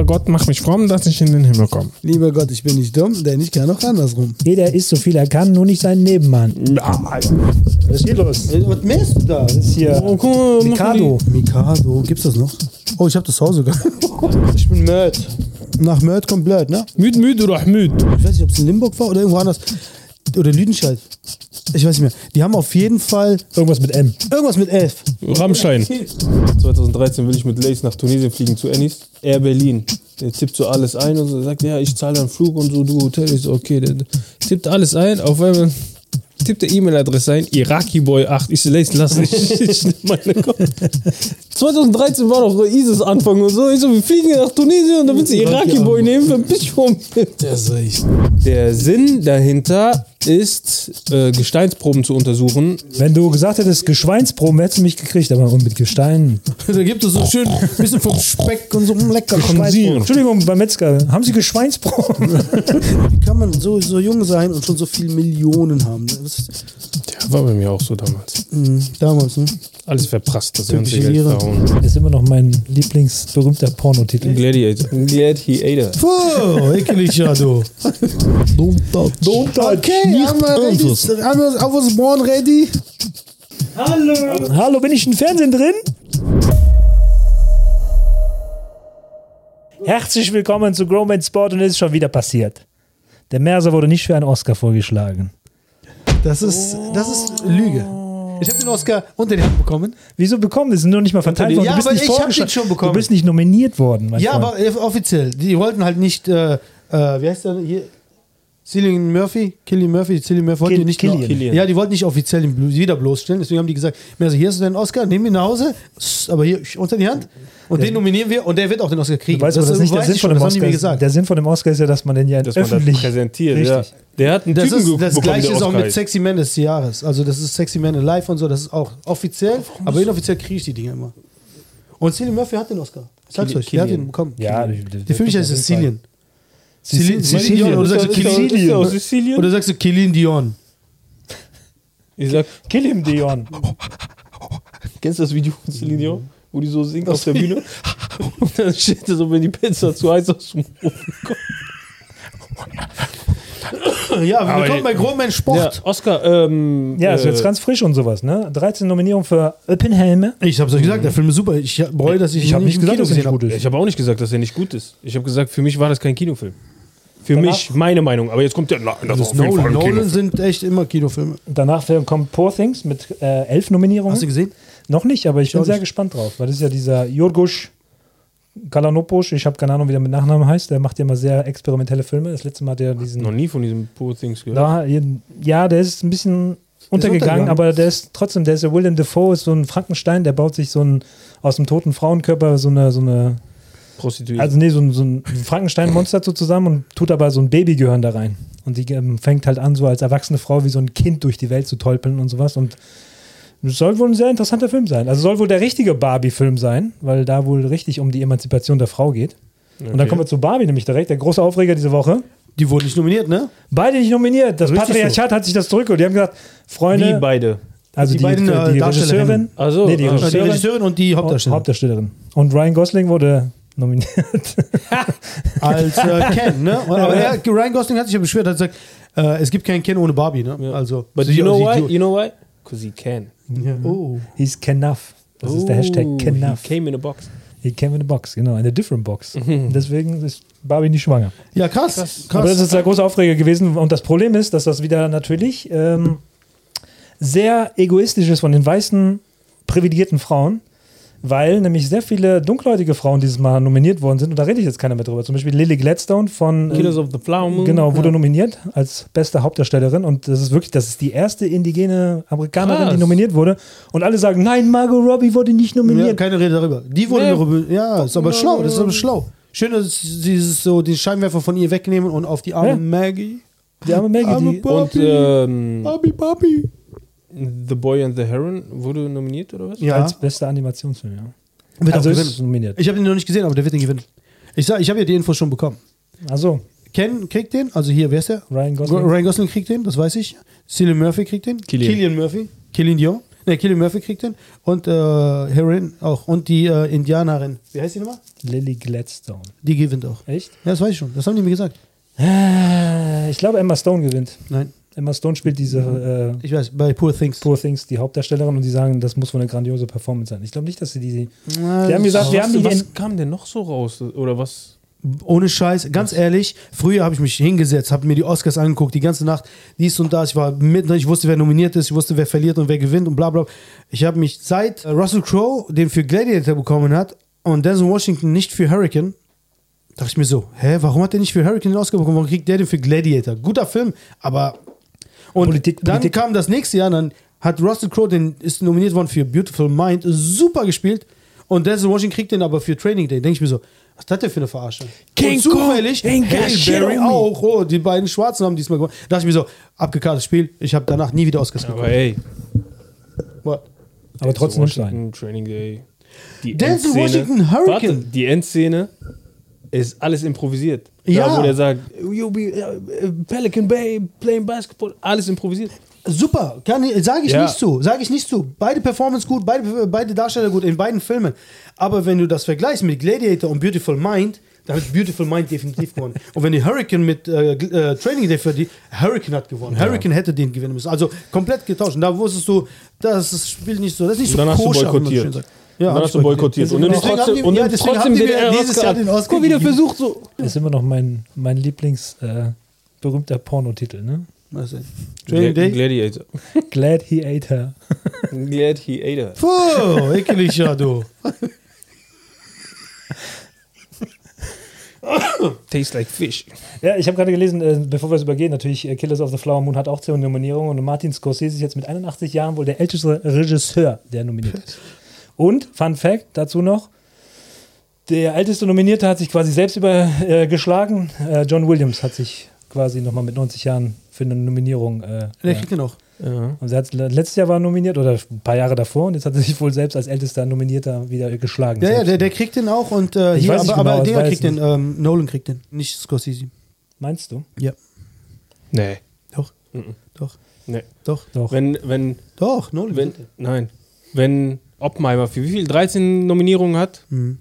Lieber Gott, mach mich fromm, dass ich in den Himmel komme. Lieber Gott, ich bin nicht dumm, denn ich kann auch andersrum. Jeder isst so viel er kann, nur nicht seinen Nebenmann. Was ist hier los? Was mähst du da? Das ist hier Oh, guck mal, Mikado. Mikado, gibt's das noch? Oh, ich hab das zu Hause sogar. Ich bin Mörd. Nach Mörd kommt Blöd, ne? Müd, müd oder müd. Ich weiß nicht, ob es in Limburg war oder irgendwo anders. Oder Lüdenscheid. Ich weiß nicht mehr. Die haben auf jeden Fall Irgendwas mit M. irgendwas mit elf. Rammstein. 2013 will ich mit Lace nach Tunesien fliegen zu Ennis. Air Berlin. Der tippt so alles ein und so sagt, ja, ich zahle dann Flug und so, du Hotel. Ich so, okay. Der tippt alles ein, auf einmal tippt der E-Mail-Adresse ein, Iraki Boy 8. Ich so, Lace, lass nicht. Meine Kopf. 2013 war doch ISIS Anfang und so. Ich so, wir fliegen nach Tunesien und dann willst du Iraki Boy nehmen, verpiss dich vom Der ist echt. Der Sinn dahinter ist, äh, Gesteinsproben zu untersuchen. Wenn du gesagt hättest, Geschweinsproben, hättest du mich gekriegt, aber mit Gestein. Da gibt es so schön ein bisschen vom Speck und so lecker Geschweinsproben. Entschuldigung, beim Metzger, haben Sie Geschweinsproben? Wie kann man so, so jung sein und schon so viele Millionen haben? ne? Das Der war bei mir auch so damals. mh, damals, ne? Alles verprasst, das ganze Geld verhauen. Ist immer noch mein lieblingsberühmter Pornotitel. Gladiator. Gladiator. Puh, ekelig, ja, du. Don't touch. Don't touch. Okay, haben wir ready? anfassen. Haben wir I was born ready? Hallo. Hallo, bin ich im Fernsehen drin? Herzlich willkommen zu Growman Sport und es ist schon wieder passiert. Der Merser wurde nicht für einen Oscar vorgeschlagen. Das ist, das ist Lüge. Ich habe den Oscar unter die Hand bekommen. Wieso bekommen? Das sind nur nicht mal verteilt worden. Ja, du bist aber nicht ich hab vorgeschlagen. den schon bekommen. Du bist nicht nominiert worden. Ja, Freund. aber äh, offiziell. Die wollten halt nicht, äh, äh, wie heißt der hier? Cillian Murphy? Killian Murphy? Cillian Murphy wollten Kill- die nicht Killian. Killian. Ja, die wollten nicht offiziell ihn blo- wieder bloßstellen. Deswegen haben die gesagt, also hier ist dein Oscar, nimm ihn nach Hause, aber hier unter die Hand. Und den nominieren wir und der wird auch den Oscar kriegen. Du weißt aber, das ist nicht der Sinn von dem das Oscar. ist. Der Sinn von dem Oscar ist ja, dass man den ja Dass man öffentlich das präsentiert. Ja. Richtig. Der hat einen Das Typen ist das bekommen, gleiche ist auch mit. Sexy Man des Jahres. Also das ist Sexy Man Live und so, das ist auch offiziell, aber inoffiziell kriege ich die Dinger immer. Und Cillian Murphy hat den Oscar. Ich sag's Killian- euch, der hat den bekommen. Ja, Der für mich heißt es Cillian. Celine Dion, oder sagst du Sizilien? Oder sagst Killian Dion? Ich sag, Kill him, Dion. kennst du das Video von Celine Dion? Wo die so singt auf der Bühne? Und dann steht er so, wenn die Pizza zu heiß aus dem Ofen kommt. Ja, Aber willkommen bei Großmensch Ja, Sport. Oscar, ähm. Ja, ist äh, jetzt ganz frisch und sowas, ne? 13 Nominierungen für Oppenheimer. Ich hab's euch gesagt, der Film ist super. Ich bereue, dass ich, Ich ihn hab nicht gesagt, dass er nicht gut ist. Ich habe auch nicht gesagt, dass er nicht gut ist. Ich habe gesagt, für mich war das kein Kinofilm. Für Danach- mich, meine Meinung. Aber jetzt kommt der. Nein, das ist Nolan, ein Nolan sind echt immer Kinofilme. Danach kommt Poor Things mit äh, elf Nominierungen. Hast du gesehen? Noch nicht, aber ich bin auch sehr nicht. gespannt drauf, weil das ist ja dieser Jorgos Kalanopoulos, ich habe keine Ahnung, wie der mit Nachnamen heißt, der macht ja immer sehr experimentelle Filme. Das letzte Mal hat er diesen. Noch nie von diesem Poor Things gehört. Da, ja, der ist ein bisschen untergegangen, untergegangen. aber der ist trotzdem, der ist ja William Defoe, ist so ein Frankenstein, der baut sich so ein aus dem toten Frauenkörper so eine, so eine Prostituiert. also nee, so ein, so ein Frankenstein-Monster so zusammen und tut aber so ein Babygehirn da rein. Und die ähm, fängt halt an, so als erwachsene Frau wie so ein Kind durch die Welt zu tolpeln und sowas. Und es soll wohl ein sehr interessanter Film sein. Also soll wohl der richtige Barbie-Film sein, weil da wohl richtig um die Emanzipation der Frau geht. Und dann Okay. kommen wir zu Barbie nämlich direkt, der große Aufreger diese Woche. Die wurden nicht nominiert, ne? Beide nicht nominiert. Das Richtig Patriarchat hat sich das zurückgeholt. Die haben gesagt, Freunde, Wie beide. also Die die, beiden, die, äh, die. Regisseurin, Ach so, nee, die ah. Äh, Die Regisseurin, Regisseurin und die Hauptdarstellerin. Hauptdarstellerin. Und Ryan Gosling wurde nominiert. Als äh, Ken, ne? Aber er, Ryan Gosling hat sich ja beschwert, hat gesagt, äh, es gibt keinen Ken ohne Barbie, ne? Ja. Also. But you know why? You know why? Because he can. Ja. Oh. He's Kenaf. Das ist der Hashtag Oh, Kenaf. He came in a box. He came in a box, genau, eine different box. Deswegen ist Barbie nicht schwanger. Ja, krass. krass. Aber das ist der große Aufreger gewesen. Und das Problem ist, dass das wieder natürlich ähm, sehr egoistisch ist von den weißen, privilegierten Frauen, weil nämlich sehr viele dunkelhäutige Frauen dieses Mal nominiert worden sind. Und da rede ich jetzt keiner mehr drüber. Zum Beispiel Lily Gladstone von. Killers of the Flower Moon. Genau, wurde nominiert als beste Hauptdarstellerin und das ist wirklich, das ist die erste indigene Amerikanerin, Krass. die nominiert wurde. Und alle sagen, nein, Margot Robbie wurde nicht Ja, nominiert. keine Rede darüber. Die wurde Nee. darüber. Ja, ist aber schlau. Das ist aber schlau. Schön, dass sie so den Scheinwerfer von ihr wegnehmen und auf die arme Ja. Maggie. die arme Maggie, Arme die, Bo- Und ähm, Barbie, Barbie. The Boy and the Heron wurde nominiert oder was? Ja. als bester Animationsfilm, ja. Wird also auch ist gewinnen. nominiert. Ich habe den noch nicht gesehen, aber der wird den gewinnen. Ich sag, ich habe ja die Info schon bekommen. Also, Ken kriegt den, also hier, wer ist der? Ryan Gosling. Ryan Gosling kriegt den, das weiß ich. Cillian Murphy kriegt den. Cillian. Cillian Murphy. Killian Dion. Ne, Killian Murphy kriegt den. Und äh, Heroin auch. Und die äh, Indianerin. Wie heißt die nochmal? Lily Gladstone. Die gewinnt auch. Echt? Ja, das weiß ich schon. Das haben die mir gesagt. Äh, Ich glaube, Emma Stone gewinnt. Nein, Emma Stone spielt diese äh, ich weiß. Bei Poor Things. Poor Things, die Hauptdarstellerin, und die sagen, das muss wohl eine grandiose Performance sein. Ich glaube nicht, dass sie die. Na, Wir haben gesagt, wir was, haben die. was kam denn noch so raus? Oder was? Ohne Scheiß, ganz ehrlich, früher habe ich mich hingesetzt, habe mir die Oscars angeguckt, die ganze Nacht, dies und das. Ich war mitten, ich wusste, wer nominiert ist, ich wusste, wer verliert und wer gewinnt und bla bla. Ich habe mich seit äh, Russell Crowe den für Gladiator bekommen hat und Denzel Washington nicht für Hurricane, dachte ich mir so, hä, warum hat der nicht für Hurricane den Oscar bekommen? Warum kriegt der den für Gladiator? Guter Film, aber. Und Politik- dann Politik- kam das nächste Jahr, dann hat Russell Crowe, den ist nominiert worden für Beautiful Mind, super gespielt. Und Denzel Washington kriegt den aber für Training Day. Denke ich mir so, was ist das denn für eine Verarsche? King und zufällig, Kong ain't got shit Halle Berry on me. auch. Oh, die beiden Schwarzen haben diesmal gewonnen. Da dachte ich mir so, abgekartetes Spiel. Ich habe danach nie wieder Oscars Aber geguckt. ey. What? Aber trotzdem. Washington, Training Day. Die Denzel Washington, Hurricane. Warte, die Endszene ist alles improvisiert. Ja. Da, wo der sagt, you be uh, Pelican Bay playing basketball, alles improvisiert. Super, sage ich Ja. nicht zu, sage ich nicht zu. Beide Performance gut, beide, beide Darsteller gut in beiden Filmen. Aber wenn du das vergleichst mit Gladiator und Beautiful Mind, da hat Beautiful Mind definitiv gewonnen. Und wenn die Hurricane mit äh, äh, Training Day für die Hurricane hat gewonnen. Hurricane hätte den gewinnen müssen. Also komplett getauscht. Und da wusstest du, das spielt nicht so, das ist nicht Und so dann hast du koscher, wie man schön sagt. Dann hab hast du boykottiert. Und dann Deswegen trotzdem, haben die- und ja, dann deswegen trotzdem haben die den Oscar dieses Jahr den Oscar Guck, wie der versucht so. Ist immer noch mein, mein Lieblings äh, berühmter Pornotitel, ne? Was denn? Gladiator. Glad he ate her. Glad he ate her. Puh, ekelig, ja, du. Tastes like fish. Ja, ich habe gerade gelesen, äh, bevor wir es übergehen, natürlich äh, Killers of the Flower Moon hat auch 10 Nominierungen und Martin Scorsese ist jetzt mit 81 Jahren wohl der älteste Regisseur, der nominiert ist. Und, Fun Fact dazu noch, der älteste Nominierte hat sich quasi selbst übergeschlagen. Äh, geschlagen. äh, John Williams hat sich quasi nochmal mit 90 Jahren für eine Nominierung. Äh, Der ja. kriegt den auch. Ja. Also er hat, letztes Jahr war er nominiert oder ein paar Jahre davor und jetzt hat er sich wohl selbst als ältester Nominierter wieder geschlagen. Ja, ja, der, der kriegt den auch und äh, Ich hier, weiß nicht aber, genau, aber der kriegt den, ähm, Nolan kriegt den, nicht Scorsese. Meinst du? Ja. Nee. Doch. Mhm. Doch. Nee. Doch. Doch. Wenn, wenn, Doch, Nolan. wenn, nein. Wenn Oppenheimer für wie viel? 13 Nominierungen hat, Mhm.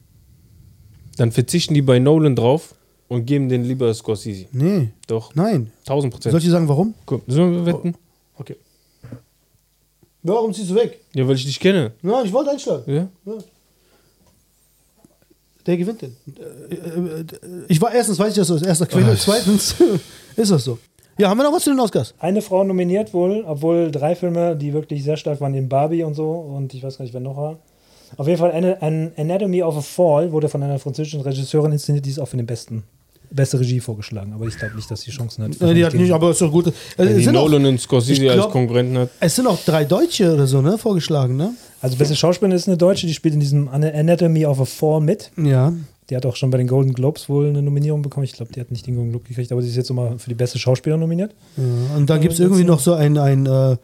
dann verzichten die bei Nolan drauf und geben den lieber Scorsese. Nee, Doch, nein. 1000 Prozent. Soll ich dir sagen, warum? Guck, Sollen wir wetten? Okay. Warum ziehst du weg? Ja, weil ich dich kenne. Nein, ich wollte einschlagen. Ja? Der gewinnt den. Äh, äh, äh, Ich war erstens, weiß ich das aus erster Quelle. Zweitens ist das so. Ja, haben wir noch was zu den Oscars? Eine Frau nominiert wohl, obwohl drei Filme, die wirklich sehr stark waren, eben Barbie und so und ich weiß gar nicht, wer noch war. Auf jeden Fall an Anatomy of a Fall wurde von einer französischen Regisseurin inszeniert, die ist auch für den besten beste Regie vorgeschlagen, aber ich glaube nicht, dass sie Chancen hat. Nein, die hat nicht, aber ist doch gut. Es, die sind auch, Nolan und Scorsese ich als glaub- Konkurrenten hat. es sind auch drei Deutsche oder so, ne? Vorgeschlagen, ne? Also beste Schauspielerin ist eine Deutsche, die spielt in diesem Ana- Anatomy of a Fall mit. Ja. Die hat auch schon bei den Golden Globes wohl eine Nominierung bekommen. Ich glaube, die hat nicht den Golden Globe gekriegt, aber sie ist jetzt nochmal für die beste Schauspielerin nominiert. ja. Und dann Ja, gibt es irgendwie noch so ein, ein äh,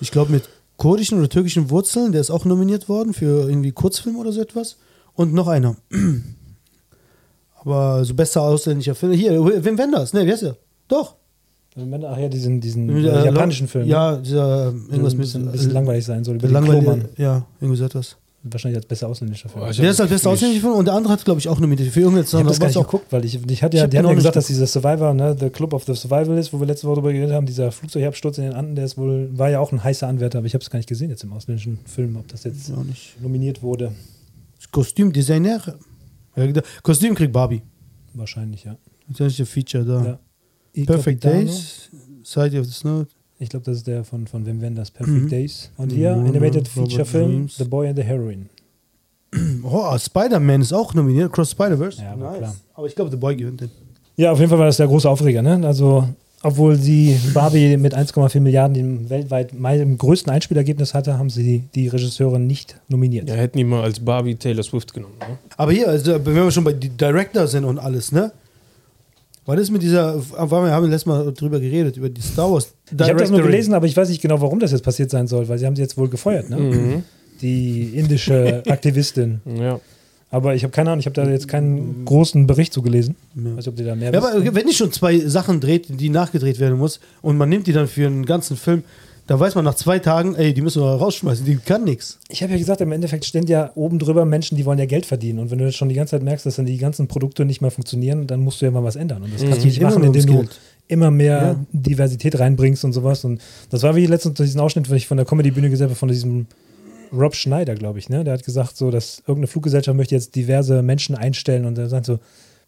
ich glaube, mit kurdischen oder türkischen Wurzeln, der ist auch nominiert worden für irgendwie Kurzfilm oder so etwas. Und noch einer. Aber so bester ausländischer Film. Hier, Wim Wenders. Ne, wer ist der? Doch. Ach ja, diesen, diesen Äh, japanischen Film. Ja, dieser, irgendwas ein mit. bisschen, ein bisschen langweilig sein soll. Über langweilig-. Ja, irgendwie so etwas. Wahrscheinlich als bester ausländischer Film. Oh, ich Der ist halt bester ausländischer Film und der andere hat, glaube ich, auch nominiert. Für irgendeine Ich habe das gar nicht auch. geguckt, weil ich, ich hatte Ich ja, hab die haben ja gesagt, dass dieser Survivor, ne, The Club of the Survivalist, wo wir letzte Woche darüber geredet haben, dieser Flugzeugabsturz in den Anden, der ist wohl, war ja auch ein heißer Anwärter, aber ich habe es gar nicht gesehen jetzt im ausländischen Film, ob das jetzt Auch nicht. nominiert wurde. Kostümdesigner. Kostüm kriegt Barbie. Wahrscheinlich, ja. Das ist der Feature da. ja. Perfect Capitano. Days, Side of the Snow. Ich glaube, das ist der von, von Wim Wenders, Perfect Mhm. Days. Und hier, Mhm, Animated Feature Film. The Boy and the Heroine. Oh, Spider-Man ist auch nominiert. Cross Spider-Verse. Ja, aber klar. Aber ich glaube, The Boy gewinnt den. Ja, auf jeden Fall war das der große Aufreger, ne? Also, obwohl sie Barbie mit 1,4 Milliarden dem weltweit mei- im größten Einspielergebnis hatte, haben sie die Regisseurin nicht nominiert. Ja, hätten die mal als Barbie Taylor Swift genommen. Ne? Aber hier, also, wenn wir schon bei die Director sind und alles, ne? Was ist mit dieser, wir haben letztes Mal drüber geredet, über die Star Wars Ich habe das nur Directory. gelesen, aber ich weiß nicht genau, warum das jetzt passiert sein soll, weil sie haben sie jetzt wohl gefeuert, ne? Mhm. Die indische Aktivistin. Ja. Aber ich habe keine Ahnung, ich habe da jetzt keinen großen Bericht zu gelesen. Ja. Weiß nicht, ob die da mehr Ja, aber wenn ich schon zwei Sachen dreht, die nachgedreht werden muss und man nimmt die dann für einen ganzen Film, Da weiß man nach zwei Tagen, ey, die müssen wir rausschmeißen, die kann nichts. Ich habe ja gesagt, im Endeffekt stehen ja oben drüber Menschen, die wollen ja Geld verdienen. Und wenn du schon die ganze Zeit merkst, dass dann die ganzen Produkte nicht mehr funktionieren, dann musst du ja mal was ändern. Und das kannst du nicht machen, indem du immer mehr Ja. Diversität reinbringst und sowas. Und das war wie letztens diesen Ausschnitt, den ich von der Comedy-Bühne gesehen habe, von diesem Rob Schneider, glaube ich, ne? Der hat gesagt, so, dass irgendeine Fluggesellschaft möchte jetzt diverse Menschen einstellen und er sagt so,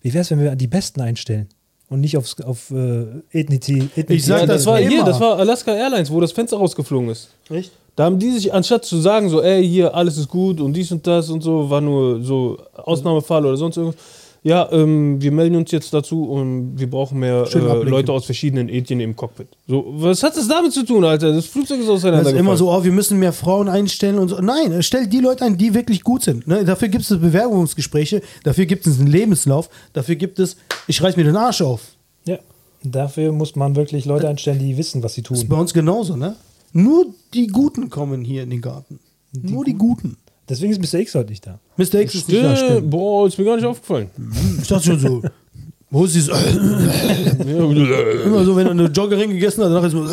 wie wäre es, wenn wir die Besten einstellen? Und nicht aufs, auf äh, Ethnity, Ethnity. Ich sag Ja, das das war hier, immer. das war Alaska Airlines, wo das Fenster rausgeflogen ist. Echt? Da haben die sich, anstatt zu sagen, so, ey, hier, alles ist gut und dies und das und so, war nur so Ausnahmefall oder sonst irgendwas. Ja, ähm, wir melden uns jetzt dazu und wir brauchen mehr äh. Leute aus verschiedenen Ethien im Cockpit. So, was hat das damit zu tun, Alter? Das Flugzeug ist Das auseinandergefallen. ist immer so, oh, wir müssen mehr Frauen einstellen und so. Nein, stell die Leute ein, die wirklich gut sind. Ne? Dafür gibt es Bewerbungsgespräche, dafür gibt es einen Lebenslauf, dafür gibt es, ich reiß mir den Arsch auf. Ja. Dafür muss man wirklich Leute einstellen, die wissen, was sie Das ist tun. bei uns genauso, ne? Nur die Guten kommen hier in den Garten. Nur die Guten. Deswegen ist Mr. X heute nicht da. Mr. X ist nicht da, Stimmt. Boah, ist mir gar nicht aufgefallen. Ich dachte schon so. Wo ist dieses. Immer so, wenn er eine Joggerin gegessen hat, danach ist so.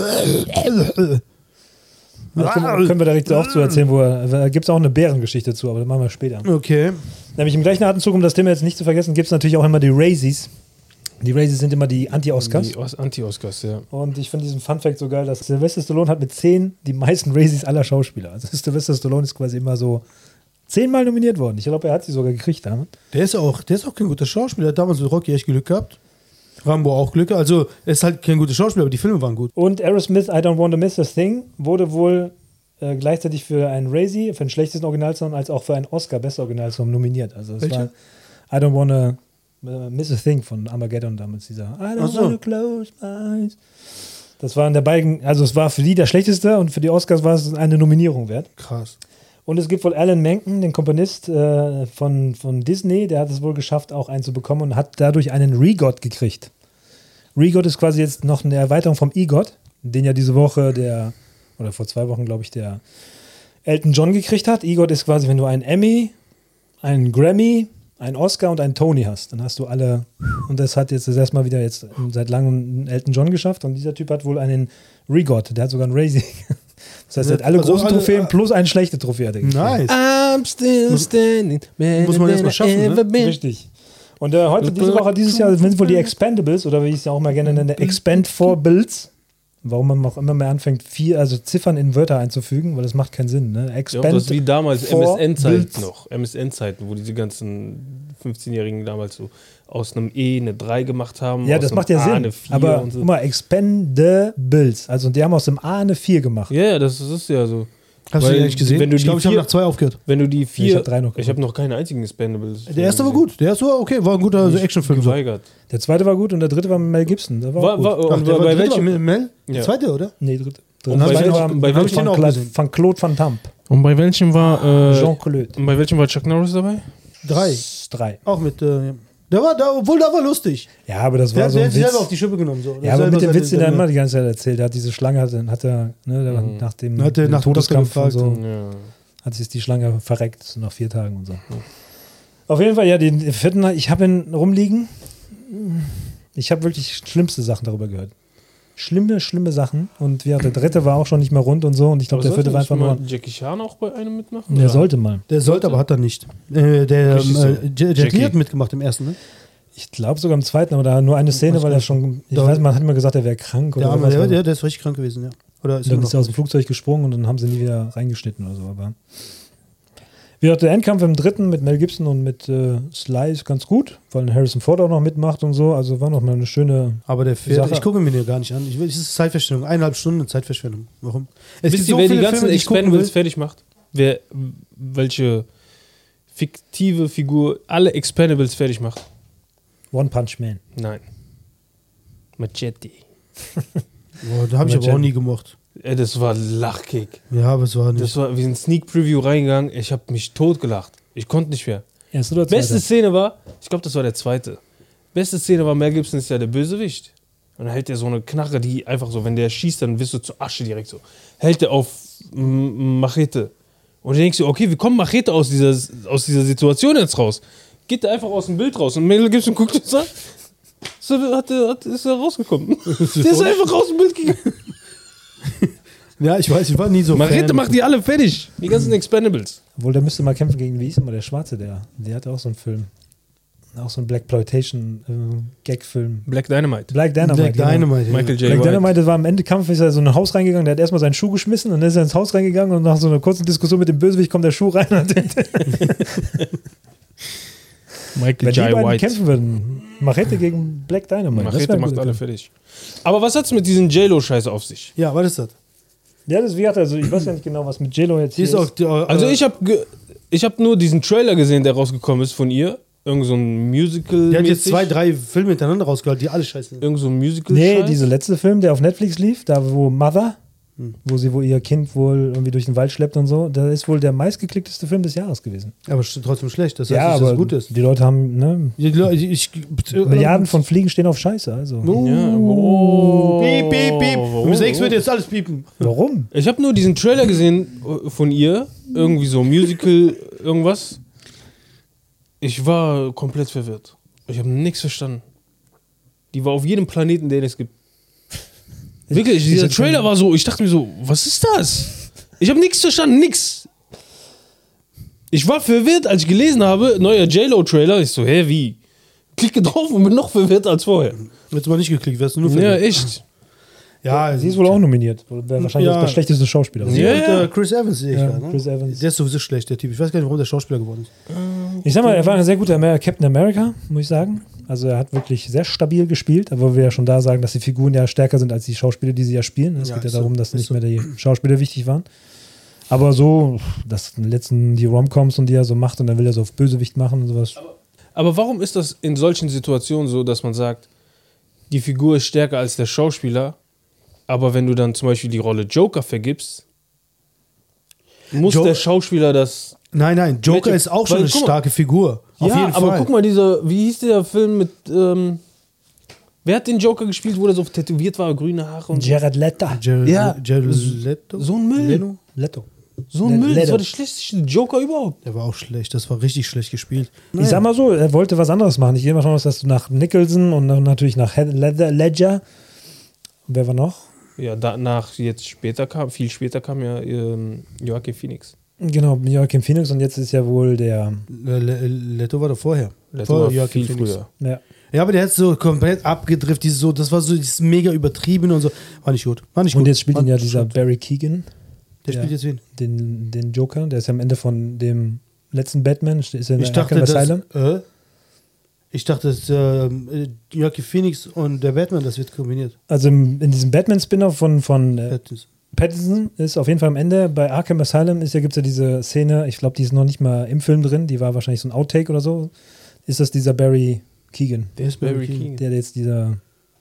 Da können, können wir da richtig auch zu erzählen, wo er, da gibt es auch eine Bärengeschichte zu, aber das machen wir später. Okay. Nämlich im gleichen Atemzug, um das Thema jetzt nicht zu vergessen, gibt es natürlich auch immer die Raisies. Die Raisies sind immer die Anti-Oscars. Die Os- Anti-Oscars, ja. Und ich finde diesen Fun-Fact so geil, dass Sylvester Stallone hat mit zehn die meisten Raisies aller Schauspieler. Also Sylvester Stallone ist quasi immer so zehnmal nominiert worden. Ich glaube, er hat sie sogar gekriegt damit. Der ist auch, der ist auch kein guter Schauspieler. Er hat damals mit Rocky echt Glück gehabt. Rambo auch Glück. Also, er ist halt kein guter Schauspieler, aber die Filme waren gut. Und Aerosmith, I Don't Want to Miss a Thing, wurde wohl äh, gleichzeitig für einen Razie, für den schlechtesten Originalsong, als auch für einen Oscar, bester Originalsong nominiert. Also es Welcher? war I Don't Want to Miss a Thing von Armageddon damals, dieser I Don't so. Want to Close My Eyes. Das waren der beiden, also es war für die der schlechteste und für die Oscars war es eine Nominierung wert. Krass. Und es gibt wohl Alan Menken, den Komponist äh, von, von Disney, der hat es wohl geschafft, auch einen zu bekommen und hat dadurch einen Regot gekriegt. Regot ist quasi jetzt noch eine Erweiterung vom EGOT, den ja diese Woche der, oder vor zwei Wochen, glaube ich, der Elton John gekriegt hat. EGOT ist quasi, wenn du einen Emmy, einen Grammy, einen Oscar und einen Tony hast, dann hast du alle. Und das hat jetzt das erstmal wieder jetzt seit langem Elton John geschafft und dieser Typ hat wohl einen Regot, der hat sogar einen Raising. Das heißt, er hat alle Also großen alle- Trophäen plus eine schlechte Trophäe. Hat er. Nice. I'm still standing. muss man erst mal schaffen, ne? Richtig. Und äh, heute, diese Woche, dieses Jahr sind wohl die Expendables, oder wie ich es ja auch mal gerne nenne, Expand for Builds. Warum man auch immer mehr anfängt, vier, also Ziffern in Wörter einzufügen, weil das macht keinen Sinn. Ne? Ja, Expand das ist wie damals MSN-Zeiten noch. MSN-Zeiten, wo diese ganzen 15-Jährigen damals so aus einem E eine 3 gemacht haben. Ja, das macht ja A Sinn. Eine 4 Aber und so. guck mal, Expendables. Also die haben aus dem A eine 4 gemacht. Ja, ja, das ist ja so. Hast du Weil den eigentlich gesehen? wenn du ich die glaube, ich habe nach zwei aufgehört. Wenn du die vier. ich hab drei noch Ich habe noch keine einzigen Expendables. Der erste war gut. Der erste war okay, war ein guter also Actionfilm. So. Der zweite war gut und der dritte war Mel Gibson. Der war, War, war, Ach, und der bei, welchem, war Mel? Der Ja. zweite, oder? nee, dritte. Und dritte bei war- welchem- war bei von welchem auch Cla- von Claude Van Damme. und bei welchem war. Äh, Jean-Claude. und bei welchem war Chuck Norris dabei? Drei. Drei. Auch mit. Äh, der war, da, obwohl, da war lustig. Ja, aber das Der, war so der ein hat sich Witz. selber auf die Schippe genommen. So. Ja, aber mit dem Witz, den er immer die ganze Zeit erzählt hat, diese Schlange hat, hat er, ne, der Mhm. nach dem, Hat er dem nach Todeskampf und so, gefragt. Ja. hat sich die Schlange verreckt nach vier Tagen und so. Auf jeden Fall, ja, den vierten, ich habe ihn rumliegen. Ich habe wirklich schlimmste Sachen darüber gehört. Schlimme, schlimme Sachen. Und ja, der dritte war auch schon nicht mehr rund und so. Und ich glaube, der vierte war einfach nur. mal Jackie Chan auch bei einem mitmachen? Der Oder? sollte mal. Der sollte, aber hat er nicht. Äh, der ähm, äh, Jet Jackie. hat mitgemacht im ersten, ne? Ich glaube sogar im zweiten, aber da nur eine Szene, weil er schon. Ich weiß, man hat immer gesagt, er wäre krank Der, oder der, aber- der, der ist richtig krank gewesen, ja. Oder ist dann ist er aus dem Flugzeug gesprungen und dann haben sie nie wieder reingeschnitten oder so. Aber wie gesagt, der Endkampf im dritten mit Mel Gibson und mit äh, Sly ist ganz gut, weil Harrison Ford auch noch mitmacht und so. Also war noch mal eine schöne. Aber der fährt, Sache. ich gucke mir den gar nicht an. Ich will, es ist Zeitverschwendung. Eineinhalb Stunden Zeitverschwendung. Warum? Es Wisst ihr, wer die ganzen Expendables fertig macht? Wer, welche fiktive Figur alle Expendables fertig macht? One Punch Man. Nein. Machete. Boah, da habe ich aber auch nie gemocht. Ey, das war Lachkick. Ja, aber es war nicht. Das war, wir sind Sneak Preview reingegangen. Ich habe mich totgelacht. Ich konnte nicht mehr. Erste oder Beste zweite? Szene war, ich glaube, das war der zweite. Beste Szene war, Mel Gibson ist ja der Bösewicht. Und dann hält er so eine Knarre, die einfach so, wenn der schießt, dann wirst du zur Asche direkt so. Hält er auf Machete. Und dann denkst du, okay, wie kommt Machete aus dieser, aus dieser Situation jetzt raus? Geht er einfach aus dem Bild raus und Mel Gibson guckt uns an. So hat, hat, ist er rausgekommen. der ist einfach aus dem Bild gegangen. Ja, ich weiß, ich war nie so Machete Fan. macht die alle fertig. Die ganzen Expendables. Obwohl, der müsste mal kämpfen gegen, wie hieß immer der Schwarze, der. Der hatte auch so einen Film. Auch so einen Blackploitation-Gag-Film. Black Dynamite. Black Dynamite. Black genau. Dynamite. Michael J. Black White. Dynamite das war am Ende Kampf, ist er so in ein Haus reingegangen, der hat erstmal seinen Schuh geschmissen und dann ist er ins Haus reingegangen und nach so einer kurzen Diskussion mit dem Bösewicht kommt der Schuh rein und Michael wenn die J. beiden White. kämpfen würden, Machete gegen Black Dynamite. Machete macht alle Kampf. fertig. Aber was hat's mit diesen J-Lo-Scheiß auf sich? Ja, was ist das? Ja, das ist wie gesagt, also ich weiß ja nicht genau, was mit JLo jetzt Die hier ist auch, die, Also äh, ich habe ich hab nur diesen Trailer gesehen, der rausgekommen ist von ihr. Irgend so ein Musical. die hat jetzt zwei, drei Filme hintereinander rausgeholt, die alle scheiße sind. Irgend so ein Musical. Nee, dieser letzte Film, der auf Netflix lief, da wo Mother, wo sie wo ihr Kind wohl irgendwie durch den Wald schleppt und so, das ist wohl der meistgeklickteste Film des Jahres gewesen. Aber trotzdem schlecht, das heißt ja, dass aber es gut ist. die Leute haben ne, Die Leute, ich, ich, Milliarden von Fliegen stehen auf Scheiße. Also Uh, Ja, oh. Piep, piep, piep. Oh. Bis nächstes wird jetzt alles piepen. warum? Ich habe nur diesen Trailer gesehen äh, von ihr. Irgendwie so Musical, irgendwas. Ich war komplett verwirrt. Ich habe nichts verstanden. Die war auf jedem Planeten, den es gibt. Wirklich, dieser Trailer war so, ich dachte mir so, was ist das? Ich habe nichts verstanden, nix. Ich war verwirrt, als ich gelesen habe, neuer J-Lo-Trailer. Ich so, hä, wie? Klicke drauf und bin noch verwirrt als vorher. Jetzt mal nicht geklickt, wärst du nur Ja, verwirrt. echt. Ja, Sie ist wohl auch nominiert. Wäre wahrscheinlich Ja. auch das schlechteste Schauspieler. Sie Ja, ja. äh, Chris Evans sehe ich Ja, da, ne? Chris Evans. Der ist sowieso schlecht, der Typ. Ich weiß gar nicht, warum der Schauspieler geworden ist. Ich sag mal, er war ein sehr guter Captain America, muss ich sagen. Also er hat wirklich sehr stabil gespielt, aber wir ja schon da sagen, dass die Figuren ja stärker sind als die Schauspieler, die sie ja spielen. Es Ja, geht ja darum, dass nicht so. mehr die Schauspieler wichtig waren. Aber so, das letzten die Romcoms und die er so macht und dann will er so auf Bösewicht machen und sowas. Aber warum ist das in solchen Situationen so, dass man sagt, die Figur ist stärker als der Schauspieler, aber wenn du dann zum Beispiel die Rolle Joker vergibst, muss Jo- der Schauspieler das. Nein, nein, Joker ist auch schon Weil, eine starke Figur. Auf ja, jeden aber Fall. guck mal, dieser, wie hieß der Film mit. Ähm, wer hat den Joker gespielt, wo der so tätowiert war, grüne Haare und so? Jared Leto. Jared, Ja. Jared Leto? So ein Müll. Leno? Leto. So ein Müll, das war der schlechteste Joker überhaupt. Der war auch schlecht, das war richtig schlecht gespielt. Ich sag mal so, er wollte was anderes machen. Ich gehe mal davon aus, dass du nach Nicholson und dann natürlich nach Ledger, Ledger. Wer war noch? Ja, danach, jetzt später kam, viel später kam ja ähm, Joaquin Phoenix. Genau, Joachim Phoenix und jetzt ist ja wohl der. Le- Le- Leto war doch vorher. Leto Vor war Joaquin viel Phoenix. früher. Ja. Ja, aber der hat so komplett abgedriftet, dieses so, das war so dieses mega übertrieben und so. War nicht gut. War nicht Und gut. jetzt spielt War ihn ja dieser gut. Barry Keegan, Der spielt ja. jetzt wen? den, den Joker. Der ist ja am Ende von dem letzten Batman. Ist er in Ich der dachte, Asylum. äh, ich dachte, dass äh, Joaquin Phoenix und der Batman, das wird kombiniert. Also in diesem Batman-Spin-off von, von äh, Pattinson. Ist auf jeden Fall am Ende. Bei Arkham Asylum ist ja, gibt es ja diese Szene, ich glaube, die ist noch nicht mal im Film drin, die war wahrscheinlich so ein Outtake oder so. Ist das dieser Barry Keegan? Der ist Barry King. Der jetzt dieser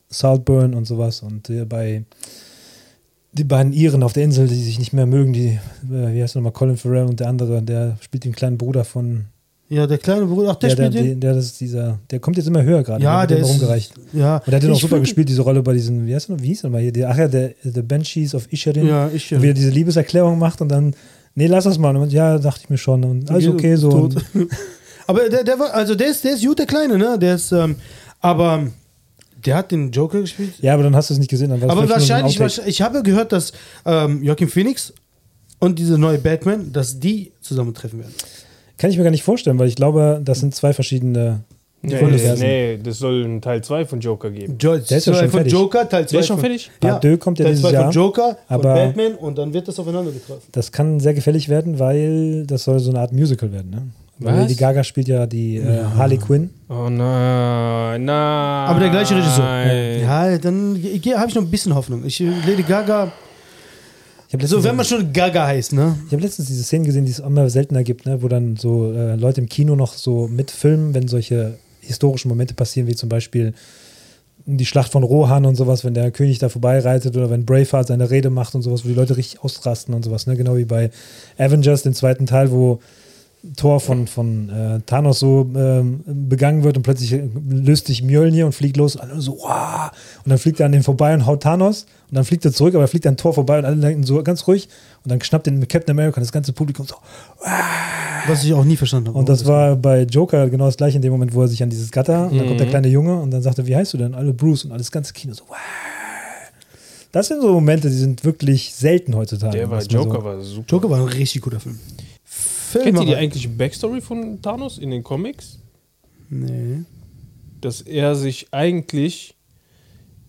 Saltburn und sowas und der bei die beiden Iren auf der Insel, die sich nicht mehr mögen, die, äh, wie heißt nochmal, Colin Farrell und der andere, der spielt den kleinen Bruder von, Ja, der kleine Bruder, ach, der, der, der, spielt der, den. der, ist dieser, der kommt jetzt immer höher gerade, Ja, der ist. rumgereicht. Ja, Und der hat den auch super gespielt, diese Rolle bei diesen, wie heißt er noch, wie hieß er mal hier, die, ach ja, der, The Banshees of Isherin, Ja, ich. wie er diese Liebeserklärung macht und dann, nee, lass das mal. Und ja, dachte ich mir schon. Und alles okay, so. Und, Aber der, der war, also der ist, der ist gut, der Kleine, ne? Der ist, ähm, aber der hat den Joker gespielt. ja, aber dann hast du es nicht gesehen. Aber wahrscheinlich, ich habe gehört, dass ähm, Joaquin Phoenix und diese neue Batman, dass die zusammentreffen werden. Kann ich mir gar nicht vorstellen, weil ich glaube, das sind zwei verschiedene. Nee, nee, das soll einen Teil 2 von Joker geben. Jo Der ist ja Teil schon von fertig. Joker, Teil 2 Der ist schon fertig? Part deux kommt ja Teil dieses zwei Jahr, von Joker, aber- von Batman und dann wird das aufeinander getroffen. Das kann sehr gefällig werden, weil das soll so eine Art Musical werden. Ne? Weil Was? Lady Gaga spielt ja die äh, Harley Quinn. Oh nein, nein. Aber der gleiche Regisseur. Ja, dann habe ich noch ein bisschen Hoffnung. Ich, Lady Gaga, so wenn man schon Gaga heißt, ne? ich hab letztens diese Szenen gesehen, die es immer seltener gibt, ne? wo dann so äh, Leute im Kino noch so mitfilmen, wenn solche historischen Momente passieren, wie zum Beispiel die Schlacht von Rohan und sowas, wenn der König da vorbeireitet oder wenn Braveheart seine Rede macht und sowas, wo die Leute richtig ausrasten und sowas, ne? Genau wie bei Avengers, dem zweiten Teil, wo Tor von, von äh, Thanos so ähm, begangen wird und plötzlich äh, löst sich Mjölnir und fliegt los und alle so, wow! Und dann fliegt er an dem vorbei und haut Thanos und dann fliegt er zurück, aber er fliegt an Tor vorbei und alle denken so ganz ruhig und dann schnappt den Captain America und das ganze Publikum so. Was ich auch nie verstanden habe. Und das war bei Joker genau das gleiche in dem Moment, wo er sich an dieses Gatter, und dann kommt der kleine Junge und dann sagt er, wie heißt du denn? Alle Bruce und alles ganze Kino so, wow. Das sind so Momente, die sind wirklich selten heutzutage. Der war Joker so, war super. Joker war ein richtig guter Film. Film Kennt ihr die eigentliche Backstory von Thanos in den Comics? Nee. Dass er sich eigentlich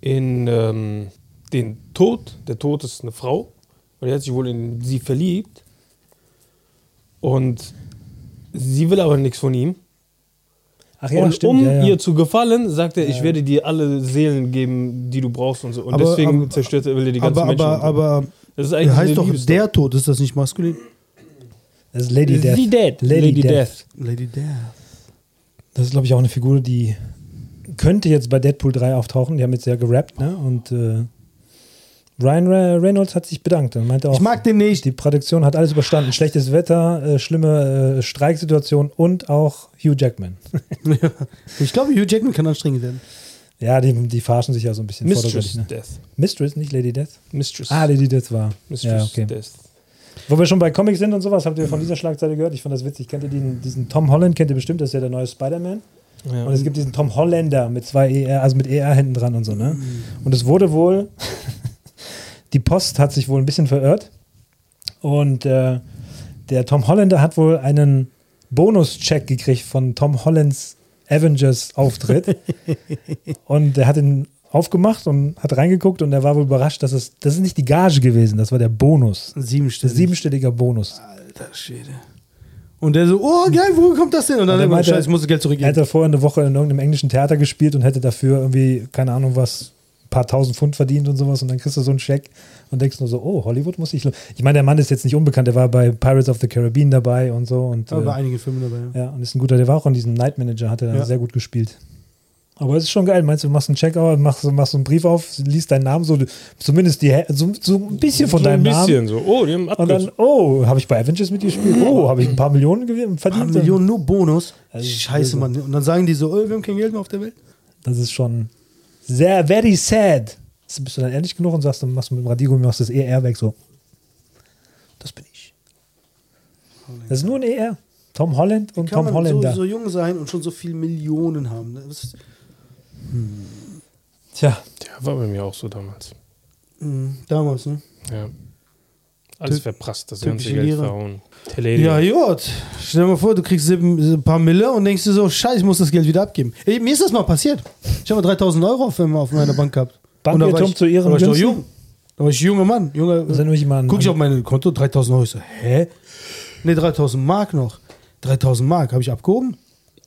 in ähm, den Tod, der Tod ist eine Frau, und er hat sich wohl in sie verliebt. Und sie will aber nichts von ihm. Ach ja, und stimmt. um ja, ja. ihr zu gefallen, sagt er, ich werde dir alle Seelen geben, die du brauchst und so. Und Aber- deswegen aber- zerstört er, will er die ganzen Aber, Menschen. aber, aber das ist eigentlich heißt doch Liebesstory. der Tod, ist das nicht maskulin? Das ist Lady Death. Dead. Lady, Lady Death. Death. Lady Death. Das ist, glaube ich, auch eine Figur, die könnte jetzt bei Deadpool 3 auftauchen. Die haben jetzt ja gerappt, ne? Und äh, Ryan Re- Reynolds hat sich bedankt und meinte auch, Ich mag den nicht. die Produktion hat alles überstanden. Schlechtes Wetter, äh, schlimme äh, Streiksituation und auch Hugh Jackman. Ich glaube, Hugh Jackman kann anstrengend werden. ja, die, die verarschen sich ja so ein bisschen. Mistress ne? Death. Mistress, nicht Lady Death? Mistress. Ah, Lady Death war. Mistress Ja, okay. Death. Wo wir schon bei Comics sind und sowas, habt ihr von dieser Schlagzeile gehört? Ich fand das witzig. Kennt ihr den, diesen Tom Holland? Kennt ihr bestimmt, das ist ja der neue Spider-Man. Ja. Und es gibt diesen Tom Holländer mit zwei ER, also mit ER hinten dran und so, ne? Und es wurde wohl, die Post hat sich wohl ein bisschen verirrt. Und äh, der Tom Holländer hat wohl einen Bonuscheck gekriegt von Tom Hollands Avengers-Auftritt. und er hat ihn aufgemacht und hat reingeguckt und er war wohl überrascht, dass es, das ist nicht die Gage gewesen, das war der Bonus. Ein siebenstelliger Bonus. Alter Schwede. Und der so, oh geil, wo kommt das denn? Und dann Und er meinte- scheiße, ich muss das Geld Er zurückgeben. hätte vorher eine Woche in irgendeinem englischen Theater gespielt und hätte dafür irgendwie, keine Ahnung was, ein paar tausend Pfund verdient und sowas und dann kriegst du so einen Scheck und denkst nur so, oh, Hollywood muss ich. lo-" Ich meine, der Mann ist jetzt nicht unbekannt, der war bei Pirates of the Caribbean dabei und so und, bei äh, einigen Filmen dabei. Ja. ja, und ist ein guter, der war auch in diesem Night Manager, hat er Ja. sehr gut gespielt. Aber es ist schon geil. Meinst du, du machst einen Checkout, machst, machst einen Brief auf, liest deinen Namen, so zumindest die, so, so ein bisschen von so deinem ein bisschen Namen. so. Oh, die haben Und dann, oh, habe ich bei Avengers mitgespielt? Oh, habe ich ein paar Millionen gewin- Ein verdient? Millionen nur Bonus. Also, Scheiße, Mann. Und dann sagen die so, oh, wir haben kein Geld mehr auf der Welt. Das ist schon sehr, very sad. Bist du dann ehrlich genug und sagst, dann machst du mit dem Radiergummi machst das ER weg so. Das bin ich. Das ist nur ein ER. Tom Holland und Kann Tom man Holländer. so, so jung sein und schon so viel Millionen haben. ne? Das ist, Tja, Ja, war bei mir auch so damals. mh, damals, ne? Ja. Alles Typ- verprasst, das ganze Geld Lehrer. verhauen. Teledia. Ja, gut. Stell dir mal vor, du kriegst ein paar Mille und denkst dir so, scheiße, ich muss das Geld wieder abgeben. Ey, mir ist das mal passiert. Ich habe 3000 Euro auf, auf meiner Bank gehabt. Bankirrtum Und da war ich- zu ihren Da war ich doch Günsten? jung. Da war ich ein junger Mann. Junger, jemand. Guck ich auf mein Konto, 3000 Euro. Ich so, hä? Ne, 3000 Mark noch. 3000 Mark habe ich abgehoben.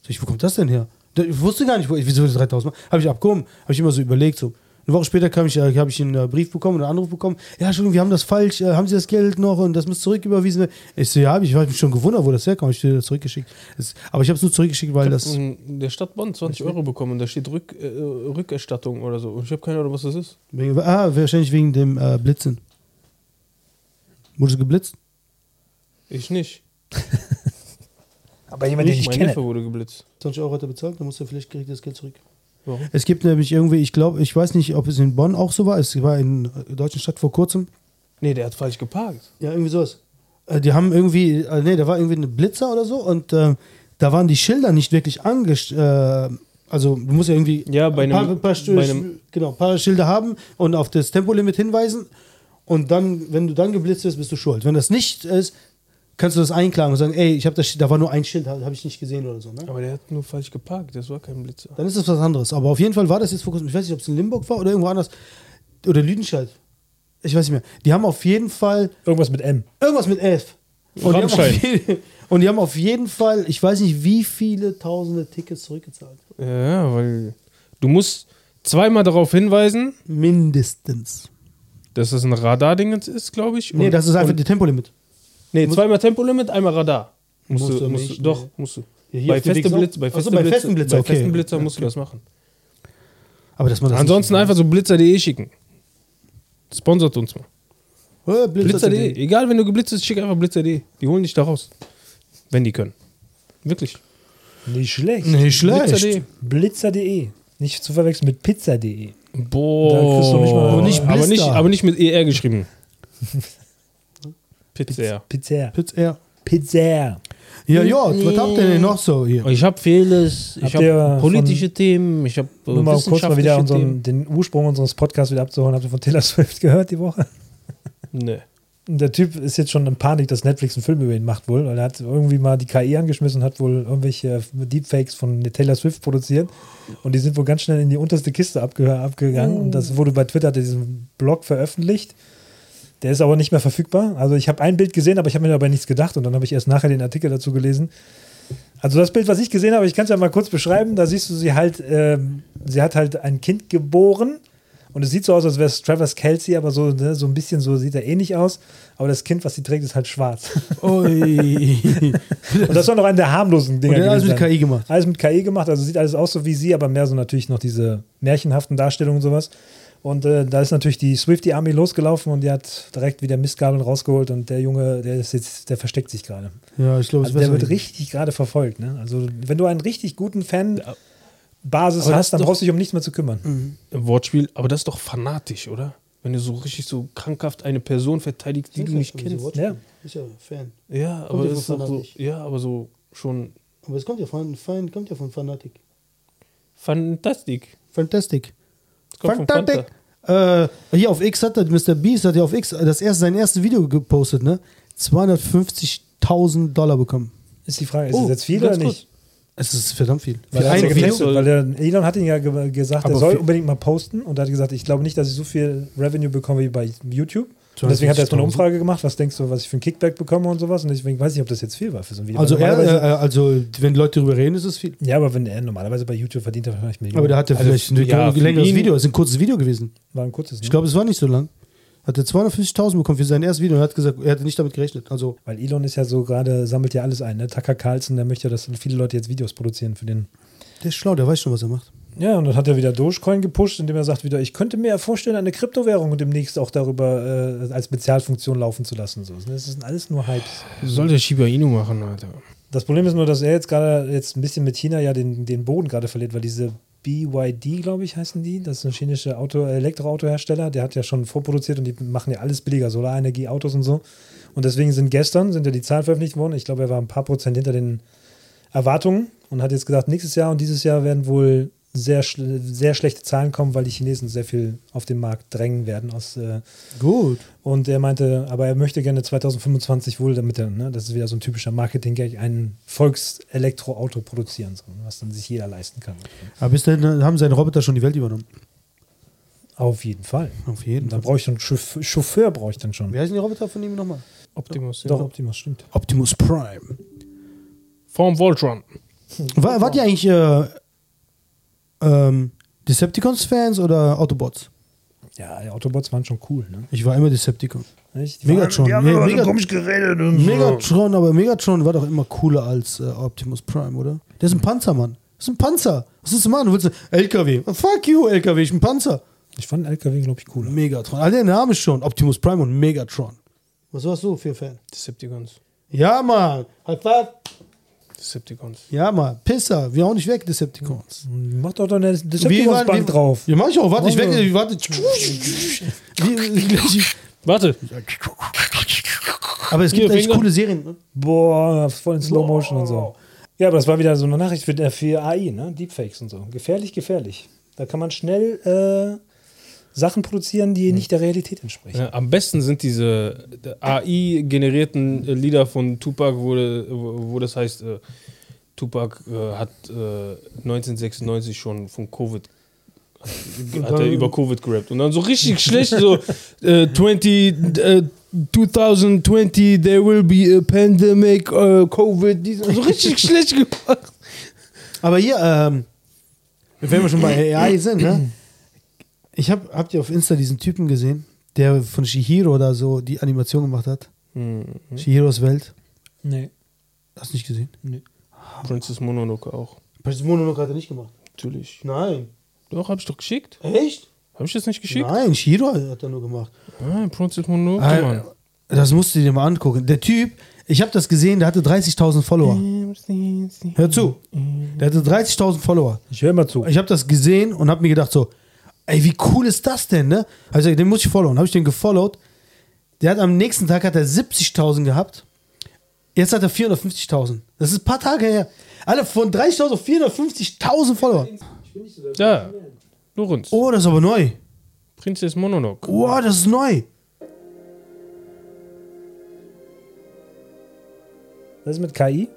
So, ich, wo kommt das denn her? Ich wusste gar nicht, wo, wieso 3000 Mark. Habe ich abgehoben. Habe ich immer so überlegt. So. Eine Woche später kam ich, äh, habe ich einen äh, Brief bekommen, einen Anruf bekommen. Ja, Entschuldigung, wir haben das falsch. Äh, haben Sie das Geld noch und das muss zurücküberwiesen werden? Ich so, ja, hab ich. Ich habe mich schon gewundert, wo das herkommt. Ich habe es zurückgeschickt. Das, aber ich habe es nur zurückgeschickt, weil das. In der Stadt Bonn 20 Euro bekommen und da steht Rück, äh, Rückerstattung oder so. Und ich habe keine Ahnung, was das ist. Wegen, ah, wahrscheinlich wegen dem äh, Blitzen. Wurdest du geblitzt? Ich nicht. aber jemand, den ich mein kenne. Neffe wurde geblitzt. 20 Euro hat er bezahlt, dann musst du vielleicht kriegt er das Geld zurück. Warum? Es gibt nämlich irgendwie, ich glaube, ich weiß nicht, ob es in Bonn auch so war. Es war in der deutschen Stadt vor kurzem. Nee, der hat falsch geparkt. Ja, irgendwie sowas. Äh, Die haben irgendwie, äh, nee, da war irgendwie eine Blitzer oder so und äh, da waren die Schilder nicht wirklich angestellt. Äh, also du musst ja irgendwie Ja, bei ein paar, einem- paar, bei einem- genau, paar Schilder haben und auf das Tempolimit hinweisen und dann, wenn du dann geblitzt wirst, bist du schuld. Wenn das nicht ist, kannst du das einklagen und sagen, ey, ich habe das, da war nur ein Schild, habe hab ich nicht gesehen oder so. Ne? Aber der hat nur falsch geparkt. Das war kein Blitzer. Dann ist das was anderes. Aber auf jeden Fall war das jetzt vor kurzem, ich weiß nicht, ob es in Limburg war oder irgendwo anders. Oder Lüdenscheid. Ich weiß nicht mehr. Die haben auf jeden Fall Irgendwas mit M. irgendwas mit elf. Und die, haben auf Rammstein. jeden, und die haben auf jeden Fall, ich weiß nicht, wie viele tausende Tickets zurückgezahlt. Ja, weil du musst zweimal darauf hinweisen, Mindestens. dass das ein Radardingens ist, glaube ich. Nee, Und- das ist einfach und- das Tempolimit. Nee, zweimal Tempolimit, einmal Radar. Musst, Musst du, musst nicht, doch, nee. musst du. Ja, hier bei, feste Blitz, bei Ach so, festen bei Blitzer, festen Blitzer, bei okay. festen Blitzer Okay, musst du das machen. Aber dass man das Ansonsten einfach so blitzer.de schicken. Sponsert uns mal. Äh, Blitzer Blitzer.de. Egal, wenn du geblitzt bist, schick einfach Blitzer.de. Die holen dich da raus. Wenn die können. Wirklich. Nicht schlecht. Nicht schlecht. Blitzer.de. Blitzer.de. Nicht zu verwechseln mit Pizza.de. Boah. Nicht mal- Aber nicht aber, nicht, Blister. aber nicht mit ER geschrieben. Pizza. Pizza. Pizza. Pizza. Ja, ja, was habt ihr denn noch so hier? Ich habe vieles, ich Habt habe politische Themen, ich habe äh, Nur mal kurz mal wieder unseren, Themen. den Ursprung unseres Podcasts wieder abzuholen. Habt ihr von Taylor Swift gehört die Woche? Nee. Der Typ ist jetzt schon in Panik, dass Netflix einen Film über ihn macht wohl, weil er hat irgendwie mal die KI angeschmissen und hat wohl irgendwelche Deepfakes von Taylor Swift produziert und die sind wohl ganz schnell in die unterste Kiste abge abgegangen und das wurde bei Twitter hat er diesen Blog veröffentlicht. Der ist aber nicht mehr verfügbar. Also ich habe ein Bild gesehen, aber ich habe mir dabei nichts gedacht und dann habe ich erst nachher den Artikel dazu gelesen. Also das Bild, was ich gesehen habe, ich kann es ja mal kurz beschreiben. Da siehst du sie halt, ähm, sie hat halt ein Kind geboren und es sieht so aus, als wäre es Travis Kelsey, aber so, ne, so ein bisschen so sieht er ähnlich aus. Aber das Kind, was sie trägt, ist halt schwarz. Ui. Und das war noch einer der harmlosen Dinge. Und alles mit KI gemacht. Alles mit KI gemacht, also sieht alles aus so wie sie, aber mehr so natürlich noch diese märchenhaften Darstellungen und sowas. Und äh, da ist natürlich die Swifty Army losgelaufen und die hat direkt wieder Mistgabeln rausgeholt und der Junge, der ist jetzt, der versteckt sich gerade. Ja, ich glaube, es Also der wird richtig gerade verfolgt. Ne? Also wenn du einen richtig guten Fan-Basis Aber das hast, dann doch- brauchst du dich um nichts mehr zu kümmern. Wortspiel, aber das ist doch fanatisch, oder? Wenn du so richtig so krankhaft eine Person verteidigst, die du nicht kennst. Ja. Ist ja Fan. Ja, Kommt aber ja das ist so, ja, aber so schon Aber es kommt ja von, Fan kommt ja von Fanatik. fantastik. Fantastic. Das Fantastic. Fanta. Äh, hier auf X hat er, Mr. Beast hat ja auf X das erste, sein erstes Video gepostet, ne? 250.000 Dollar bekommen. Ist die Frage, ist Oh, das jetzt viel oder nicht? Es ist verdammt viel. Weil er, ja ein Video. weil der Elon hat ihn ja ge gesagt, er Aber soll für- unbedingt mal posten und er hat gesagt, ich glaube nicht, dass ich so viel Revenue bekomme wie bei YouTube. Und deswegen hat er jetzt eine 250.000. Umfrage gemacht, was denkst du, was ich für ein Kickback bekomme und sowas. Und deswegen weiß ich, ob das jetzt viel war für so ein Video. Also, er, äh, also, wenn Leute darüber reden, ist es viel. ja, aber wenn er normalerweise bei YouTube verdient, er vielleicht Millionen. Aber der hatte Also, vielleicht ein ja, längeres Video. Es ist ein kurzes Video gewesen. war ein kurzes. Ne? Ich glaube, es war nicht so lang. Hat er 250.000 bekommen für sein erstes Video und er hat gesagt, er hatte nicht damit gerechnet. Also, Weil Elon ist ja so gerade, sammelt ja alles ein. Ne? Tucker Carlson, der möchte ja, dass viele Leute jetzt Videos produzieren für den. der ist schlau, der weiß schon, was er macht. Ja, und dann hat er wieder Dogecoin gepusht, indem er sagt wieder, ich könnte mir vorstellen, eine Kryptowährung demnächst auch darüber äh, als Spezialfunktion laufen zu lassen. So. Das sind alles nur Hypes. Soll der Shiba Inu machen, Alter. Das Problem ist nur, dass er jetzt gerade jetzt ein bisschen mit China ja den, den Boden gerade verliert, weil diese BYD, glaube ich, heißen die. Das ist ein chinesischer Auto, Elektroautohersteller, der hat ja schon vorproduziert und die machen ja alles billiger, Solarenergie, Autos und so. Und deswegen sind gestern, sind ja die Zahlen veröffentlicht worden. Ich glaube, er war ein paar Prozent hinter den Erwartungen und hat jetzt gesagt, nächstes Jahr und dieses Jahr werden wohl sehr, schl- sehr schlechte Zahlen kommen, weil die Chinesen sehr viel auf den Markt drängen werden. Aus, äh, Gut. und er meinte, aber er möchte gerne 2025 wohl, damit er, ne, das ist wieder so ein typischer Marketing-Gag, ein Volkselektroauto produzieren, so, was dann sich jeder leisten kann. Aber bis dahin haben seine Roboter schon die Welt übernommen. Auf jeden Fall. Auf jeden Fall. brauche ich schon Chauffeur, Chauffeur brauche ich dann schon. Wie heißen die Roboter von ihm nochmal? Optimus. Doch, ja. Optimus, stimmt. Optimus Prime. Vom Voltron. War, wart ihr eigentlich äh, ähm, Decepticons-Fans oder Autobots? Ja, die Autobots waren schon cool, ne? Ich war immer Decepticon. Die Megatron. Waren, die haben Mega- so komisch geredet und so. Megatron, aber Megatron war doch immer cooler als äh, Optimus Prime, oder? Der ist ein Panzer, Mann. Das ist ein Panzer. Was ist das, Mann? Du willst ein LKW. Fuck you, LKW, ich bin ein Panzer. Ich fand LKW, glaube ich, cooler. Megatron. All der Name schon. Optimus Prime und Megatron. Was warst du für Fan? Decepticons. Ja, Mann. High five. Decepticons. Ja, Mann. Pisser. Wir hauen nicht weg, Decepticons. Mach doch da eine Wie- Decepticons-Bank wie- drauf. Ja, mach ich auch. Warte, ich weg. doch. Warte. Warte. Aber es gibt Hier, echt Finger. coole Serien. ne? Boah, voll in Slow Motion und so. Ja, aber das war wieder so eine Nachricht für, für AI, ne? Deepfakes und so. Gefährlich, gefährlich. Da kann man schnell äh, Sachen produzieren, die nicht der Realität entsprechen. Ja, am besten sind diese AI-generierten äh, Lieder von Tupac, wo, wo das heißt, äh, Tupac äh, hat äh, 1996 schon von Covid hat er über Covid gerappt und dann so richtig schlecht so äh, 20 äh, 2020 there will be a pandemic äh, Covid so richtig schlecht gemacht Aber hier, ähm, wenn wir schon bei AI sind, ne? Ich hab, habt ihr auf Insta diesen Typen gesehen, der von Shihiro oder so die Animation gemacht hat? hm. Shihiros Welt. Nee. Hast du nicht gesehen? Princess Mononoke auch Princess Mononoke hat er nicht gemacht. natürlich Nein. doch hab ich doch geschickt Echt? hab ich das nicht geschickt Nein, Shihiro hat er nur gemacht. Nein, Princess Mononoke Ah, Mann Das musst du dir mal angucken. Der Typ, ich habe das gesehen, der hatte 30.000 Follower. Hör zu. Der hatte 30.000 Follower. Ich höre immer zu. Ich habe das gesehen und habe mir gedacht so, ey, wie cool ist das denn, ne? Hab ich gesagt, den muss ich followen. Habe ich den gefollowt. Der hat am nächsten Tag hat er 70.000 gehabt. Jetzt hat er 450.000. Das ist ein paar Tage her. Alle von 30.000 auf 450.000 Follower. Ja, Lorenz. Oh, das ist aber neu. Prinzess Mononoke. Oh, das ist neu. Was ist mit KI?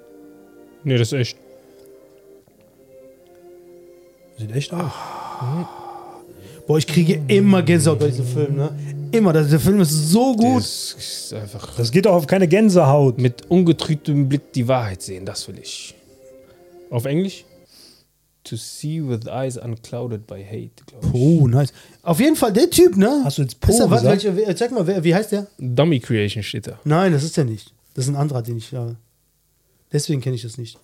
Nee, das ist echt. Sieht echt aus. Boah, ich kriege immer Gänsehaut bei diesem Film, ne? Immer. Das, der Film ist so gut. Das ist einfach Das geht doch auf keine Gänsehaut. mit ungetrübtem Blick die Wahrheit sehen, das will ich. Auf Englisch? To see with eyes unclouded by hate, glaube ich. Oh, nice. Auf jeden Fall, der Typ, ne? Hast du jetzt Po Ist er, warte, gesagt? welcher, wer- sag mal, wer, wie heißt der? Dummy Creation steht da. Nein, das ist der nicht. Das ist ein anderer, den ich habe. Deswegen kenne ich das nicht.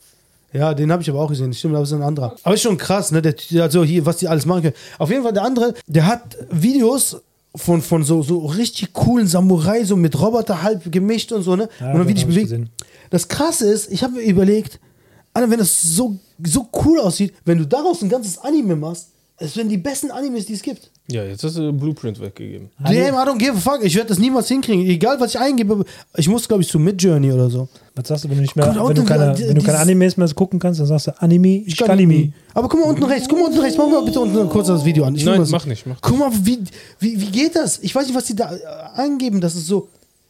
Ja, den habe ich aber auch gesehen. Stimmt, aber ist ein anderer. Aber ist schon krass, ne? Der, also hier, was die alles machen können. Auf jeden Fall, der andere, der hat Videos von, von so, so richtig coolen Samurai, so mit Roboter halb gemischt und so, ne? Ja, und dann wie dich bewegt. gesehen. Das krasse ist, ich habe mir überlegt, Alter, wenn das so, so cool aussieht, wenn du daraus ein ganzes Anime machst, es werden die besten Animes, die es gibt. Ja, jetzt hast du Blueprint weggegeben. Damn, I don't give a fuck. Ich werde das niemals hinkriegen. Egal, was ich eingebe. Ich muss, glaube ich, zu Midjourney oder so. Was sagst du, wenn du nicht mehr, mal, wenn du keine, die- wenn du keine Animes mehr gucken kannst, dann sagst du Anime, ich, kann Anime. Aber guck mal unten rechts. Guck mal unten rechts. Mach mal bitte unten kurz das Video an. Ich Nein, mach nicht, mach Guck mal, wie, wie, wie geht das? Ich weiß nicht, was die da äh, angeben. Das ist so.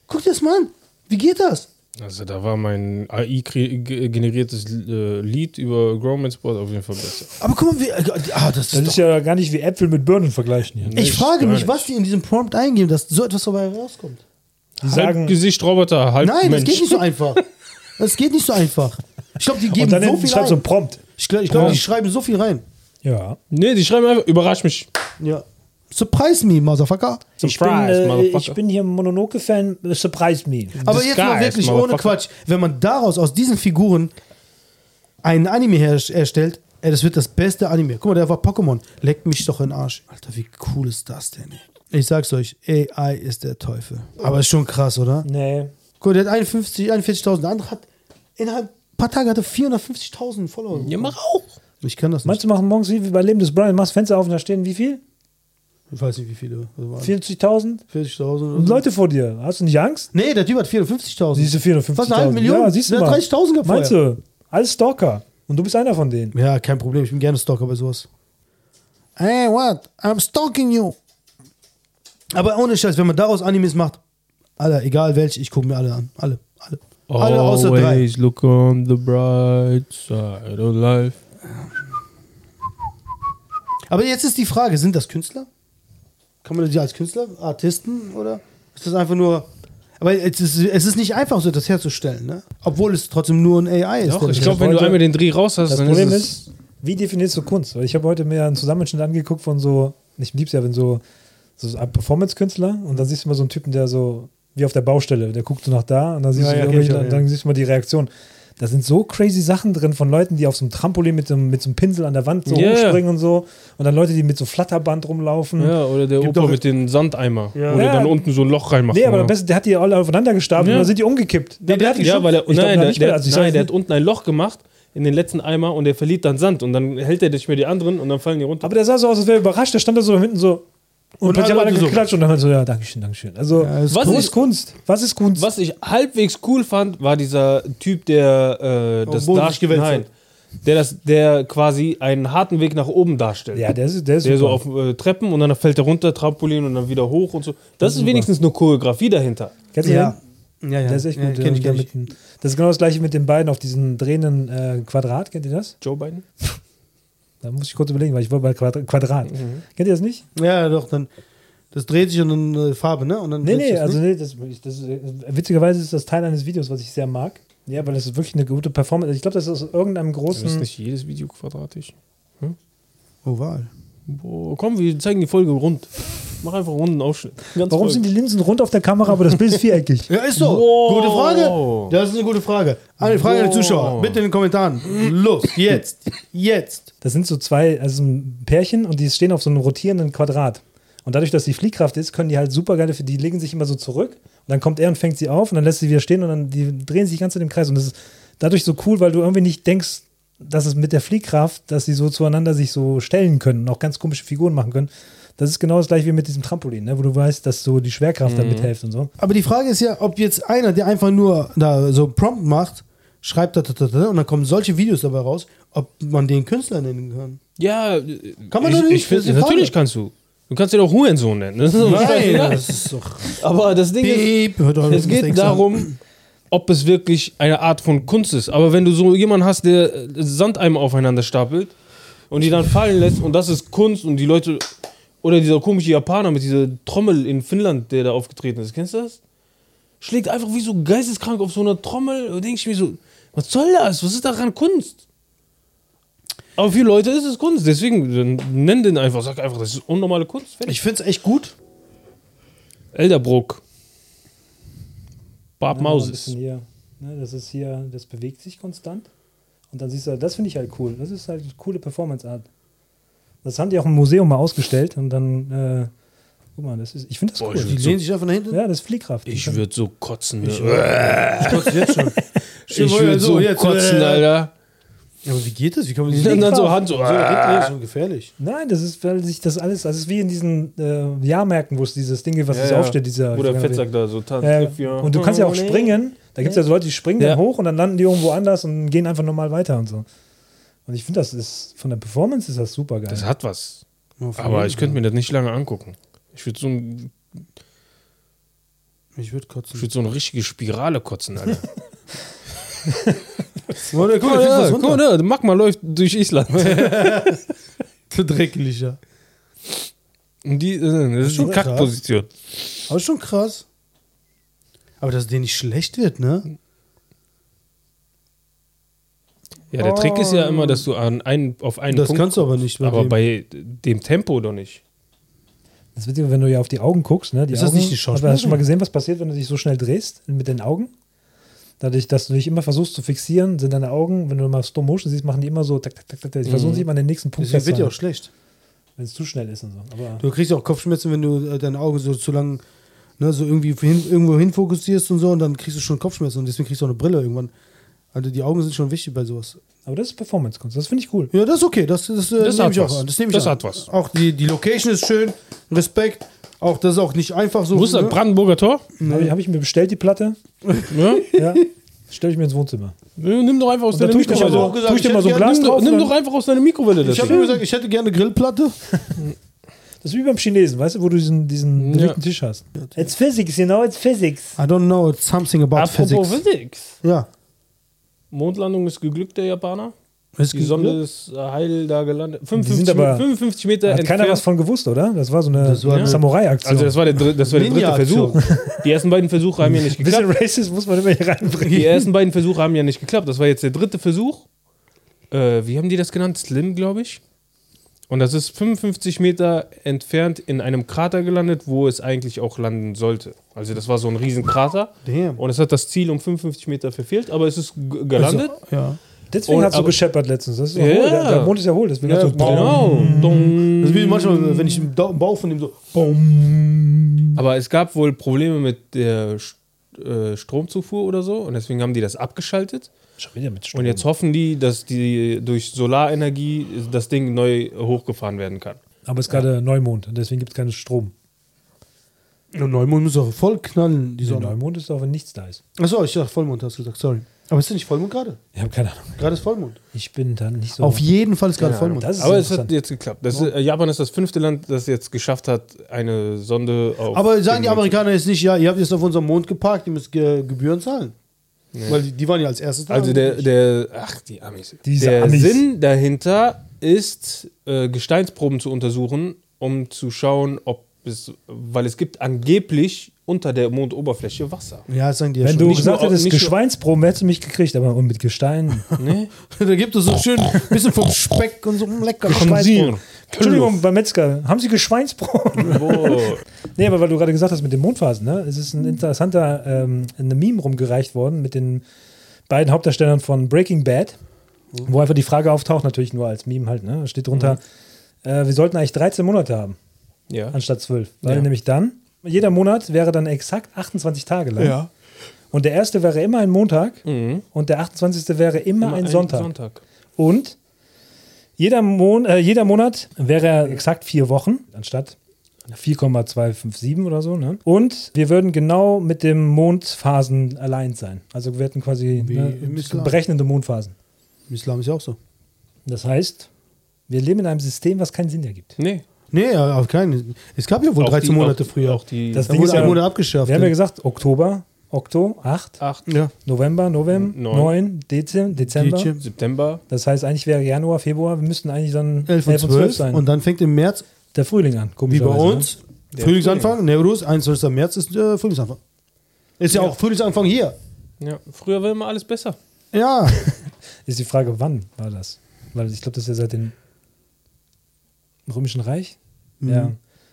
Guck dir das mal an. Wie geht das? Also da war mein AI-generiertes äh, Lied über Growman Sport auf jeden Fall besser. Aber guck mal, wie. äh, Ah, das ist Das ist ja gar nicht wie Äpfel mit Birnen vergleichen hier. ich echt frage mich, nicht. was die in diesem Prompt eingeben, dass so etwas dabei rauskommt. Die Halb sagen, Gesicht Roboter, halb Nein, Mensch. das geht nicht so einfach. Das geht nicht so einfach. Ich glaube, die geben und dann so hinten viel schreibst du rein. prompt. Ich glaube, ich glaub, die schreiben so viel rein. Ja. Nee, die schreiben einfach, überrasch mich. Ja. Surprise me, Motherfucker. Ich bin, Surprise, äh, Motherfucker. ich bin hier Mononoke-Fan, äh, surprise me. Aber jetzt mal Disguise, wirklich ohne. Quatsch. Wenn man daraus, aus diesen Figuren, einen Anime her erstellt, ey, das wird das beste Anime. Guck mal, der war Pokémon. Leckt mich doch in den Arsch. Alter, wie cool ist das denn, ey? Ich sag's euch, AI ist der Teufel. Aber ist schon krass, oder? Nee. Guck, der hat 51, 41.000. Der andere hat innerhalb ein paar Tage hat er 450.000 Follower. Ja, mach auch. Ich kann das nicht. Meinst du, machen morgens wie bei Leben des Brian, machst Fenster auf und da stehen wie viel? Ich weiß nicht, wie viele. das waren. 40.000? 40.000 oder so. Leute vor dir. Hast du nicht Angst? Nee, der Typ hat 450.000. Siehst du 450.000? Was, eine halbe Million? Ja, siehst du Der mal. 30.000 gehabt Meinst du? Alles Stalker. Und du bist einer von denen. Ja, kein Problem. Ich bin gerne Stalker bei sowas. Hey, what? I'm stalking you. Aber ohne Scheiß, wenn man daraus Animes macht, Alter, egal welche, ich gucke mir alle an. Alle. Alle. Alle außer drei. Always look on the bright side of life. Aber jetzt ist die Frage, sind das Künstler? Kann man die als Künstler, Artisten oder ist das einfach nur... Aber es ist, es ist nicht einfach so, das herzustellen, ne? Obwohl es trotzdem nur ein AI ist. Doch, ich das- glaube, wenn du einmal den Dreh raus hast, Das dann Problem ist ist, wie definierst du Kunst? Weil ich habe heute mir einen Zusammenschnitt angeguckt von so, ich lieb's ja, wenn so, so ein Performance-Künstler und dann siehst du mal so einen Typen, der so, wie auf der Baustelle, der guckt so nach da und dann siehst Ja, du ja, auch, dann ja. siehst du mal die Reaktion. Da sind so crazy Sachen drin von Leuten, die auf so einem Trampolin mit so, einem- mit so einem Pinsel an der Wand so ja. hochspringen und so. Und dann Leute, die mit so Flatterband rumlaufen. Ja, oder der Gibt Opa mit dem Sandeimer. Ja. Wo der Ja. dann unten so ein Loch reinmacht. Nee, aber Ja. am besten, der hat die alle aufeinander gestapelt Ja. und dann sind die umgekippt. Der, der, hat die ja, schon- weil er, ich glaub, nein, noch der, der, Also nein, der hat unten ein Loch gemacht in den letzten Eimer und der verliert dann Sand und dann hält er nicht mehr die anderen und dann fallen die runter. Aber der sah so aus, als wäre er überrascht. Der stand da so hinten so. Und, Und plötzlich alle haben alle Leute so. geklatscht und dann so, ja, Dankeschön, Dankeschön. Also, Ja, was cool. ist Kunst? Was ist Kunst? Was ich halbwegs cool fand, war dieser Typ, der äh, das Boden sich darstellt. Nein, der, das, der quasi einen harten Weg nach oben darstellt. Ja, der ist, der ist der so auf äh, Treppen und dann fällt er runter, Trampolin und dann wieder hoch und so. Das, ist super. wenigstens eine Choreografie dahinter. Kennst du Ja. den? Ja, ja. Der ist echt ja, gut. Kenn ich, ich. mit das ist genau das gleiche mit den beiden auf diesen drehenden äh, Quadrat. Kennt ihr das? Joe Biden? Da muss ich kurz überlegen, weil ich war bei Quadrat. Mhm. Kennt ihr das nicht? Ja, doch, dann. Das dreht sich und dann äh, Farbe, ne? Und dann Nee, dreht sich nee, das, also ne? nee, das, das, äh, witzigerweise ist das Teil eines Videos, was ich sehr mag. Ja, weil das ist wirklich eine gute Performance. Ich glaube, das ist aus irgendeinem Ist großen. nicht jedes Video quadratisch? Oval. Boah, komm, wir zeigen die Folge rund. Mach einfach einen runden Ausschnitt. Ganz Warum sind die Linsen rund auf der Kamera, aber das Bild ist viereckig? Ja, ist so. Wow. Gute Frage. Das ist eine gute Frage. Eine Frage an die Wow. Zuschauer. Bitte in den Kommentaren. Los, jetzt. Jetzt. Das sind so zwei, also ein Pärchen und die stehen auf so einem rotierenden Quadrat. Und dadurch, dass die Fliehkraft ist, können die halt super geile, die legen sich immer so zurück und dann kommt er und fängt sie auf und dann lässt sie wieder stehen und dann die drehen sich ganze Zeit im Kreis. Und das ist dadurch so cool, weil du irgendwie nicht denkst, dass es mit der Fliehkraft, dass sie so zueinander sich so stellen können und auch ganz komische Figuren machen können. Das ist genau das gleiche wie mit diesem Trampolin, ne? wo du weißt, dass so die Schwerkraft damit hilft und so. Aber die Frage ist ja, ob jetzt einer, der einfach nur da so Prompt macht, schreibt da, da, da, da, und dann kommen solche Videos dabei raus, ob man den Künstler nennen kann. Ja, Kann man ich, doch nicht, Ich find, ist natürlich kannst du. Du kannst ihn auch Hurensohn nennen. Das ist scheißegal. das ist doch. Aber das Ding ist, Piep, hört doch, es geht darum, ob es wirklich eine Art von Kunst ist. Aber wenn du so jemanden hast, der äh, Sandeimer aufeinander stapelt und die dann fallen lässt und das ist Kunst und die Leute. Oder dieser komische Japaner mit dieser Trommel in Finnland, der da aufgetreten ist. Kennst du das? Schlägt einfach wie so geisteskrank auf so einer Trommel. Und denke ich mir so, was soll das? Was ist daran Kunst? Aber für Leute ist es Kunst. Deswegen nenn den einfach. Sag einfach, das ist unnormale Kunst. Fertig. Ich finde es echt gut. Elderbrook. Ein Mauses. ne, das ist hier, das bewegt sich konstant. Und dann siehst du, das finde ich halt cool. Das ist halt eine coole Performance-Art. Das haben die auch im Museum mal ausgestellt und dann, äh, guck mal, das ist, ich finde das Boah, cool. ich Die lehnen sich einfach nach hinten. Ja, das ist Fliehkraft. Ich Das- würde so kotzen. Ne? Ich kotze jetzt schon. Ich dir würde mal so so, jetzt, kotzen, äh, Alter. Ja, aber wie geht das? Wie kann man Und dann so Hand so. So, das ist schon gefährlich. Nein, das ist, weil sich das alles, das ist wie in diesen äh, Jahrmärkten, wo es dieses Ding gibt, was Ja, das ja. aufsteht, dieser. Wo der Fettsack da so tanzt. Ja, Ja. und du kannst ja auch springen. Da gibt es ja so Leute, die springen Ja. dann hoch und dann landen die irgendwo anders und gehen einfach normal weiter und so. Und ich finde, das ist von der Performance ist das super geil. Das hat was. Aber ich könnte mir das nicht lange angucken. Ich würde so, ein, Ich würde ich kotzen. würd so eine richtige Spirale kotzen, Alter. Warte, guck Guck mal, da mal, guck mal, da, Magma läuft durch Island. Zu dreckig, ja. Und die, äh, das ist schon. Kackposition. Aber schon krass. Aber dass denen nicht schlecht wird, ne? Ja, der Trick ist ja immer, dass du an einen, auf einen Das Punkt kannst du aber nicht. bei aber dem. bei dem Tempo doch nicht. Das wird wenn du ja auf die Augen guckst, ne? Die Ist das Augen, nicht die aber hast du schon mal Schauspielerin? gesehen, was passiert, wenn du dich so schnell drehst mit den Augen? Dadurch, dass du dich immer versuchst zu fixieren, sind deine Augen, wenn du mal Stop Motion siehst, machen die immer so tak, tak, tak, tak. Die versuchen sich immer an den nächsten Punkt Deswegen wird ja auch schlecht. wenn es zu schnell ist und so. Aber Du kriegst ja auch Kopfschmerzen, wenn du äh, deine Augen so zu lang, ne, so irgendwie hin, irgendwo hin fokussierst und so und dann kriegst du schon Kopfschmerzen und deswegen kriegst du auch eine Brille irgendwann. Also die Augen sind schon wichtig bei sowas. Aber das ist Performance-Kunst, das finde ich cool. Ja, das ist okay. Das, das, äh, Das nehme hat ich auch was. an. Das, nehme ich Das an. hat was. Auch die, die Location ist schön. Respekt. Auch das ist auch nicht einfach so. Wo ist das ne? Brandenburger Tor? Habe ich, hab ich mir bestellt, die Platte. Ja? Ja. Stelle ich mir ins Wohnzimmer. Nimm doch einfach aus deiner Mikrowelle. auch gesagt, tue ich dir mal so hätte Glas Nimm, drauf. doch, nimm doch einfach aus deiner Mikrowelle das Ich habe gesagt, ich hätte gerne Grillplatte. Das ist wie beim Chinesen, weißt du, wo du diesen, diesen Ja. bewegten Tisch hast. It's physics, you know, it's physics. I don't know, it's something about Apropos physics. Physics. Ja. Mondlandung ist geglückt, der Japaner. Es Die gibt- Sonde ist äh, heil da gelandet. 55, sind aber- 55 Meter hat keiner was entfernt. von gewusst, oder? Das war so eine, Das war eine- Samurai-Aktion. Also das war der, das war der dritte. Versuch. Die ersten beiden Versuche haben ja nicht ein bisschen geklappt. racist muss man immer hier reinbringen. Die ersten beiden Versuche haben ja nicht geklappt. Das war jetzt der dritte Versuch. Äh, wie haben die das genannt? Slim, glaube ich. Und das ist 55 Meter entfernt in einem Krater gelandet, wo es eigentlich auch landen sollte. Also das war so ein riesen Krater. Damn. Und es hat das Ziel um 55 Meter verfehlt, aber es ist g- gelandet. Also, ja. Deswegen hat es so gescheppert letztens. Das ist Ja. hohl. Der, der Mond ist ja hohl. Deswegen Ja, hat's so genau. Dong. Das ist wie manchmal, wenn ich im Bauch von dem so. Aber es gab wohl Probleme mit der St- äh, Stromzufuhr oder so und deswegen haben die das abgeschaltet. Schon wieder mit Strom. Und jetzt hoffen die, dass die durch Solarenergie das Ding neu hochgefahren werden kann. Aber es ist gerade Neumond und deswegen gibt es keinen Strom. Der Neumond muss auch voll knallen, die Der Sonne. Neumond ist auch, wenn nichts da ist. Achso, ich dachte Vollmond, hast du gesagt, sorry. Aber ist denn nicht Vollmond gerade? Ich habe keine Ahnung. Gerade ist Vollmond. Ich bin da nicht so. Auf jeden Fall ist gerade Vollmond. Das ist Aber es hat jetzt geklappt. Das ist, äh, Japan ist das fünfte Land, das jetzt geschafft hat, eine Sonde auf. Aber sagen die Amerikaner jetzt nicht, ja, ihr habt jetzt auf unserem Mond geparkt, ihr müsst Ge Gebühren zahlen. Weil die, die waren ja als erstes da. Also der, der, ach, die Amis. Diese der Amis. Sinn dahinter ist, äh, Gesteinsproben zu untersuchen, um zu schauen, ob es, weil es gibt angeblich unter der Mondoberfläche Wasser. ja, das sagen die ja Wenn schon. du nicht gesagt nur- hättest, Geschweinsproben, hättest du mich gekriegt, aber und mit Gestein. Ne? da gibt es so schön ein bisschen vom Speck und so lecker Geschweinsproben. Entschuldigung, beim Metzger, haben Sie Geschweinsproben? Nee, aber weil du gerade gesagt hast mit den Mondphasen, ne? Es ist ein interessanter ähm, eine Meme rumgereicht worden mit den beiden Hauptdarstellern von Breaking Bad, wo einfach die Frage auftaucht, natürlich nur als Meme halt, ne? Da steht drunter, äh, wir sollten eigentlich 13 Monate haben, Ja. anstatt 12. Weil Ja. nämlich dann, jeder Monat wäre dann exakt 28 Tage lang. Ja. Und der erste wäre immer ein Montag Mhm. und der 28. wäre immer, Immer ein Sonntag. Sonntag. Und jeder, Mon äh, jeder Monat wäre exakt vier Wochen, anstatt 4,257 oder so. Ne? Und wir würden genau mit dem Mondphasen allein sein. Also wir hätten quasi ne, berechnende Mondphasen. Im Islam ist ja auch so. Das heißt, wir leben in einem System, was keinen Sinn ergibt. Nee. Nee, auf keinen. Es gab ja wohl Auch 13 die- Monate früher. Auch die Das Da Ding wurde ist ja- Monat abgeschafft. Wir haben ja gesagt, Oktober, Okto, 8, acht, ja. November, November, Neun. 9, Dezember, Dezember. September. Das heißt, eigentlich wäre Januar, Februar, wir müssten eigentlich dann 11 und 12 sein. und dann fängt im März, der Frühling an, wie bei uns, Der Frühlingsanfang, Neurus, 21. März ist äh, Frühlingsanfang. Ist ja, Ja. auch Frühlingsanfang hier. Ja. Früher war immer alles besser. Ja, Ne? Ist die Frage, wann war das? Weil ich glaube, das ist ja seit dem Römischen Reich. Ja.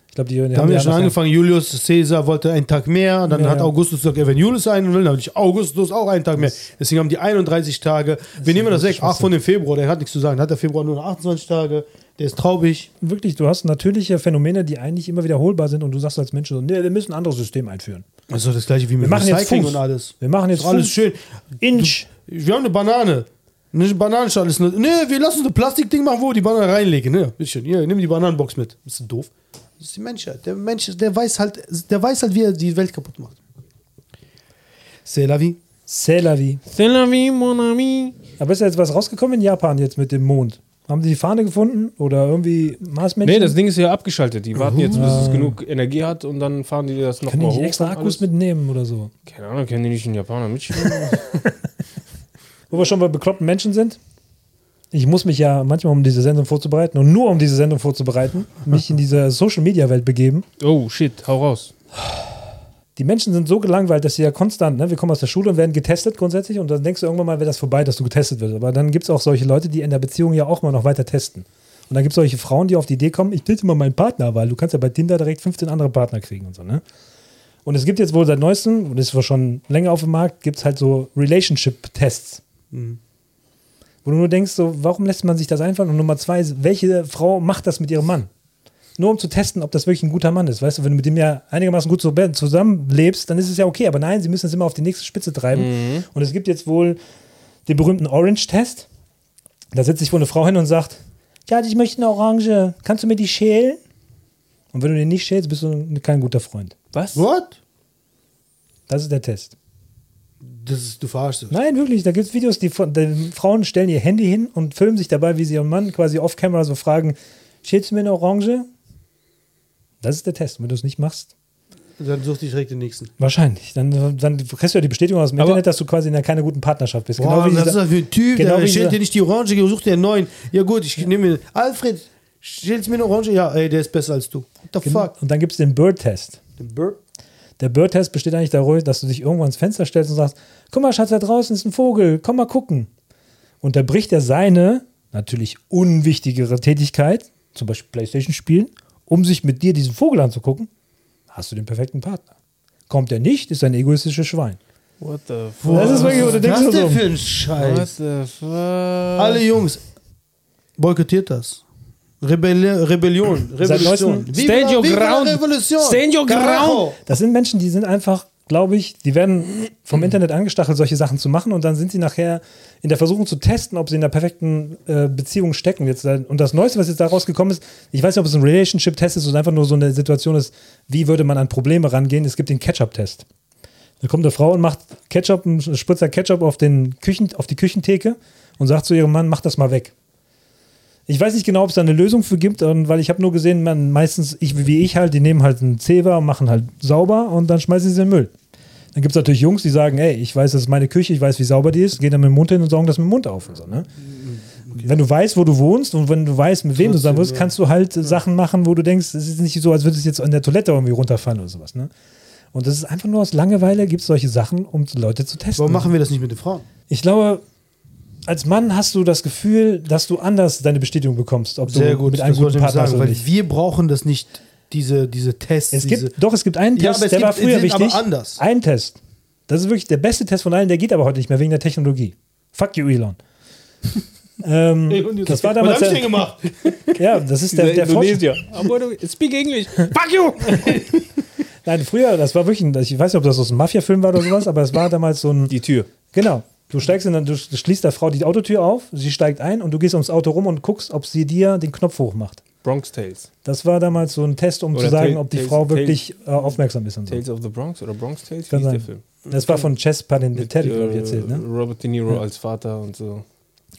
Ich glaube, die, die Mhm. da haben wir ja schon angefangen. Julius Caesar wollte einen Tag mehr. Dann Ja, hat. Augustus gesagt, wenn Julius einen will, dann will ich Augustus auch einen Tag mehr. Deswegen haben die 31 Tage. Wir nehmen das weg. Ach, von dem Februar, der hat nichts zu sagen. Hat der Februar nur noch 28 Tage. Der ist traubig. Wirklich, du hast natürliche Phänomene, die eigentlich immer wiederholbar sind und du sagst als Mensch so, nee, wir müssen ein anderes System einführen. Also das gleiche wie mit Wir machen jetzt Recycling Fuß. und alles. Wir machen jetzt alles schön. Inch. Wir haben eine Banane. Eine Bananenschale ist. Nee, wir lassen so ein Plastikding machen, wo wir die Banane reinlegen. Ne? Bisschen. Hier, nimm die Bananenbox mit. Bist du doof? Das ist die Menschheit. Der Mensch, der weiß halt, der weiß halt, wie er die Welt kaputt macht. C'est la vie. C'est la vie. C'est la vie, mon ami. Aber ist da jetzt was rausgekommen in Japan jetzt mit dem Mond? Haben die die Fahne gefunden oder irgendwie Marsmännchen? Nee, das Ding ist ja abgeschaltet. Die warten jetzt, bis es genug Energie hat und dann fahren die das Können die nochmal nicht hoch. extra und Akkus alles. mitnehmen oder so? Keine Ahnung, können die nicht in Japaner mitschreiben? Wo wir schon bei bekloppten Menschen sind. Ich muss mich ja manchmal, um diese Sendung vorzubereiten und nur um diese Sendung vorzubereiten, mich in diese Social-Media-Welt begeben. oh, shit, hau raus. Die Menschen sind so gelangweilt, dass sie ja konstant, ne, wir kommen aus der Schule und werden getestet grundsätzlich und dann denkst du irgendwann mal, wäre das vorbei, dass du getestet wirst. Aber dann gibt es auch solche Leute, die in der Beziehung ja auch mal noch weiter testen. Und dann gibt es solche Frauen, die auf die Idee kommen, ich teste mal meinen Partner, weil du kannst ja bei Tinder direkt 15 andere Partner kriegen und so, ne? Und es gibt jetzt wohl seit neuestem, und das ist wohl schon länger auf dem Markt, gibt es halt so Relationship-Tests. Wo du nur denkst, so, warum lässt man sich das einfallen? Und Nummer zwei ist, welche Frau macht das mit ihrem Mann? Nur um zu testen, ob das wirklich ein guter Mann ist. Weißt du, wenn du mit dem ja einigermaßen gut zusammenlebst, dann ist es ja okay. Aber nein, sie müssen es immer auf die nächste Spitze treiben. Und es gibt jetzt wohl den berühmten Orange-Test. Da setzt sich wohl eine Frau hin und sagt, ja, ich möchte eine Orange. Kannst du mir die schälen? Und wenn du den nicht schälst, bist du kein guter Freund. Was? What? Das ist der Test. Das ist, du verarschst uns. Nein, wirklich, da gibt es Videos, die, von- die Frauen stellen ihr Handy hin und filmen sich dabei, wie sie ihren Mann quasi off-camera so fragen, schälst du mir eine Orange? Das ist der Test. Und wenn du es nicht machst, Dann such dich direkt den nächsten. wahrscheinlich. Dann, dann kriegst du ja die Bestätigung aus dem Aber- Internet, dass du quasi in einer keine guten Partnerschaft bist. Boah, genau wie was ist das für ein Typ? genau der schält dir nicht die Orange, such dir einen neuen. Ja gut, ich nehme mir. Alfred, schälst mir eine Orange? Ja, ey, der ist besser als du. What the fuck? Und dann gibt es den Bird-Test. Den Burp? Der Bird-Test besteht eigentlich darin, dass du dich irgendwann ans Fenster stellst und sagst, guck mal, Schatz, da draußen ist ein Vogel, komm mal gucken. Und da bricht er seine, natürlich unwichtigere Tätigkeit, zum Beispiel Playstation spielen, um sich mit dir diesen Vogel anzugucken, hast du den perfekten Partner. Kommt er nicht, ist er ein egoistisches Schwein. What the fuck? Das ist wirklich, Was nur denn so, für ein What Scheiß? the fuck? Alle Jungs, boykottiert das. Rebelli Rebellion. Revolution. Stand your ground. Revolution. Stand your ground. Das sind Menschen, die sind einfach, glaube ich, die werden vom Internet angestachelt, solche Sachen zu machen und dann sind sie nachher in der Versuchung zu testen, ob sie in der perfekten äh, Beziehung stecken. Jetzt, äh, und das Neueste, was jetzt da rausgekommen ist, ich weiß nicht, ob es ein Relationship-Test ist oder einfach nur so eine Situation ist, wie würde man an Probleme rangehen. Es gibt den Ketchup-Test. Da kommt eine Frau und macht Ketchup, einen Spritzer Ketchup auf, den Küchen, auf die Küchentheke und sagt zu ihrem Mann, mach das mal weg. Ich weiß nicht genau, ob es da eine Lösung für gibt, weil ich habe nur gesehen, man meistens, ich, wie ich halt, die nehmen halt einen Zewa machen halt sauber und dann schmeißen sie es in den Müll. Dann gibt es natürlich Jungs, die sagen, ey, ich weiß, das ist meine Küche, ich weiß, wie sauber die ist, gehen dann mit dem Mund hin und saugen das mit dem Mund auf. Und so, ne? Wenn du weißt, wo du wohnst und wenn du weißt, mit wem du zusammen wirst, kannst du halt äh, Sachen machen, wo du denkst, es ist nicht so, als würde es jetzt an der Toilette irgendwie runterfallen oder sowas. Ne? Und das ist einfach nur aus Langeweile, gibt es solche Sachen, um Leute zu testen. Warum machen wir das nicht mit den Frauen? Ich glaube, als Mann hast du das Gefühl, dass du anders deine Bestätigung bekommst, ob Sehr du gut, mit einem guten ich Partner sagen, hast oder weil nicht. wir brauchen das nicht, diese, diese Tests. Es diese, gibt, doch, es gibt einen Ja, Test, aber es der gibt- war früher sind aber wichtig. anders. Ein Test. Das ist wirklich der beste Test von allen, der geht aber heute nicht mehr wegen der Technologie. Fuck you, Elon. ähm, das war damals. Was hab ich denn gemacht? ja, das ist der, der du speak English. Fuck you! Nein, früher, das war wirklich, ein, ich weiß nicht, ob das aus einem Mafia-Film war oder sowas, aber es war damals so ein. Die Tür. Genau. Du steigst in, du schließt der Frau die Autotür auf, sie steigt ein und du gehst ums Auto rum und guckst, ob sie dir den Knopf hochmacht. Bronx Tales. Das war damals so ein Test, um Oder zu sagen, ob die Tales- Frau Tales- wirklich äh, aufmerksam ist und so. Tales of the Bronx oder Bronx Tales? Wie Kann der sein. Film? Das war von Chess Parenteri, Mit, glaube ich, äh, erzählt, ne? Robert De Niro Ja. als Vater und so.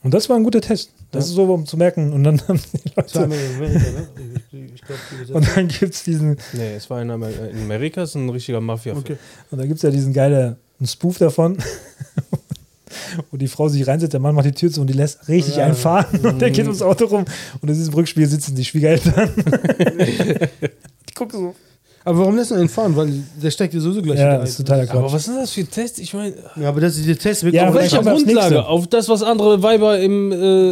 Und das war ein guter Test. Das ist so, um zu merken. Und dann haben die Das war Leute. in Amerika, ne? Ich, ich glaub, die Übersetzung- Und dann gibt es diesen. Nee, es war in, Amer in Amerika, ist ein richtiger Mafia-Film. Okay. Und da gibt es ja diesen geilen Spoof davon. Wo die Frau sich reinsetzt, der Mann macht die Tür zu und die lässt richtig Ja. einen fahren und der geht ums Auto rum und in diesem Rückspiel sitzen die Schwiegereltern. ich gucke so. Aber warum lässt du ihn fahren? Weil der steckt dir sowieso gleich Ja, das ist totaler Aber Quatsch. was sind das für Tests? Ich meine, Ja, aber das ist der Test. Ja, auf aber welcher Grundlage? Auf das, was andere Weiber im, äh,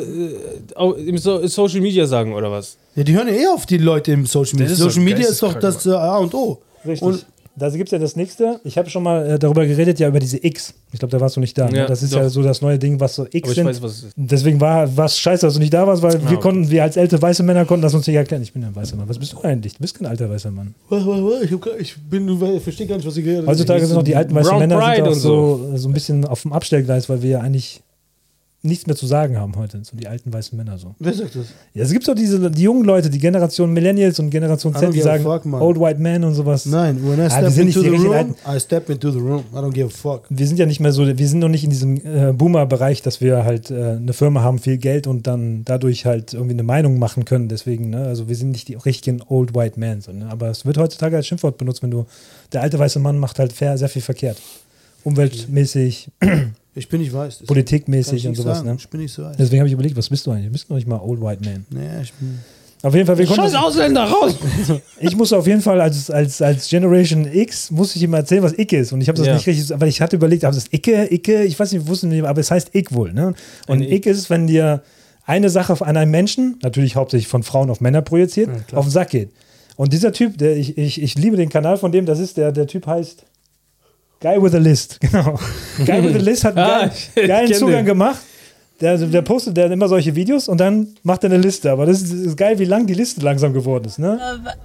im so Social Media sagen, oder was? Ja, die hören ja eher auf die Leute im Social Media. Social Media ist doch das äh, A und O. Richtig. Und- da gibt es ja das nächste. Ich habe schon mal äh, darüber geredet, ja, über diese X. Ich glaube, da warst du nicht da. ne? Ja, Das ist doch. ja so das neue Ding, was so X Aber ich sind. weiß, was es ist. Deswegen war es scheiße, dass du nicht da warst, weil wir okay. konnten, wir als alte weiße Männer konnten das uns nicht erklären. Ich bin ja ein weißer Mann. Was bist du eigentlich? Du bist kein alter weißer Mann. Ich, hab gar- ich bin, ich verstehe gar nicht, was ihr geredet. Heutzutage sind noch die alten weißen Brown Männer sind Pride auch und so, so ein bisschen auf dem Abstellgleis, weil wir ja eigentlich nichts mehr zu sagen haben heute. So die alten weißen Männer so. Wer sagt das? Ja, es gibt so diese die jungen Leute, die Generation Millennials und Generation Z, die sagen fuck. Old White Man und sowas. Nein, when I Ah, wir step nicht into die the room, I step into the room. I don't give a fuck. Wir sind ja nicht mehr so, wir sind noch nicht in diesem äh, Boomer-Bereich, dass wir halt äh, eine Firma haben, viel Geld und dann dadurch halt irgendwie eine Meinung machen können. Deswegen, ne? also wir sind nicht die richtigen Old White Men. So, ne? Aber es wird heutzutage als Schimpfwort benutzt, wenn du, der alte weiße Mann macht halt fair, sehr viel verkehrt. Umweltmäßig, Ich bin nicht weiß. Politikmäßig und sowas. sagen. Ne? Ich bin nicht so weiß. Deswegen habe ich überlegt, was bist du eigentlich? Du bist noch nicht mal Old White Man. Nee, ich bin. Auf jeden Fall, wir Scheiß Ausländer, raus! Ich muss auf jeden Fall als, als, als Generation X, muss ich ihm erzählen, was Ick ist. Und ich habe das Ja. nicht richtig, aber ich hatte überlegt, aber das Icke, Icke, ich weiß nicht, wusste nicht, aber es heißt Ick wohl. Ne? Und Ick ist, wenn dir eine Sache an einem Menschen, natürlich hauptsächlich von Frauen auf Männer projiziert, klar. auf den Sack geht. Und dieser Typ, der, ich, ich, ich liebe den Kanal von dem, das ist der, der Typ heißt Guy with a List, genau. Guy with a List hat einen Ah, geilen, ich geilen kenn Zugang den. gemacht. Der, der postet der immer solche Videos und dann macht er eine Liste. Aber das ist, ist geil, wie lang die Liste langsam geworden ist. Ne?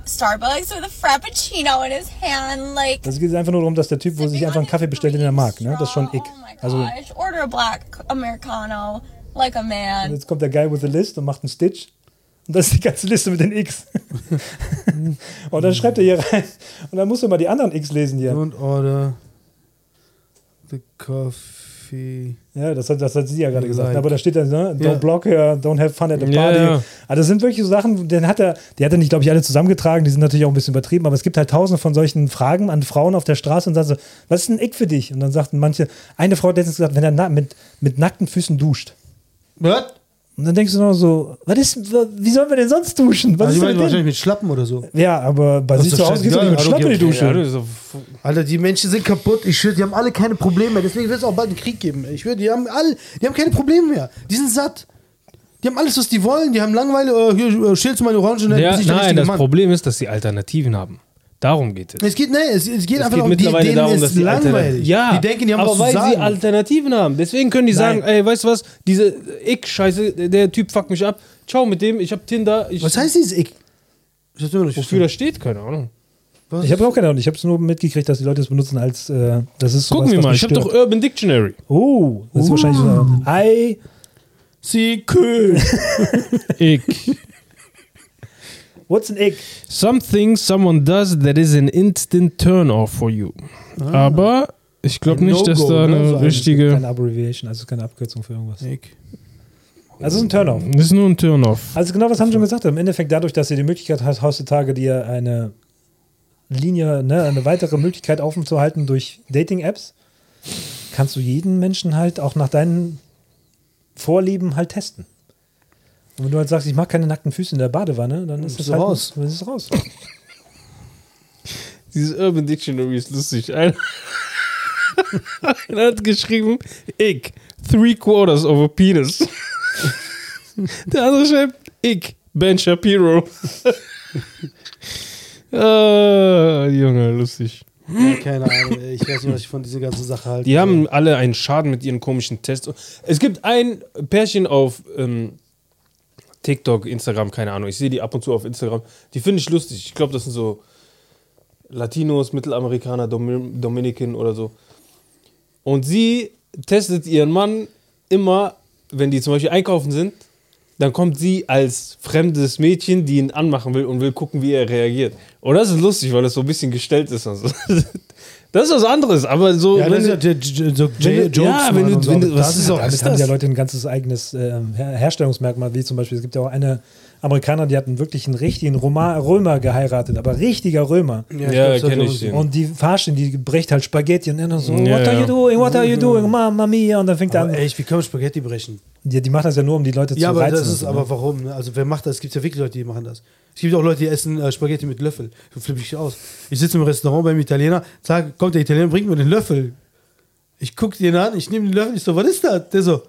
Starbucks with a Frappuccino in his hand, like. Das geht einfach nur darum, dass der Typ, wo sich einfach einen Kaffee bestellt, den er mag. Ne? Das ist schon Ick. Oh my Also gosh. Order a black Americano, like a man. jetzt kommt der Guy with the List und macht einen Stitch. Und das ist die ganze Liste mit den X. und dann schreibt er hier rein. Und dann musst du mal die anderen X lesen hier. Don't order the coffee. Ja, das hat, das hat sie ja gerade gesagt. Like. Aber da steht dann, ne? Don't Ja. block her, don't have fun at the party. ja. Also das sind wirklich so Sachen, den hat er, die hat er nicht, glaube ich, alle zusammengetragen, die sind natürlich auch ein bisschen übertrieben, aber es gibt halt tausende von solchen Fragen an Frauen auf der Straße und sagen so, was ist ein Ick für dich? Und dann sagten manche, eine Frau hat letztens gesagt, wenn er na mit, mit nackten Füßen duscht. Was? Und dann denkst du noch so, was ist, wie sollen wir denn sonst duschen? Was Also ist ich denn meine mit wahrscheinlich mit Schlappen oder so. Ja, aber bei sich ist zu doch Hause gehst du scheißegal, mit I don't Schlappe in die Dusche. Ja, so, Alter, die Menschen sind kaputt. Ich schwöre, die haben alle keine Probleme mehr. Deswegen wird es auch bald einen Krieg geben. Ich schwöre, die haben alle, die haben keine Probleme mehr. Die sind satt. Die haben alles, was die wollen. Die haben Langeweile. Äh, hier, äh, schälst du meine Orange? Ja, nicht nein, das Mann. Problem ist, dass sie Alternativen haben. Darum geht es. Es geht, nee, es, es geht Es einfach geht darum, die, mittlerweile denen darum, ist dass die langweilig. Ja, die denken, die haben aber was weil zu sie sagen. Alternativen haben. Deswegen können die sagen, Nein. ey, weißt du was, diese Ick-Scheiße, der Typ fuckt mich ab. Ciao mit dem, ich hab Tinder. Ich, was heißt dieses Ick? Ich hab's immer nicht Wofür das steht, keine Ahnung. Was? Ich habe auch keine Ahnung, ich habe es nur mitgekriegt, dass die Leute es benutzen als, äh, das ist Gucken wir mal, ich habe doch Urban Dictionary. Oh, das ist wahrscheinlich so. Ei, Sie Köhl. Ick. What's an Ick? Something someone does that is an instant turn off for you. Aber ich glaube nicht, dass No-Go, da ne? eine So ein- richtige. Keine Abbreviation, also keine Abkürzung für irgendwas. Ick. Also es ist ein Turn-off. Ist nur ein Turn-off. Also genau, was haben schon gesagt. Im Endeffekt dadurch, dass ihr die Möglichkeit hast, heutzutage dir eine Linie, ne, eine weitere Möglichkeit offen zu halten durch Dating-Apps, kannst du jeden Menschen halt auch nach deinen Vorlieben halt testen. Und wenn du halt sagst, ich mag keine nackten Füße in der Badewanne, dann ist du halt raus. Dann ist es raus. Dieses Urban Dictionary ist lustig. Einer, einer hat geschrieben, Ick, three quarters of a penis. Der andere schreibt, Ick, Ben Shapiro. ah, Junge, lustig. Ja, keine Ahnung. Ich weiß nicht, was ich von dieser ganzen Sache halte. Die haben alle einen Schaden mit ihren komischen Tests. Es gibt ein Pärchen auf ähm, TikTok, Instagram, keine Ahnung. Ich sehe die ab und zu auf Instagram. Die finde ich lustig. Ich glaube, das sind so Latinos, Mittelamerikaner, Domi Dominiken oder so. Und sie testet ihren Mann immer, wenn die zum Beispiel einkaufen sind, dann kommt sie als fremdes Mädchen, die ihn anmachen will und will gucken, wie er reagiert. Und das ist lustig, weil das so ein bisschen gestellt ist. Und so. Das ist was anderes, aber so. Ja, das wenn ist ja so wenn Jokes ja, wenn du- und so. wenn du- Aber was das ist ist auch- Damit haben das? ja Leute ein ganzes eigenes Her Herstellungsmerkmal, wie zum Beispiel, es gibt ja auch eine Amerikaner, die hatten wirklich einen richtigen Roma Römer geheiratet, aber richtiger Römer. Ja, Ja, ich glaub, kenn das ich ist- den. Und die Fahrstehen, die bricht halt Spaghetti und dann so, Ja, what are ja. you doing, what are you doing, Mamma mia, und dann fängt er Aber an. echt, wie kann man Spaghetti brechen? Die, die macht das ja nur, um die Leute Ja, zu aber reizen. das ist, und so, aber ne? warum? ne? Also wer macht das? Es gibt ja wirklich Leute, die machen das. Es gibt auch Leute, die essen äh, Spaghetti mit Löffel. So flippe ich aus. Ich sitze im Restaurant beim Italiener, sag, kommt der Italiener, bringt mir den Löffel. Ich gucke den an, ich nehme den Löffel, ich so, was ist das? Der so,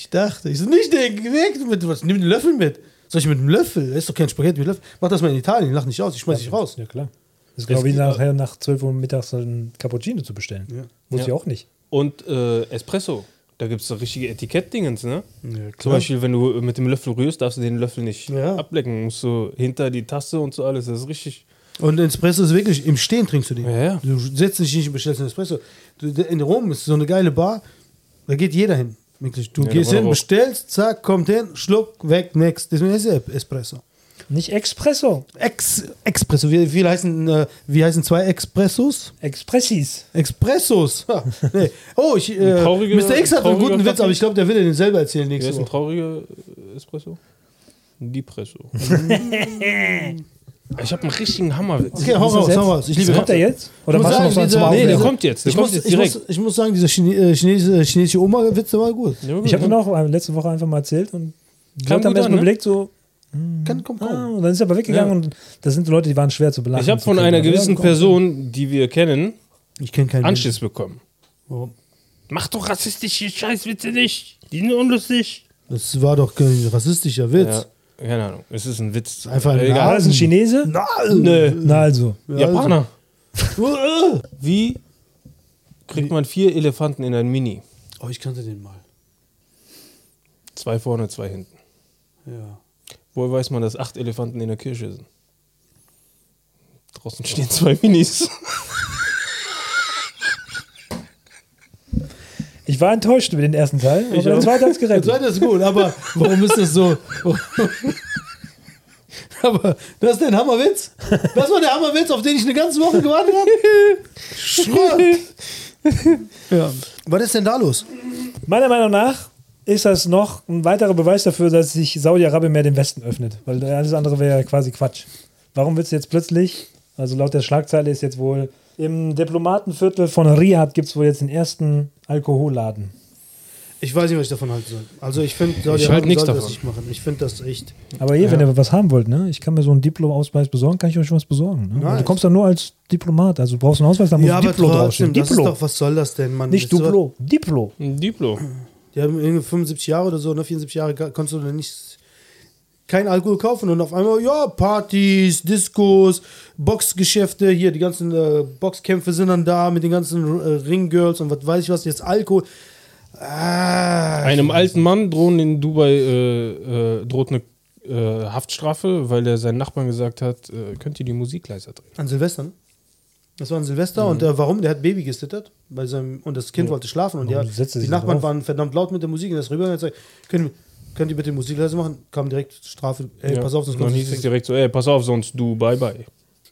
ich dachte, ich so, nicht den, weg mit was, nimm den Löffel mit. Soll ich mit dem Löffel? Das ist doch kein Spaghetti mit Löffel. Mach das mal in Italien, lach nicht aus, ich schmeiß dich raus. Ja, klar. Das ist genau wie nachher nach 12 Uhr mittags ein Cappuccino zu bestellen. Ja. Muss Ja. ich auch nicht. Und äh, Espresso. Da gibt es so richtige Etikettdingens, ne? Ja, Zum. Beispiel, wenn du mit dem Löffel rührst, darfst du den Löffel nicht Ja. ablecken. Musst du hinter die Tasse und so alles. Das ist richtig. Und Espresso ist wirklich, im Stehen trinkst du den. Ja, ja. Du setzt dich nicht und bestellst einen Espresso. In Rom ist so eine geile Bar, da geht jeder hin. Wirklich. Du Ja, gehst hin, bestellst, zack, kommt hin, schluck, weg, next. Deswegen ist es Espresso. Nicht Espresso, Ex Expresso. Wie, wie, heißen, äh, wie heißen zwei Expressos? Expressis. Expressos. Ha, nee. Oh, ich, äh, trauriger- Mr. X hat einen guten Witz, aber ich glaube, der will den selber erzählen Wer nächste ist ein Woche. trauriger Espresso? Ein Depresso. ich habe einen richtigen Hammerwitz. Okay, hau das raus, hau raus. Ich liebe Kommt der Kaffee. jetzt? Oder machst du noch so dieser- Nee, der kommt jetzt. Der Ich kommt muss, jetzt ich, direkt. muss, ich muss sagen, dieser Chine äh, chinesische, chinesische Oma-Witz, der war gut. Ich habe ihn auch äh, letzte Woche einfach mal erzählt und Kam Leute haben gut erst an, mal ne? überlegt, so, Kann, komm, komm. ah, und dann ist er aber weggegangen Ja. und da sind Leute, die waren schwer zu belachen. Ich habe von kriegen. einer gewissen ja. Person, die wir kennen, Ich kenne keinen Anschiss bekommen. Warum? Mach doch rassistische Scheißwitze nicht. Die sind unlustig. Das war doch kein rassistischer Witz. Ja, keine Ahnung. Es ist ein Witz. Einfach ein Egal. War das ein Chinese? Nö. Na also. Japaner. Wie kriegt man vier Elefanten in ein Mini? Oh, ich kannte den mal. Zwei vorne, zwei hinten. Ja. Woher weiß man, dass acht Elefanten in der Kirche sind? Draußen stehen zwei Minis. Ich war enttäuscht über den ersten Teil, aber der zweite hat es Der gerettet. zweite ist gut, aber warum ist das so? aber das ist der Hammerwitz. Das war der Hammerwitz, auf den ich eine ganze Woche gewartet habe. Schrott. Ja. Was ist denn da los? Meiner Meinung nach ist das noch ein weiterer Beweis dafür, dass sich Saudi-Arabien mehr dem Westen öffnet. Weil alles andere wäre ja quasi Quatsch. Warum wird es jetzt plötzlich, also laut der Schlagzeile ist jetzt wohl, im Diplomatenviertel von Riyadh gibt es wohl jetzt den ersten Alkoholladen. Ich weiß nicht, was ich davon halten soll. Also ich finde, Ich halte nichts das davon. nicht machen. Ich finde das echt. Aber hier, wenn ihr was haben wollt, ne? ich kann mir so einen Diplom-Ausweis besorgen, kann ich euch was besorgen. Ne? Nice. Du kommst dann nur als Diplomat, also du brauchst einen Ausweis, da muss ja, aber Diplo draufstehen. trotzdem, das Diplo, doch, was soll das denn, Mann? nicht Das Duplo, Diplo. Diplo. Die haben irgendwie 75 Jahre oder so, ne, 74 Jahre konntest du dann nicht kein Alkohol kaufen und auf einmal, ja, Partys, Diskos, Boxgeschäfte, hier, die ganzen äh, Boxkämpfe sind dann da mit den ganzen äh, Ringgirls und was weiß ich was, jetzt Alkohol. Ah, Einem alten Mann drohen in Dubai äh, äh, droht eine äh, Haftstrafe, weil er seinen Nachbarn gesagt hat, äh, könnt ihr die Musik leiser drehen. An Silvester, ne? Das war an Silvester und äh, warum? Der hat Baby gesittert bei seinem, und das Kind wollte schlafen und er die Nachbarn drauf? waren verdammt laut mit der Musik und ist rüber und hat gesagt, können, könnt ihr bitte die Musik leise machen? Kam direkt Strafe, ey, Ja. pass auf, sonst dann kommst du hieß es direkt so, ey, pass auf, sonst du bye bye.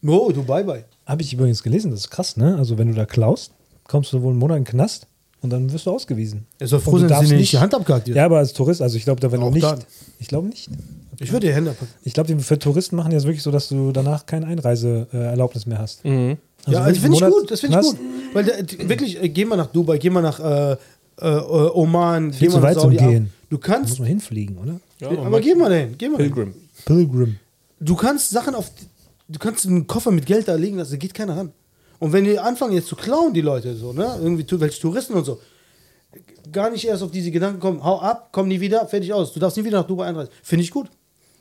Oh, du bye bye. Habe ich übrigens gelesen, das ist krass, ne? Also wenn du da klaust, kommst du wohl einen Monat in den Knast und dann wirst du ausgewiesen. Er soll froh du sein, dass ihm nicht die Hand abgehakt. Ja, aber als Tourist, also ich glaube, da wenn Auch du nicht. dann. Ich glaube nicht. Ich würde die Hände abpacken. Ich glaube, die- für Touristen machen die das wirklich so, dass du danach keine Einreiseerlaubnis mehr hast. Mhm. ja, wirklich das finde ich gut. Das finde ich gut. Weil der, die- wirklich, äh, geh mal nach Dubai, geh mal nach äh, äh, Oman, geh Viel zu mal nach weit zum. Gehen. Du Da muss kannst, man hinfliegen, oder? Ja, aber geh mal dahin, geh mal dahin. Pilgrim. Pilgrim. Du kannst Sachen auf, du kannst einen Koffer mit Geld da liegen lassen, da geht keiner ran. Und wenn die anfangen jetzt zu klauen, die Leute so, ne, irgendwie welche Touristen und so, gar nicht erst auf diese Gedanken kommen, hau ab, komm nie wieder, fertig aus. Du darfst nie wieder nach Dubai einreisen. Finde ich gut.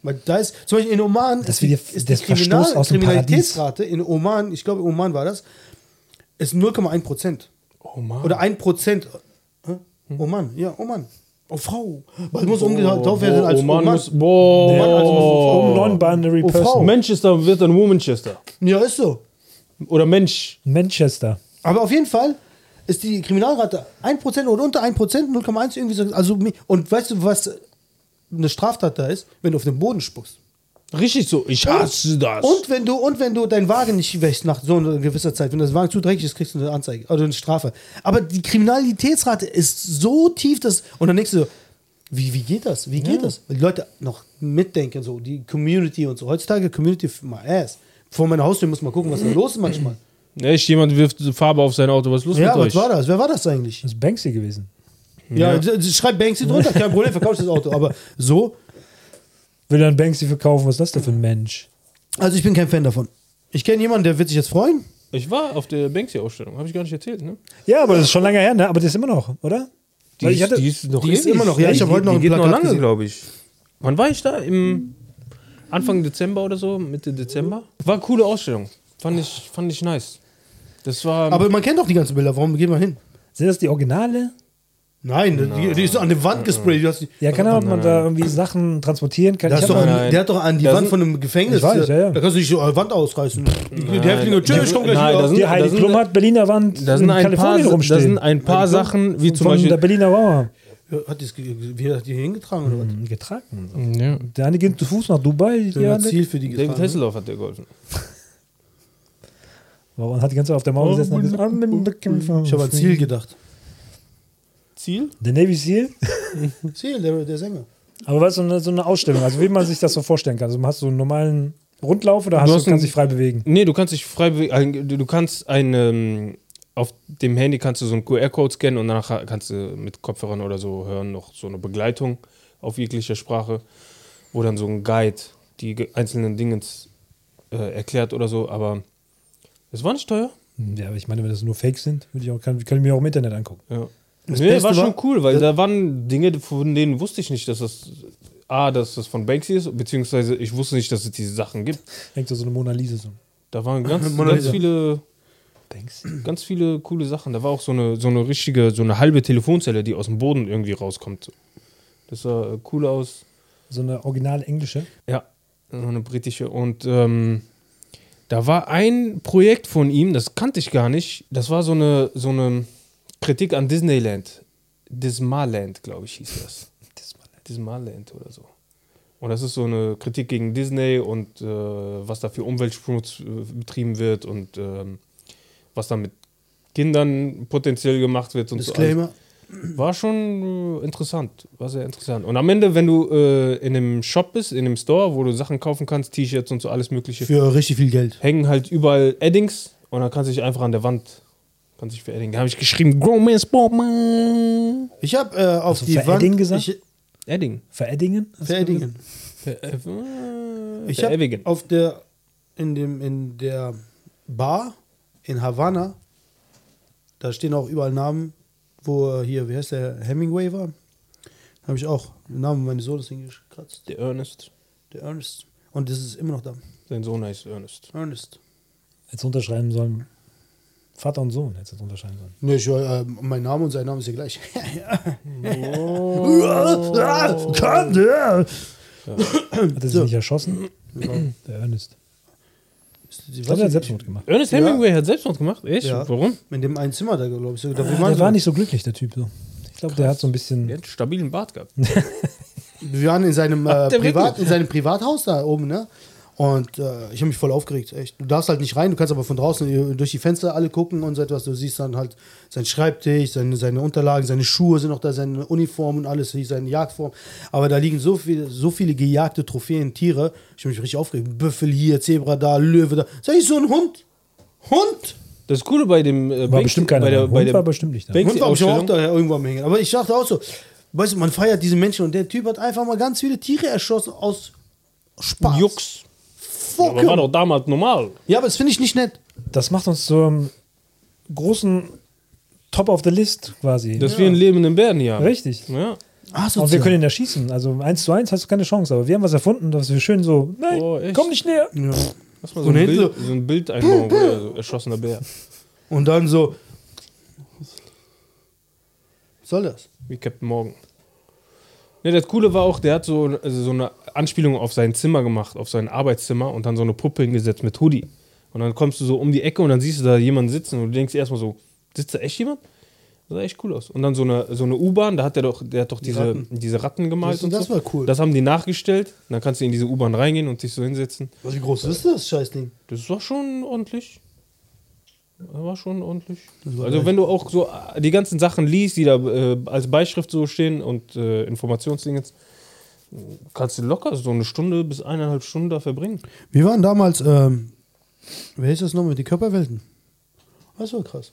Weil da ist, zum Beispiel in Oman Das ist die, ist der die Kriminal Verstoß aus dem Kriminalitätsrate in Oman, ich glaube in Oman war das, ist 0,1 Prozent. Oh Mann. Oder 1 Prozent. Hä? Oman, ja, Oman. Oh Frau. Was muss umgetauft werden als oh, Mann, Oman? muss, boah. Oman als Oh, Oh. Non-binary Oh. Person. Manchester wird dann Womanchester. Ja, ist so. Oder Mensch. Manchester. Aber auf jeden Fall, ist die Kriminalrate 1% oder unter 1%, 0,1 irgendwie so. Also, und weißt du, was eine Straftat da ist? Wenn du auf den Boden spuckst. Richtig so. Ich hasse das. Und wenn du, und wenn du deinen Wagen nicht wäschst nach so einer gewisser Zeit, wenn das Wagen zu dreckig ist, kriegst du eine Anzeige, also eine Strafe. Aber die Kriminalitätsrate ist so tief, dass, und dann denkst du so, wie, wie geht das? Wie geht das? Weil die Leute noch mitdenken, so, die Community und so. Heutzutage Community my ass. Vor meiner Haustür muss man gucken, was da los ist manchmal. Echt, jemand wirft Farbe auf sein Auto. Was ist los Ja, mit was euch? war das? Wer war das eigentlich? Das ist Banksy gewesen. Ja, ja. schreib Banksy drunter, kein Problem, verkaufst das Auto. Aber so, Will dann Banksy verkaufen? Was ist das denn für ein Mensch? also ich bin kein Fan davon. Ich kenne jemanden, der wird sich jetzt freuen. Ich war auf der Banksy-Ausstellung. Habe ich gar nicht erzählt, ne? Ja, aber das ist schon lange her, ne? Aber das ist immer noch, oder? Weil ich hatte, ist noch die ist immer noch, ja, ich hab die- heute noch die ein geht noch lange, glaube ich. Wann war ich da? Im Anfang Dezember oder so? Mitte Dezember? War eine coole Ausstellung. Fand ich, fand ich nice. Das war. Aber man kennt doch die ganzen Bilder, warum gehen wir hin? sind das die Originale? Nein, Die, die ist an die Wand gesprayt. Die die- Ja, keine Ahnung, ob man da irgendwie Sachen transportieren kann. Der, ist doch an, Nein. der hat doch an die Da Wand sind- von einem Gefängnis. Weiß, ja, ja. Da kannst du nicht die Wand ausreißen. Die Häftlinge, tschüss, ich komm gleich Nein, wieder. da sind- die Heidi da Klum hat Berliner Wand da sind in ein paar, Kalifornien da rumstehen. sind ein paar Sachen, wie zum von Beispiel. der Berliner Mauer Ja, hat die's ge- wie hat die hier hingetragen oder was? getragen. und so. ja. Der eine geht zu Fuß nach Dubai. Die Der hat andere, Ziel für die David getragen. Hasselhoff hat dir geholfen. und hat die ganze Zeit auf der Mauer gesessen und gesagt, "I'm in the Kämpfer." Ich habe an Ziel gedacht. Ziel? Der Navy Seal. Ziel, der, der Sänger. Aber was ist so eine, so eine Ausstellung? Also wie man sich das so vorstellen kann. Also hast du einen normalen Rundlauf oder hast Du du, hast kannst einen- dich frei bewegen? Nee, du kannst dich frei bewegen. Du kannst ein, ähm, auf dem Handy kannst du so einen QR-Code scannen und danach kannst du mit Kopfhörern oder so hören, noch so eine Begleitung auf jeglicher Sprache, wo dann so ein Guide die einzelnen Dinge äh, erklärt oder so. Aber es war nicht teuer. Ja, aber ich meine, wenn das nur Fakes sind, würde ich auch, kann, kann ich mir auch im Internet angucken. Ja. Das nee, Beste war schon cool, weil da waren Dinge, von denen wusste ich nicht, dass das A, dass das von Banksy ist, beziehungsweise ich wusste nicht, dass es diese Sachen gibt. Hängt da so eine Mona Lisa so. Da waren ganz, ganz viele Banksy. ganz viele coole Sachen. Da war auch so eine, so eine richtige, so eine halbe Telefonzelle, die aus dem Boden irgendwie rauskommt. Das sah äh, cool aus. So eine original englische. Ja, so eine britische. Und ähm, da war ein Projekt von ihm, das kannte ich gar nicht. Das war so eine, so eine Kritik an Disneyland. Dismaland, glaube ich, hieß das. Dismaland oder so. Und das ist so eine Kritik gegen Disney und äh, was da für Umweltschmutz äh, betrieben wird und ähm, was da mit Kindern potenziell gemacht wird und so. Disclaimer. alles. War schon äh, interessant, war sehr interessant. Und am Ende, wenn du äh, in einem Shop bist, in einem Store, wo du Sachen kaufen kannst, T-Shirts und so alles Mögliche, Für richtig viel Geld. hängen halt überall Eddings und dann kannst du dich einfach an der Wand, kannst dich für Edding. Da habe ich geschrieben, Grown Sportman. Ich habe äh, auf du die für Wand. Edding gesagt? Ich, Edding. Für Eddingen. Für, äh, Ich für habe Ewigen. auf der in dem in der Bar in Havanna, da stehen auch überall Namen, wo hier, wie heißt der, Hemingway war. Habe ich auch den Namen meines Sohnes hingekratzt. Der Ernest. Der Ernest. Und das ist immer noch da. Sein Sohn heißt Ernest. Ernest. Jetzt unterschreiben sollen. Vater und Sohn hätte es unterschreiben sollen. Nee, ich, äh, mein Name und sein Name ist ja gleich. Hat er sich nicht erschossen? Der Ernest. Ich glaube, er hat Selbstmord gemacht. Ernest Ja. Hemingway hat Selbstmord gemacht? Echt? Ja. Warum? In dem einen Zimmer da, glaube ich. So, da, wir, Der waren war so, nicht so glücklich, der Typ. So. Ich glaube, der hat so ein bisschen. Der hat einen stabilen Bart gehabt. wir waren in seinem, äh, der Privat, wirklich? in seinem Privathaus da oben, ne? Und äh, ich habe mich voll aufgeregt, echt. Du darfst halt nicht rein, du kannst aber von draußen durch die Fenster alle gucken und so etwas. Du siehst dann halt sein Schreibtisch, seine, seine Unterlagen, seine Schuhe sind noch da, seine Uniform und alles, wie seine Jagdform. Aber da liegen so viele, so viele gejagte Trophäen, Tiere. Ich habe mich richtig aufgeregt. Büffel hier, Zebra da, Löwe da. Sag ich, so ein Hund? Hund? Das Coole bei dem äh, War bestimmt keiner. bei der, da. bei Hund der war bestimmt nicht da. Banksy- Hund war ich auch da irgendwo am Hängen. Aber ich dachte auch so, weißt du, man feiert diese Menschen und der Typ hat einfach mal ganz viele Tiere erschossen aus Spaß. Jux. Fuck Aber war doch damals normal. Ja, aber das finde ich nicht nett. Das macht uns zum großen Top of the List quasi. Dass wir einen lebenden Bären hier haben. Richtig. Ja. Ah, so Und wir können ihn erschießen. Also eins zu eins hast du keine Chance. Aber wir haben was erfunden, dass wir schön so, nein, Oh, echt? komm nicht näher. ja. Lass mal so Und ein, hinten Bild, so ein Bild einbauen, wo er so erschossener Bär. Und dann so. Was soll das? Wie Captain Morgan. Ne, das Coole war auch, der hat so, also so eine Anspielung auf sein Zimmer gemacht, auf sein Arbeitszimmer und dann so eine Puppe hingesetzt mit Hoodie. Und dann kommst du so um die Ecke und dann siehst du da jemanden sitzen und du denkst erstmal so, sitzt da echt jemand? Das sah echt cool aus. Und dann so eine, so eine U-Bahn, da hat der doch, der hat doch diese, Ratten. diese Ratten gemalt. Das- und das so. war cool. Das haben die nachgestellt. Und dann kannst du in diese U-Bahn reingehen und dich so hinsetzen. Was, wie groß ist das Scheißding? Das war schon ordentlich. Das war schon ordentlich. war Also wenn du auch so äh, die ganzen Sachen liest, die da äh, als Beischrift so stehen und äh, Informationsdingens, kannst du locker so eine Stunde bis eineinhalb Stunden da verbringen. Wir waren damals, ähm, wer ist das nochmal? Die Körperwelten. Das war krass.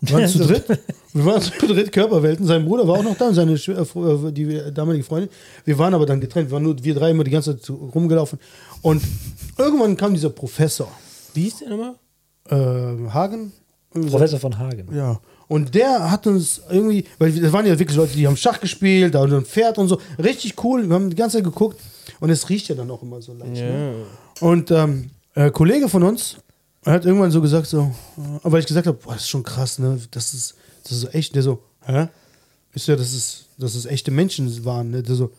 Wir waren zu dritt. Wir waren zu dritt Körperwelten. Sein Bruder war auch noch da und seine äh, äh, die damalige Freundin. Wir waren aber dann getrennt. Wir waren nur wir drei immer die ganze Zeit rumgelaufen. Und irgendwann kam dieser Professor, Wie hieß der nochmal? äh, Hagen. Professor von Hagen. Ja. Und der hat uns irgendwie, weil das waren ja wirklich Leute, die haben Schach gespielt, da und ein Pferd und so. Richtig cool. Wir haben die ganze Zeit geguckt. Und es riecht ja dann auch immer so leicht. Ne? Und ähm, ein Kollege von uns hat irgendwann so gesagt, so, äh, weil ich gesagt habe, boah, das ist schon krass, ne? Das ist, das ist so echt. Der so, hä? Ist ja, das ist, dass es echte Menschen waren. Ne? Der so,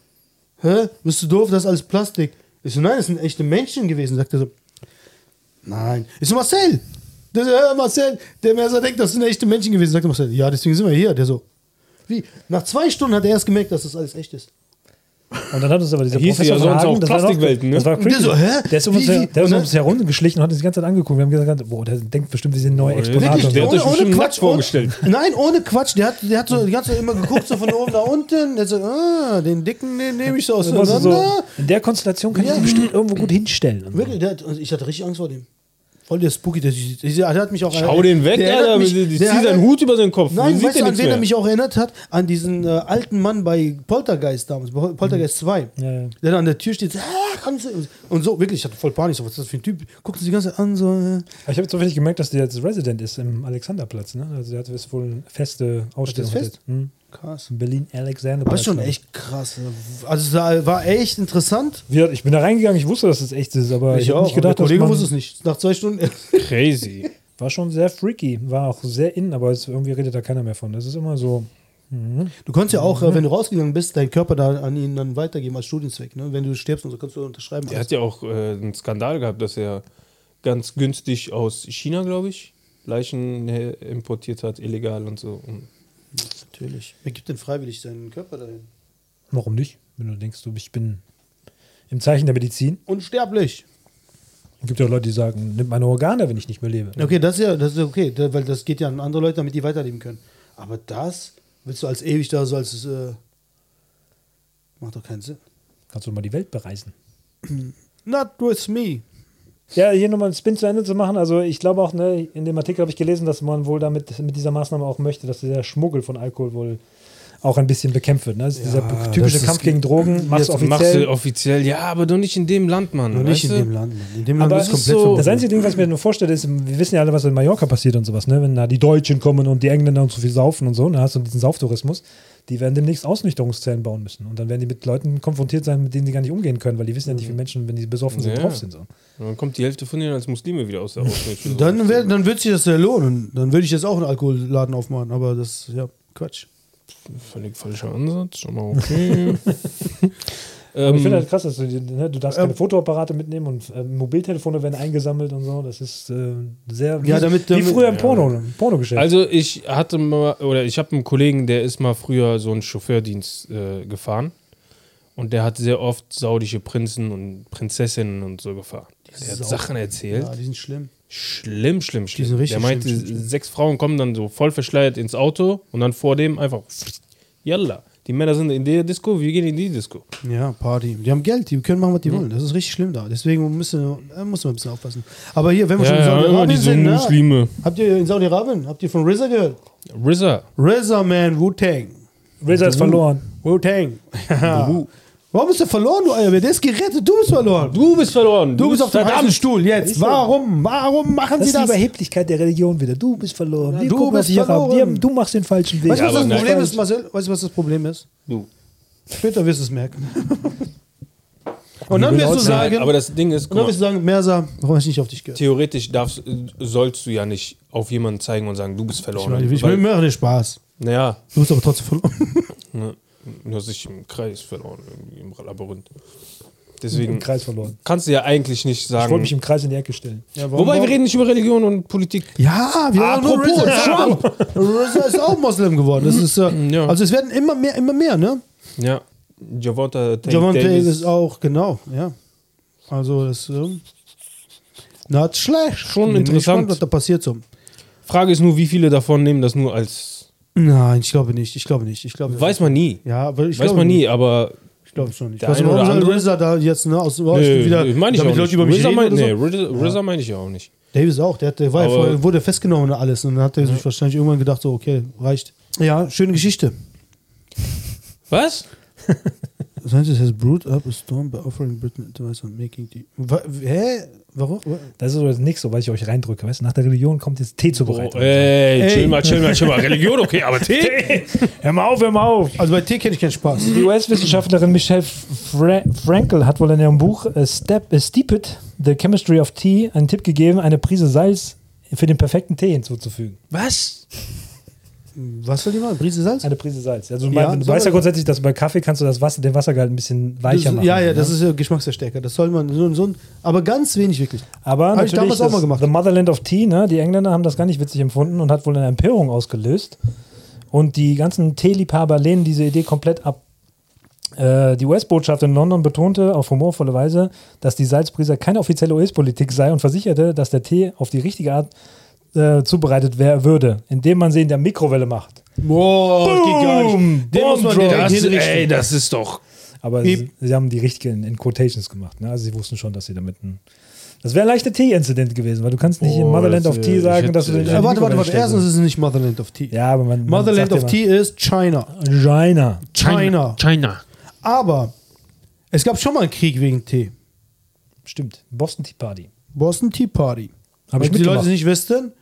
hä? Bist du doof? Das ist alles Plastik. Ich so, nein, das sind echte Menschen gewesen. Sagt er so, nein. Ich so, Marcel! Der so, hä, Marcel, der mir so denkt, das sind echte Menschen gewesen. Sagt er, Marcel, ja, deswegen sind wir hier. Der so, wie? Nach zwei Stunden hat er erst gemerkt, dass das alles echt ist. Und dann hat uns aber dieser Hieß Professor ja von Hagen, auch das war noch- Plastikwelten, ne? Das war creepy. so, hä? Der ist um uns, Wie, wie? der ist Und um uns herumgeschlichen und hat uns die ganze Zeit angeguckt. Wir haben gesagt, boah, der denkt bestimmt, wir sind neue Exponate. wirklich, der hat euch bestimmt nackt vorgestellt. Ohne, nein, ohne Quatsch. Der hat, der hat so die ganze Zeit immer geguckt, so von oben nach unten. Der so, ah, den dicken, den nehme ich so war auseinander. so, in der Konstellation kann ich Ja. sie bestimmt irgendwo gut hinstellen. Wirklich, der hat, also ich hatte richtig Angst vor dem. Voll der Spooky. Der, der, der hat mich auch Schau den weg, der Alter. mich- ich der zieh hat- seinen Hut über seinen Kopf. Nein, weißt der du, an wen er mich auch erinnert hat? An diesen äh, alten Mann bei Poltergeist damals, Poltergeist 2. Ja, ja. Der an der Tür steht, Sie. Und so, wirklich, ich hatte voll Panik. So, was ist das für ein Typ? Guckt sich die ganze Zeit an, so. Äh. Ich habe zufällig gemerkt, dass der jetzt Resident ist im Alexanderplatz. Ne? Also der hat jetzt wohl eine feste Ausstellung. Ist das fest? hat. Hm. Krass. In Berlin Alexanderplatz. Das ist schon echt krass. ne? Also, es war- echt interessant. Ich bin da reingegangen, ich wusste, dass es echt ist, aber ich, Ich habe auch. nicht gedacht, der Kollege dass man, wusste es nicht. Nach zwei Stunden. Crazy. war schon sehr freaky, war auch sehr in, aber jetzt irgendwie redet da keiner mehr von. Das ist immer so. Du konntest ja auch, äh, wenn du rausgegangen bist, deinen Körper da an ihn dann weitergeben als Studienzweck. Ne? Wenn du stirbst und so kannst du unterschreiben. Der hat ja auch äh, einen Skandal gehabt, dass er ganz günstig aus China, glaube ich, Leichen äh, importiert hat, illegal und so. Und Natürlich. Wer gibt denn freiwillig seinen Körper dahin? Warum nicht? Wenn du denkst, du, ich bin im Zeichen der Medizin. Unsterblich. Es gibt ja auch Leute, die sagen, nimm meine Organe, wenn ich nicht mehr lebe. Okay, das ist ja, das ist okay, weil das geht ja an andere Leute, damit die weiterleben können. Aber das willst du als ewig da so als äh, macht doch keinen Sinn. Kannst du mal die Welt bereisen. Not with me. Ja, hier nochmal einen Spin zu Ende zu machen. Also ich glaube auch, ne, in dem Artikel habe ich gelesen, dass man wohl damit mit dieser Maßnahme auch möchte, dass der Schmuggel von Alkohol wohl auch ein bisschen bekämpft wird. Ne? Also dieser Ja, typische das ist- Kampf gegen Drogen, machst Jetzt du machst offiziell. du offiziell, ja, aber doch nicht in dem Land, Mann. Nur nicht in du? dem Land. Mann. In dem Land Aber ist es ist komplett so-. Das einzige Ding, was ich mir nur vorstelle, ist, wir wissen ja alle, was in Mallorca passiert und sowas, ne? Wenn da die Deutschen kommen und die Engländer und so viel saufen und so, dann hast du diesen Sauftourismus, die werden demnächst Ausnüchterungszellen bauen müssen. Und dann werden die mit Leuten konfrontiert sein, mit denen die gar nicht umgehen können, weil die wissen ja nicht, wie Menschen, wenn die besoffen sind, Ja. drauf sind. So. Und dann kommt die Hälfte von denen als Muslime wieder aus der Ausbildung. Dann, wär, dann wird sich das ja lohnen. Dann würde ich jetzt auch einen Alkoholladen aufmachen. Aber das, ja, Quatsch. Völlig falscher Ansatz, mal okay. Aber ich finde ähm, halt krass, dass du, ne, du darfst keine Fotoapparate mitnehmen und äh, Mobiltelefone werden eingesammelt und so. Das ist äh, sehr wie, Ja, damit- wie früher im Ja. Porno, Pornogeschäft. also ich hatte mal, oder ich habe einen Kollegen, der ist mal früher so einen Chauffeurdienst äh, gefahren. Und der hat sehr oft saudische Prinzen und Prinzessinnen und so gefahren. Der hat Sachen erzählt. Ja, die sind schlimm. Schlimm, schlimm, schlimm. sind richtig der meinte, schlimm, schlimm, sechs Frauen kommen dann so voll verschleiert ins Auto und dann vor dem einfach, yalla. Die Männer sind in der Disco, wir gehen in die Disco. Ja, Party. Die haben Geld, die können machen, was die wollen. Das ist richtig schlimm da. Deswegen müssen, äh, muss man ein bisschen aufpassen. Aber hier, wenn wir schon in Saudi-Arabien sind, ne? Muslime. habt ihr in Saudi-Arabien, habt ihr von RZA gehört? RZA. RZA, man, Wu-Tang. Razor ist verloren. Wu-Tang. Warum bist du verloren, du Eier? Der ist gerettet, du bist verloren. Du bist verloren. Du bist auf dem heißen. Stuhl jetzt. Warum? Warum machen Das sie ist die das? Überheblichkeit der Religion wieder. Du bist verloren. Wir du bist verloren. Wir- Du machst den falschen Weg. Weißt du, was Ja, das Problem nein. ist, Marcel? Weißt du, was das Problem ist? Du. Später wirst du es merken. Und dann wirst du sagen, Aber das Ding ist, und dann wirst du sagen, Mersa, warum hast du nicht auf dich gehört? theoretisch darfst, sollst du ja nicht auf jemanden zeigen und sagen, du bist Ich, verloren. meine, ich Weil- mache dir Spaß. naja, Du bist aber trotzdem verloren. Du hast dich im Kreis verloren, im Labyrinth. Deswegen Im Kreis verloren. kannst du ja eigentlich nicht Ich wollte sagen. mich im Kreis in die Ecke stellen. Ja, warum- Wobei wir warum- reden nicht über Religion und Politik. Ja, wir haben nur. Trump. RZA ist auch Moslem geworden. Das ist, äh, Ja. Also es werden immer mehr, immer mehr, ne? Ja. Javonta Davis. ist auch, genau, ja. Also das ähm, not schlecht. Schon interessant. gespannt, was da passiert so. Frage ist nur, wie viele davon nehmen das nur als. Nein, ich glaube nicht. Ich glaube nicht. Ich glaube, Weiß man nie. ja, aber ich Weiß glaube man nie, aber. Ich glaube schon nicht. Der Was eine oder andere? RZA da jetzt ne, aus, aus Nee, wieder, nee, meine ich damit auch Leute nicht. über mich RZA reden mein, oder nee, so? RZA, RZA meine ich ja auch nicht. Davis auch, der, hat, der war ja Aber- vorher, wurde festgenommen und alles und dann hat er sich wahrscheinlich irgendwann gedacht, so okay, reicht. Ja, schöne Geschichte. Was? Scientist has brewed up a storm by offering Britain advice on making the... Wa hä? Warum? Das ist so das nächste, was ich euch reindrücke. Weißt? du? Nach der Religion kommt jetzt Tee Oh, zubereitet. ey, chill Ey. mal, chill mal, chill mal. Religion, okay, aber Tee? hör mal auf, hör mal auf. Also bei Tee kenne ich keinen Spaß. Die US-Wissenschaftlerin Michelle Fra Frankel hat wohl in ihrem Buch äh, Step, äh, Steeped, The Chemistry of Tea, einen Tipp gegeben, eine Prise Salz für den perfekten Tee hinzuzufügen. Was? Was soll die machen? Prise Salz? Eine Prise Salz. Also du, Ja, du weißt ja grundsätzlich, dass bei Kaffee kannst du das Wasser, den Wassergehalt ein bisschen weicher Das- machen. ja, ja, das ne? ist ja Geschmacksverstärker. Das soll man so, so aber ganz wenig wirklich. Aber Hab ich natürlich damals auch das, mal gemacht. The Motherland of Tea, ne? die Engländer haben das gar nicht witzig empfunden und hat wohl eine Empörung ausgelöst. Und die ganzen Teeliebhaber lehnen diese Idee komplett ab. Äh, die US-Botschaft in London betonte auf humorvolle Weise, dass die Salzprise keine offizielle US-Politik sei und versicherte, dass der Tee auf die richtige Art äh, zubereitet wer würde, indem man sie in der Mikrowelle macht. Boah, das geht gar nicht. Den muss man Bomb direkt Das, hinrichten. ey, das ist doch. Aber sie, sie haben die richtigen in Quotations gemacht. Ne? Also sie wussten schon, dass sie damit ein. Das wäre ein leichter Tee-Incident gewesen, weil du kannst nicht in Oh, Motherland das, of Tea sagen, hätte- dass du den. in Ja, warte, warte, warte. Erstens ist es nicht Motherland of Tea. Ja, aber man. man Motherland sagt of Tea ist China. China. China. China. Aber es gab schon mal einen Krieg wegen Tee. Stimmt. Boston Tea Party. Boston Tea Party. Hab ich Wenn die Leute nicht wüssten,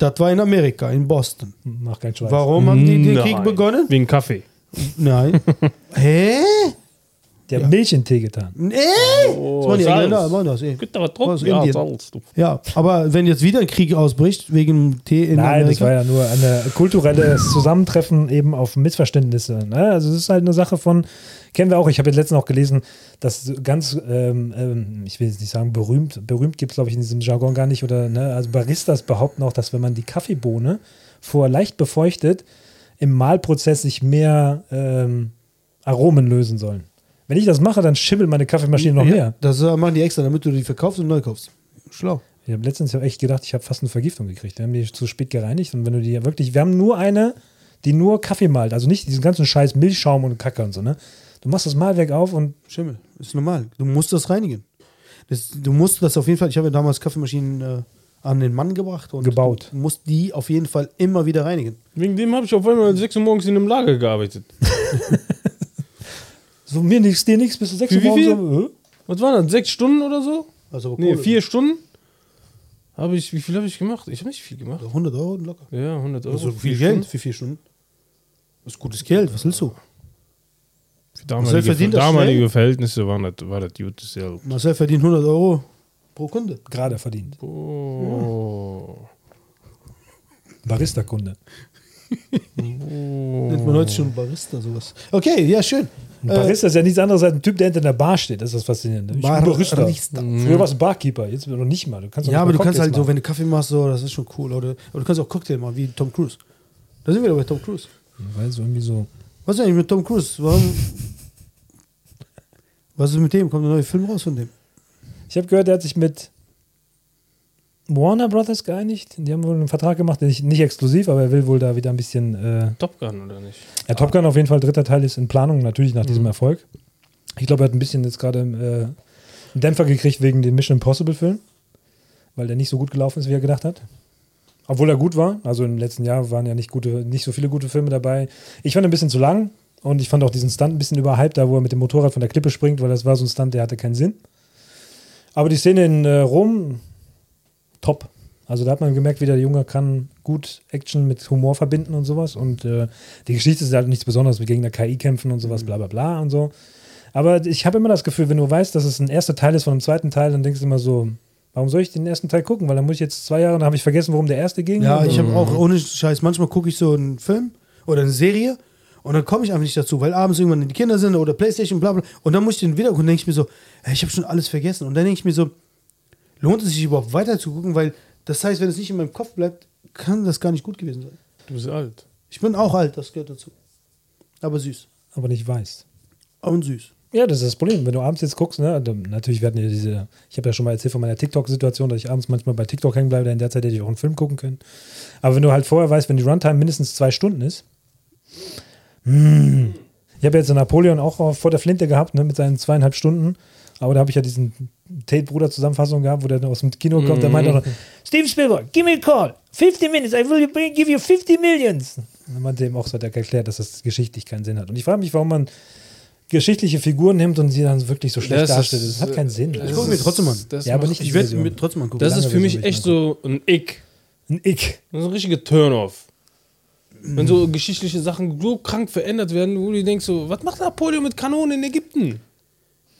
das war in Amerika, in Boston. Mach keinen Scheiß. Warum haben die den Nein. Krieg begonnen? Wegen Kaffee. Nein. Hä? Die haben Milch in Tee getan. Nee? das waren die Salz. Engländer, waren das eh. Gibt aber trotzdem. Ja. Salz. Du. Ja, aber wenn jetzt wieder ein Krieg ausbricht wegen Tee in Nein, das Amerika. war ja nur ein kulturelles Zusammentreffen eben auf Missverständnisse. Ne? Also es ist halt eine Sache von, kennen wir auch, ich habe jetzt letztens auch gelesen, dass ganz, ähm, ähm, ich will jetzt nicht sagen berühmt, berühmt gibt es glaube ich in diesem Jargon gar nicht, oder ne? also Baristas behaupten auch, dass wenn man die Kaffeebohne vorher leicht befeuchtet, im Mahlprozess sich mehr ähm, Aromen lösen sollen. Wenn ich das mache, dann schimmelt meine Kaffeemaschine noch Ja, mehr. Das äh, machen die extra, damit du die verkaufst und neu kaufst. Schlau. Ich habe letztens ja echt gedacht, ich habe fast eine Vergiftung gekriegt. Wir haben die zu spät gereinigt und wenn du die wirklich, wir haben nur eine, die nur Kaffee malt, also nicht diesen ganzen Scheiß Milchschaum und Kacke und so, ne? Du machst das Malwerk auf und Schimmel. Ist normal. Du musst das reinigen. Das, du musst das auf jeden Fall, ich habe ja damals Kaffeemaschinen äh, an den Mann gebracht und Gebaut. du musst die auf jeden Fall immer wieder reinigen. Wegen dem habe ich auf einmal um 6 Uhr morgens in einem Lager gearbeitet. so mir nichts, dir nichts, bis du sechs Uhr wie morgens viel? so? Was waren das? Sechs Stunden oder so? Also Nee, vier Stunden. Habe ich, wie viel habe ich gemacht? Ich habe nicht viel gemacht. 100 Euro locker. Ja, 100 Euro. Also viel Vier Geld Stunden. für vier Stunden. Das ist gutes Geld. Was willst du? Für damalige, verdient das damalige? Verhältnisse war das, war das gutes Geld. Marcel verdient 100 Euro pro Kunde. gerade verdient. Oh. Barista-Kunde. Nennt man heute schon Barista sowas. Okay, ja, schön. Ein Barista ist ja nichts anderes als ein Typ, der hinter der Bar steht. Das ist das Faszinierende. Ich bin Barista. Barista. Früher warst du Barkeeper, jetzt noch nicht mal. Du kannst auch Ja, aber du mal kannst Cocktails halt so, machen. wenn du Kaffee machst, so, das ist schon cool. Oder, aber du kannst auch Cocktail machen, wie Tom Cruise. Da sind wir doch bei Tom Cruise. Weil so irgendwie so. Was ist eigentlich mit Tom Cruise? Warum? Was ist mit dem? Kommt ein neuer Film raus von dem? Ich habe gehört, er hat sich mit Warner Brothers geeinigt. Die haben wohl einen Vertrag gemacht, nicht, nicht exklusiv, aber er will wohl da wieder ein bisschen. Äh, Top Gun oder nicht? ja, Top Gun auf jeden Fall, dritter Teil ist in Planung, natürlich nach Mhm. diesem Erfolg. Ich glaube, er hat ein bisschen jetzt gerade äh, einen Dämpfer gekriegt wegen dem Mission Impossible Film, weil der nicht so gut gelaufen ist, wie er gedacht hat. Obwohl er gut war. Also im letzten Jahr waren ja nicht, gute, nicht so viele gute Filme dabei. Ich fand ein bisschen zu lang und ich fand auch diesen Stunt ein bisschen überhyped, da wo er mit dem Motorrad von der Klippe springt, weil das war so ein Stunt, der hatte keinen Sinn. Aber die Szene in äh, Rom, top. Also da hat man gemerkt, wie der Junge kann gut Action mit Humor verbinden und sowas. Und äh, die Geschichte ist halt nichts Besonderes, wie gegen eine KI kämpfen und sowas, bla bla bla und so. Aber ich habe immer das Gefühl, wenn du weißt, dass es ein erster Teil ist von einem zweiten Teil, dann denkst du immer so, warum soll ich den ersten Teil gucken? Weil dann muss ich jetzt zwei Jahre, dann habe ich vergessen, worum der erste ging. Ja, Und- ich habe auch ohne Scheiß, manchmal gucke ich so einen Film oder eine Serie Und dann komme ich einfach nicht dazu, weil abends irgendwann die Kinder sind oder Playstation, bla bla. Und dann muss ich den wieder gucken, denke ich mir so, ey, ich habe schon alles vergessen. Und dann denke ich mir so, lohnt es sich überhaupt weiter zu gucken, weil das heißt, wenn es nicht in meinem Kopf bleibt, kann das gar nicht gut gewesen sein. Du bist alt. Ich bin auch alt, das gehört dazu. Aber süß. Aber nicht weiß. Und süß. Ja, das ist das Problem. Wenn du abends jetzt guckst, ne, dann- natürlich werden ja diese, ich habe ja schon mal erzählt von meiner TikTok-Situation, dass ich abends manchmal bei TikTok hängen bleibe, in der Zeit hätte ich auch einen Film gucken können. Aber wenn du halt vorher weißt, wenn die Runtime mindestens zwei Stunden ist, hm. ich habe jetzt Napoleon auch vor der Flinte gehabt, ne, mit seinen zweieinhalb Stunden, aber da habe ich ja diesen Tate-Bruder-Zusammenfassung gehabt, wo der aus dem Kino kommt, der meinte auch noch, Steve Spielberg, give me a call, 50 minutes, I will give you 50 millions. Und dann meinte ihm auch so, hat er erklärt, dass das geschichtlich keinen Sinn hat. Und ich frage mich, warum man geschichtliche Figuren nimmt und sie dann wirklich so schlecht Das ist- darstellt. Das hat keinen Sinn. Ich gucke mir ist- trotzdem an. das Ja, aber nicht Ich werde mir trotzdem angucken. Das ist für mich echt so ein Ick. Ein Ick. Das ist ein richtiger Turn-off. Wenn so geschichtliche Sachen so krank verändert werden, wo du denkst so, was macht Napoleon mit Kanonen in Ägypten?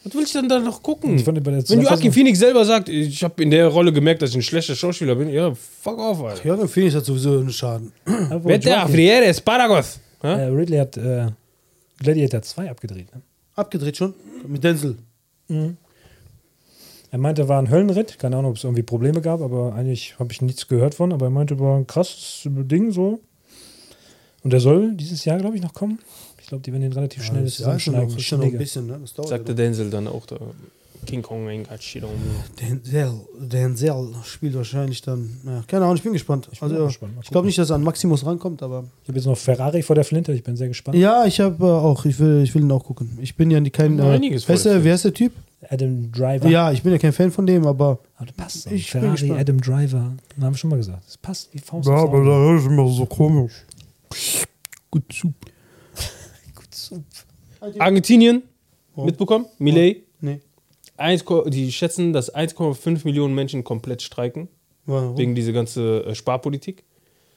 Was will ich dann da noch gucken? Ich fand bei der Wenn Joaquin Phoenix selber sagt, ich habe in der Rolle gemerkt, dass ich ein schlechter Schauspieler bin, ja, fuck off, Alter. Ja, Phoenix hat sowieso einen Schaden. Vete a Joaquin- friere Esparagos. äh? Ridley hat äh, Gladiator 2 abgedreht. Ne? Abgedreht schon? Mit Denzel. Er meinte, war ein Höllenritt. Keine Ahnung, ob es irgendwie Probleme gab, aber eigentlich habe ich nichts gehört von. Aber er meinte, war ein krasses Ding so. Und der soll dieses Jahr, glaube ich, noch kommen. Ich glaube, die werden den relativ schnell Ja, ist ja schon noch, schon noch ein bisschen, ne? Das dauert Sagte ja Denzel dann auch da. King Kong me. noch. Denzel, Denzel spielt wahrscheinlich dann. Ja, keine Ahnung, ich bin gespannt. bin also, ich glaube nicht, dass er an Maximus rankommt, aber. Ich habe jetzt noch Ferrari vor der Flinte. Ich bin sehr gespannt. Ja, ich habe äh, auch, ich will, ich will ihn auch gucken. Ich bin ja kein. Ja, Äh, einiges weißt der du, wer ist der Typ? Adam Driver. Ja, ich bin ja kein Fan von dem, aber. Aber das passt. so. Ich bin Ferrari, gespannt. Adam Driver. Das haben wir schon mal gesagt. Das passt wie Faust aufs Auge. da ist immer so komisch. Gut, super. Argentinien, Oh. mitbekommen? Millet. Nee. 1, Ko- die schätzen, dass 1,5 Millionen Menschen komplett streiken, Warum? wegen dieser ganzen äh, Sparpolitik.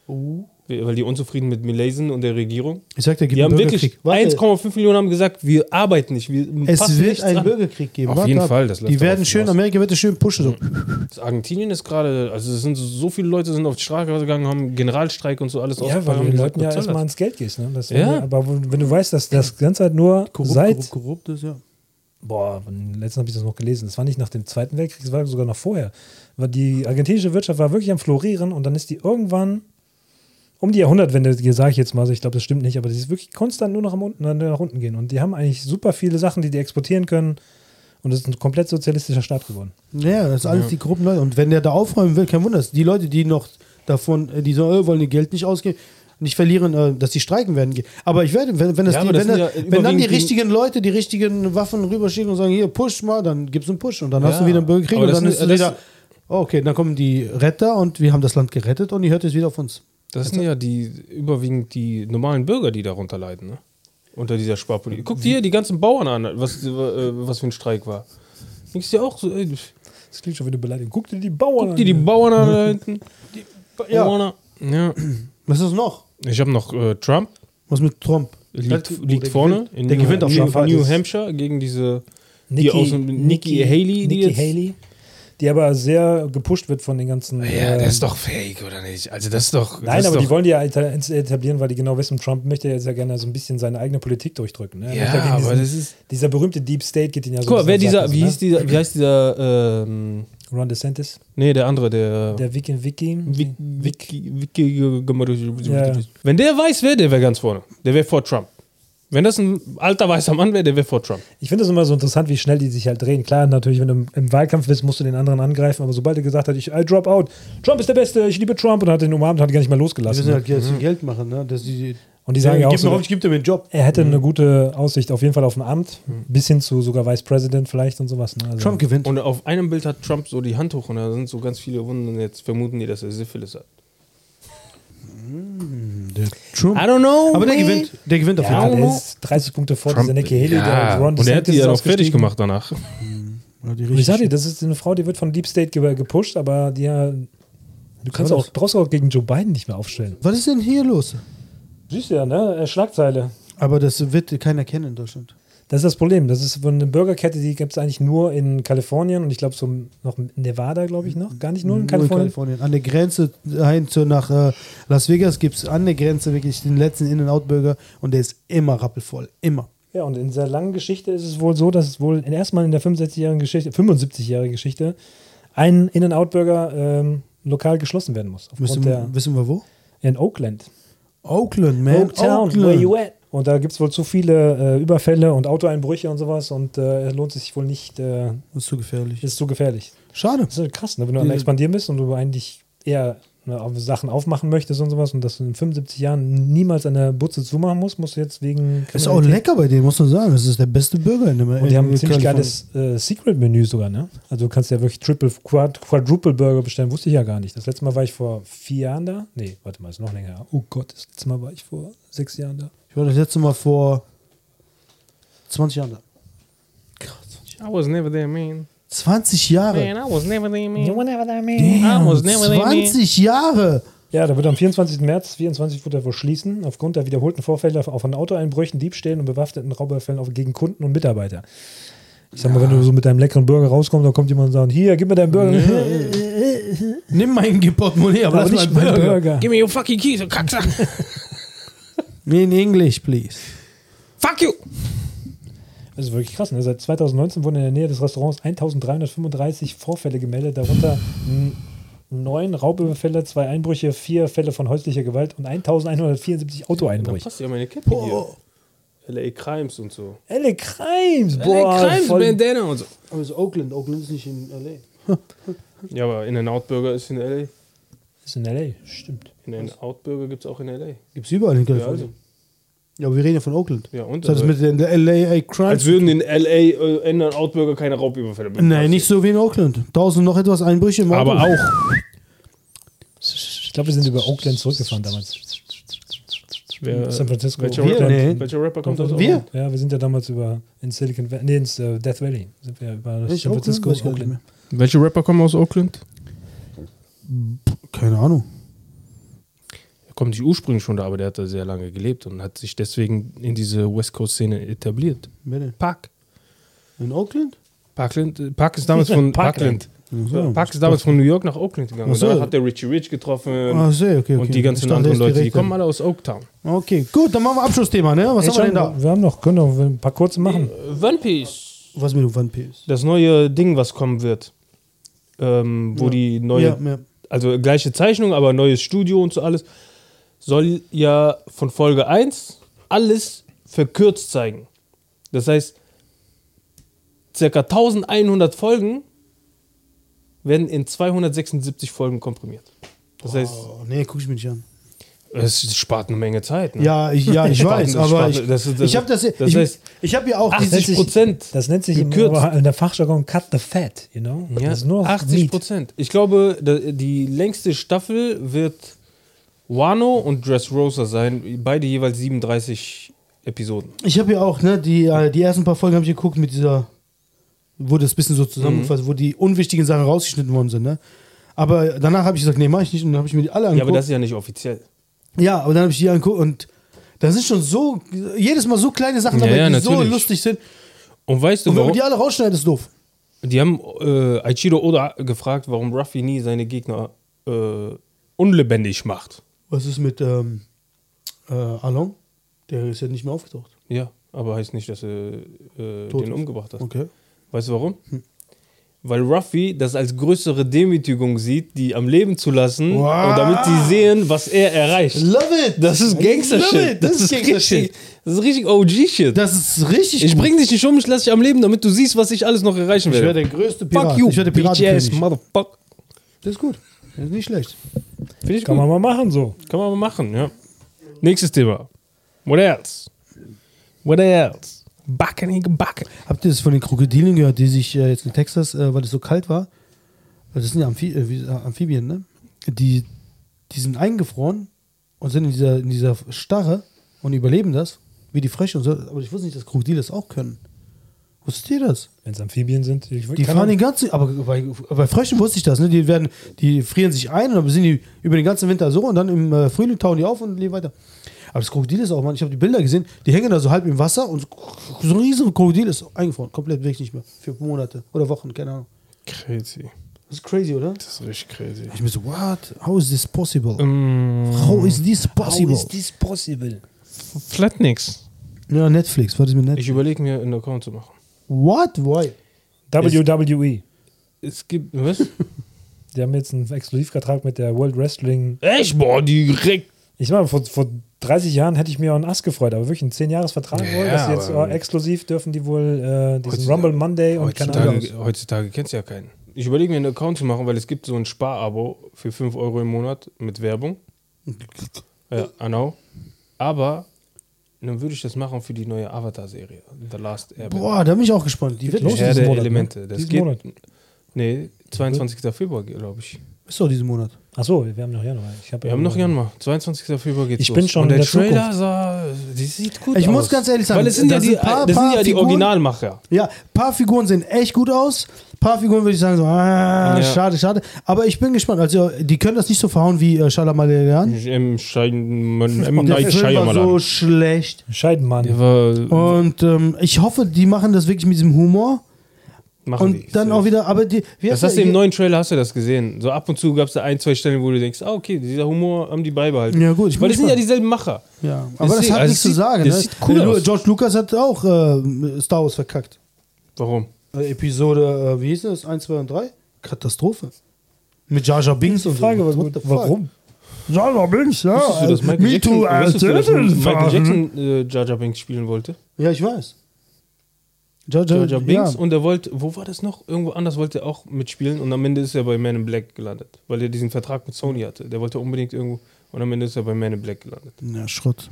Oh. Weil die unzufrieden mit Millet sind und der Regierung. Ich sag, der gibt Die haben einen wirklich Bürgerkrieg. Warte, 1,5 Millionen haben gesagt, wir arbeiten nicht. Wir es wird einen an. Bürgerkrieg geben. Auf Warte jeden ab. Fall, das Die werden schön, hinaus. Amerika wird das schön pushen. So. Das Argentinien ist gerade, also es sind so, so viele Leute sind auf die Straße gegangen, haben Generalstreik und so alles Ja, weil du haben den Leuten ja erstmal ans Geld gehst. Ne? Das Ja. Aber wenn du weißt, dass das Ganze halt nur Korrupt, seit. korrupt, korrupt ist, ja. Boah, letztens habe ich das noch gelesen. Das war nicht nach dem Zweiten Weltkrieg, das war sogar noch vorher. Weil die argentinische Wirtschaft war wirklich am Florieren und dann ist die irgendwann um die Jahrhundertwende, sage ich jetzt mal, also ich glaube, das stimmt nicht, aber die ist wirklich konstant nur nach unten, nach unten gehen. Und die haben eigentlich super viele Sachen, die die exportieren können. Und das ist ein komplett sozialistischer Staat geworden. Ja, das ist alles die korrupten Leute. Und wenn der da aufräumen will, kein Wunder. Die Leute, die noch davon, äh, die so, äh, wollen ihr Geld nicht ausgeben, nicht verlieren, äh, dass die streiken werden. Aber ich werde, wenn, wenn, das Ja, die, wenn, das- ja wenn dann die die- richtigen Leute die richtigen Waffen rüberschicken und sagen, hier, push mal, dann gibt's einen Push. Und dann hast Ja, du wieder einen Bürgerkrieg aber und dann ist es wieder, oh, okay, dann kommen die Retter und wir haben das Land gerettet und ihr hört es wieder auf uns. Das sind ja die überwiegend die normalen Bürger, die darunter leiden, ne? Unter dieser Sparpolitik. Guck dir hier die ganzen Bauern an, was, äh, was für ein Streik war. Denkst du dir auch so, ey, Das klingt schon wieder beleidigt. Guck dir die Bauern guck dir die Bauern an da hinten. Ja. Bauern an. ja. Was ist noch? Ich habe noch äh, Trump, Was mit Trump? liegt, Der- liegt der vorne. gewinnt. in Der New, gewinnt auf New, jeden Fall. New Hampshire gegen diese Nikki, Nikki Haley, die Nikki jetzt- Haley, die aber sehr gepusht wird von den ganzen. Ja, ähm, der ist doch fake, oder nicht? Also das ist doch. Nein, das aber ist die doch, wollen die ja eta- etablieren, weil die genau wissen, Trump möchte ja sehr gerne so ein bisschen seine eigene Politik durchdrücken. Ne? Ja, aber diesen, das ist- Dieser berühmte Deep State geht ihn ja so Guck mal, wer dieser, wie hieß dieser, wie heißt dieser, ähm, ne? Ron DeSantis, nee, der andere, der. der Vicky Vicky. Wiki, Wiki, Wiki, Ja. Wenn der weiß wäre, der wäre ganz vorne. Der wäre vor Trump. Wenn das ein alter weißer Mann wäre, der wäre vor Trump. Ich finde es immer so interessant, wie schnell die sich halt drehen. Klar, natürlich, wenn du im, Wahlkampf bist, musst du den anderen angreifen, aber sobald er gesagt hat, ich I drop out, Trump ist der Beste, ich liebe Trump und hat den umarmt und hat ihn gar nicht mehr losgelassen. müssen halt Geld, Geld machen, ne? Dass die, Und die sagen ja auch gib so, mir auf, ich gebe dir einen Job. er hätte eine gute Aussicht auf jeden Fall auf ein Amt, bis hin zu sogar Vice President vielleicht und sowas. Ne? Also, Trump gewinnt. Und auf einem Bild hat Trump so die Hand hoch und da sind so ganz viele Wunden und jetzt vermuten die, dass er Syphilis hat. Der Trump. I don't know. Aber der man. gewinnt. Der gewinnt auf jeden Fall. der ist 30 Punkte vor dieser Nikki Haley, ja. der Ron Und er hat die ja noch fertig gemacht danach. Ja, die Und ich sag dir, das ist eine Frau, die wird von Deep State ge gepusht, aber die ja, du kannst auch, brauchst auch gegen Joe Biden nicht mehr aufstellen. Was ist denn hier los? Siehst du ja, ne? Äh, Schlagzeile. Aber das wird keiner kennen in Deutschland. Das ist das Problem. Das ist eine Burgerkette, die gibt es eigentlich nur in Kalifornien und ich glaube so noch in Nevada, glaube ich noch. Gar nicht nur in Nur in Kalifornien. Kalifornien. An der Grenze hin zu nach äh, Las Vegas gibt es an der Grenze wirklich den letzten In-N-Out-Burger und der ist immer rappelvoll. Immer. Ja, und in dieser langen Geschichte ist es wohl so, dass es wohl erstmal in der 65-jährigen Geschichte, 75-jährigen Geschichte ein In-N-Out-Burger ähm, lokal geschlossen werden muss. Wissen, der, wissen wir wo? in Oakland. Oakland, man. Oaktown, Oakland. where you at? Und da gibt es wohl zu viele äh, Überfälle und Autoeinbrüche und sowas und äh, lohnt sich wohl nicht, äh, ist zu gefährlich. ist zu gefährlich. Schade. Das ist krass, ne? wenn du am expandieren bist und du eigentlich eher ne, Sachen aufmachen möchtest und sowas und dass du in 75 Jahren niemals eine Butze zumachen musst, musst du jetzt wegen. Ist auch lecker bei denen, muss man sagen. Das ist der beste Burger in dem Und die haben ein in ziemlich geiles äh, Secret-Menü sogar, ne? Also du kannst ja wirklich Triple, Quad, Quadruple Burger bestellen, wusste ich ja gar nicht. Das letzte Mal war ich vor vier Jahren da. Nee, warte mal, ist noch länger. Oh Gott, das letzte Mal war ich vor sechs Jahren da. Ich war das letzte Mal vor 20 Jahren da. I was never there, man. 20 Jahre. Man, I was never there, man. I was never there, man. 20 Jahre. Ja, da wird am 24. März 24 wird er wohl schließen, aufgrund der wiederholten Vorfälle auf von Autoeinbrüchen, Diebstählen und bewaffneten Raubüberfällen auf, gegen Kunden und Mitarbeiter. Ich sag mal, wenn du so mit deinem leckeren Burger rauskommst, dann kommt jemand und sagt, hier, gib mir deinen Burger. Nimm mein Portemonnaie, aber Aber lass nicht mein mein Burger. Burger. Give me your fucking keys, you cocksucker. In English, please. Fuck you. Das ist wirklich krass. Ne? Seit 2019 wurden in der Nähe des Restaurants 1335 Vorfälle gemeldet, darunter neun Raubüberfälle, zwei Einbrüche, vier Fälle von häuslicher Gewalt und 1174 Da Autoeinbrüche. passt ja meine Cappy hier. LA Crimes und so. Elle Crimes, LA boah. Crimes, voll- Bandana und so. Aber es ist Oakland. Oakland ist nicht in L.A. Ja, aber In-N-Out Burger ist in LA. ist in L.A., stimmt. In-N-Out Burger gibt es auch in LA. Gibt es überall in Ja, Kalifornien. also. Ja, aber wir reden ja von Oakland. Ja, und? Das hat das Also, mit den L.A. Crimes. als würden in LA äh, In-N-Out Burger keine Raubüberfälle mehr Nein, nicht so wie in Oakland. Tausend noch etwas Einbrüche im Auto. Aber auch. Ich glaube, wir sind über Oakland zurückgefahren damals. Wer, San Francisco. Welcher, Wir? Rapper, Nee. welcher Rapper kommt aus Wir? Oakland? Ja, wir sind ja damals über in Silicon Valley, nee, ins äh, Death Valley. Sind wir über Nicht San Oakland? Francisco, Oakland. mehr. Welche Rapper kommen aus Oakland? Keine Ahnung. Kommt nicht ursprünglich schon da, aber der hat da sehr lange gelebt und hat sich deswegen in diese West Coast Szene etabliert. Wer denn? Park. In Oakland? Parkland, äh, Park ist damals von Parkland. Parkland. so. Park ist damals von New York nach Oakland gegangen. Ach so. Und da hat der Richie Rich getroffen Ah, sehr, okay, okay. und die ganzen Ich dachte, anderen Leute, die kommen alle aus Oaktown. Okay, gut, dann machen wir Abschlussthema, ne? Was Hey, haben wir denn da? wir haben noch, können noch ein paar kurze machen. One Piece. Was mit dem One Piece? Das neue Ding, was kommen wird. Ähm, wo Ja. die neue, Ja, ja. also gleiche Zeichnung, aber neues Studio und so alles, soll ja von Folge 1 alles verkürzt zeigen. Das heißt, circa 1100 Folgen werden in 276 Folgen komprimiert. Das heißt, Oh, nee, guck ich mir nicht an. es spart eine Menge Zeit. Ne? Ja, ich, ja, ich Spart- weiß, aber spart- ich, das ist- das- ich habe das, das ich, heißt, ich habe ja auch dieses 80 Prozent. Das nennt sich Gekürzt. in der Fachjargon Cut the Fat, you know? Ja, das ist nur 80 Meat. Prozent. Ich glaube, die längste Staffel wird Wano und Dressrosa sein. Beide jeweils 37 Episoden. Ich habe ja auch, ne, die, äh, die ersten paar Folgen habe ich geguckt mit dieser, wo das bisschen so zusammengefasst, wo die unwichtigen Sachen rausgeschnitten worden sind, ne? Aber danach habe ich gesagt, nee, mach ich nicht. Und dann habe ich mir die alle angeguckt. Ja, aber das ist ja nicht offiziell. Ja, aber dann habe ich die angeguckt und da sind schon so, jedes Mal so kleine Sachen Ja, dabei, ja, die so natürlich. lustig sind. Und weißt du, Und wenn warum? die alle rausschneidet, ist doof. Die haben äh, Aichiro Oda gefragt, warum Ruffy nie seine Gegner äh, unlebendig macht. Was ist mit ähm, äh, Along? Der ist ja nicht mehr aufgetaucht. Ja, aber heißt nicht, dass er äh, den umgebracht hat. Okay. Weißt du warum? Weil Ruffy das als größere Demütigung sieht, die am Leben zu lassen Wow. und damit die sehen, was er erreicht. Love it! Das ist Gangster-Shit. it. Das, ist Gangster-Shit. das ist richtig OG-Shit. Das ist richtig Ich bring dich nicht um, ich lass dich am Leben, damit du siehst, was ich alles noch erreichen Ich werde werde. der größte Pirat. Fuck you, ich werde Piratenkönig. motherfucker. Das ist gut. Das ist nicht schlecht. Finde ich Kann gut. man mal machen so. Kann man mal machen, ja. Nächstes Thema. What else? What else? Backen, gebacken. Habt ihr das von den Krokodilen gehört, die sich äh, jetzt in Texas, äh, weil es so kalt war, weil das sind ja Amphi äh, äh, Amphibien, ne? Die, die sind eingefroren und sind in dieser, in dieser Starre und überleben das, wie die Frösche und so. Aber ich wusste nicht, dass Krokodile das auch können. Wusstet ihr das? Wenn es Amphibien sind. Ich, Die fahren den ganzen, aber bei, bei Fröschen wusste ich das, ne? Die werden, die frieren sich ein und dann sind die über den ganzen Winter so und dann im äh, Frühling tauen die auf und leben weiter. Aber das Krokodil ist auch, man, ich habe die Bilder gesehen, die hängen da so halb im Wasser und so ein riesiges Krokodil ist eingefroren, komplett weg nicht mehr. Für Monate oder Wochen, keine Ahnung. Crazy. Das ist crazy, oder? Das ist richtig crazy. Ich mir so, what? How is this possible? Mm, How is this possible? this possible? Flatnix. Ja, Netflix, was ist mit Ich Netflix? überlege mir einen Account zu machen. What? Why? WWE. Es gibt, was? Die haben jetzt einen Exklusivvertrag mit der World Wrestling. Echt? Boah, direkt. Ich meine, vor, vor 30 Jahren hätte ich mir auch einen Ass gefreut, aber wirklich einen 10-Jahres-Vertrag Ja, wohl, dass jetzt äh, exklusiv dürfen die wohl äh, diesen Heutzutage- Rumble Monday und keine Ahnung. Heutzutage, heutzutage kennst du ja keinen. Ich überlege mir einen Account zu machen, weil es gibt so ein Sparabo für 5 Euro im Monat mit Werbung. Ja, I know. Aber dann würde ich das machen für die neue Avatar-Serie. The Last Airbender. Boah, da bin ich auch gespannt. Die wird los diesen Herr der Monat, ne? Elemente. Das Diesen geht. Monat. Nee, 22. Februar, glaube ich. Ist doch diesen Monat. Achso, wir haben noch Januar. Ich hab Wir haben noch Januar. 22. Februar geht's Ich los. bin schon Und der der Trailer sah, die sieht gut Ich aus. muss ganz ehrlich sagen, Weil es sind ja die, sind paar- das sind paar ja die Figuren- Originalmacher. Ja, paar Figuren sehen echt gut aus. Paar Figuren würde ich sagen so, ah, Ja. schade, schade. Aber ich bin gespannt. Also, die können das nicht so verhauen wie äh, Shyamalan. Im Schein, im Und der Film war so schlecht. Scheidenmann. Und ähm, ich hoffe, die machen das wirklich mit diesem Humor. Machen Und die. dann auch wieder, aber die. Das hast du im neuen Trailer hast du das gesehen. So ab und zu gab es da ein, zwei Stellen, wo du denkst, ah, okay, dieser Humor haben die beibehalten. Ja, gut, ich Weil das sind ja dieselben Macher. Ja, aber das Deswegen, hat also nichts zu sagen. das Ne? sieht cool aus. George Lucas hat auch äh, Star Wars verkackt. Warum? Äh, Episode, äh, wie hieß das? 1, 2 und 3? Katastrophe. Mit Jar Jar Binks und Frage so. fuck? Warum? Jar Jar Binks, ja. Wusstest du, dass Michael Me Jackson, too, wusstest du, dass Michael. Jackson äh, Jar Jar Binks spielen wollte? Ja, ich weiß. Jar Jar Binks ja. und er wollte, wo war das noch? Irgendwo anders wollte er auch mitspielen und am Ende ist er bei Man in Black gelandet, weil er diesen Vertrag mit Sony hatte. Der wollte unbedingt irgendwo und am Ende ist er bei Man in Black gelandet. Ja, Schrott.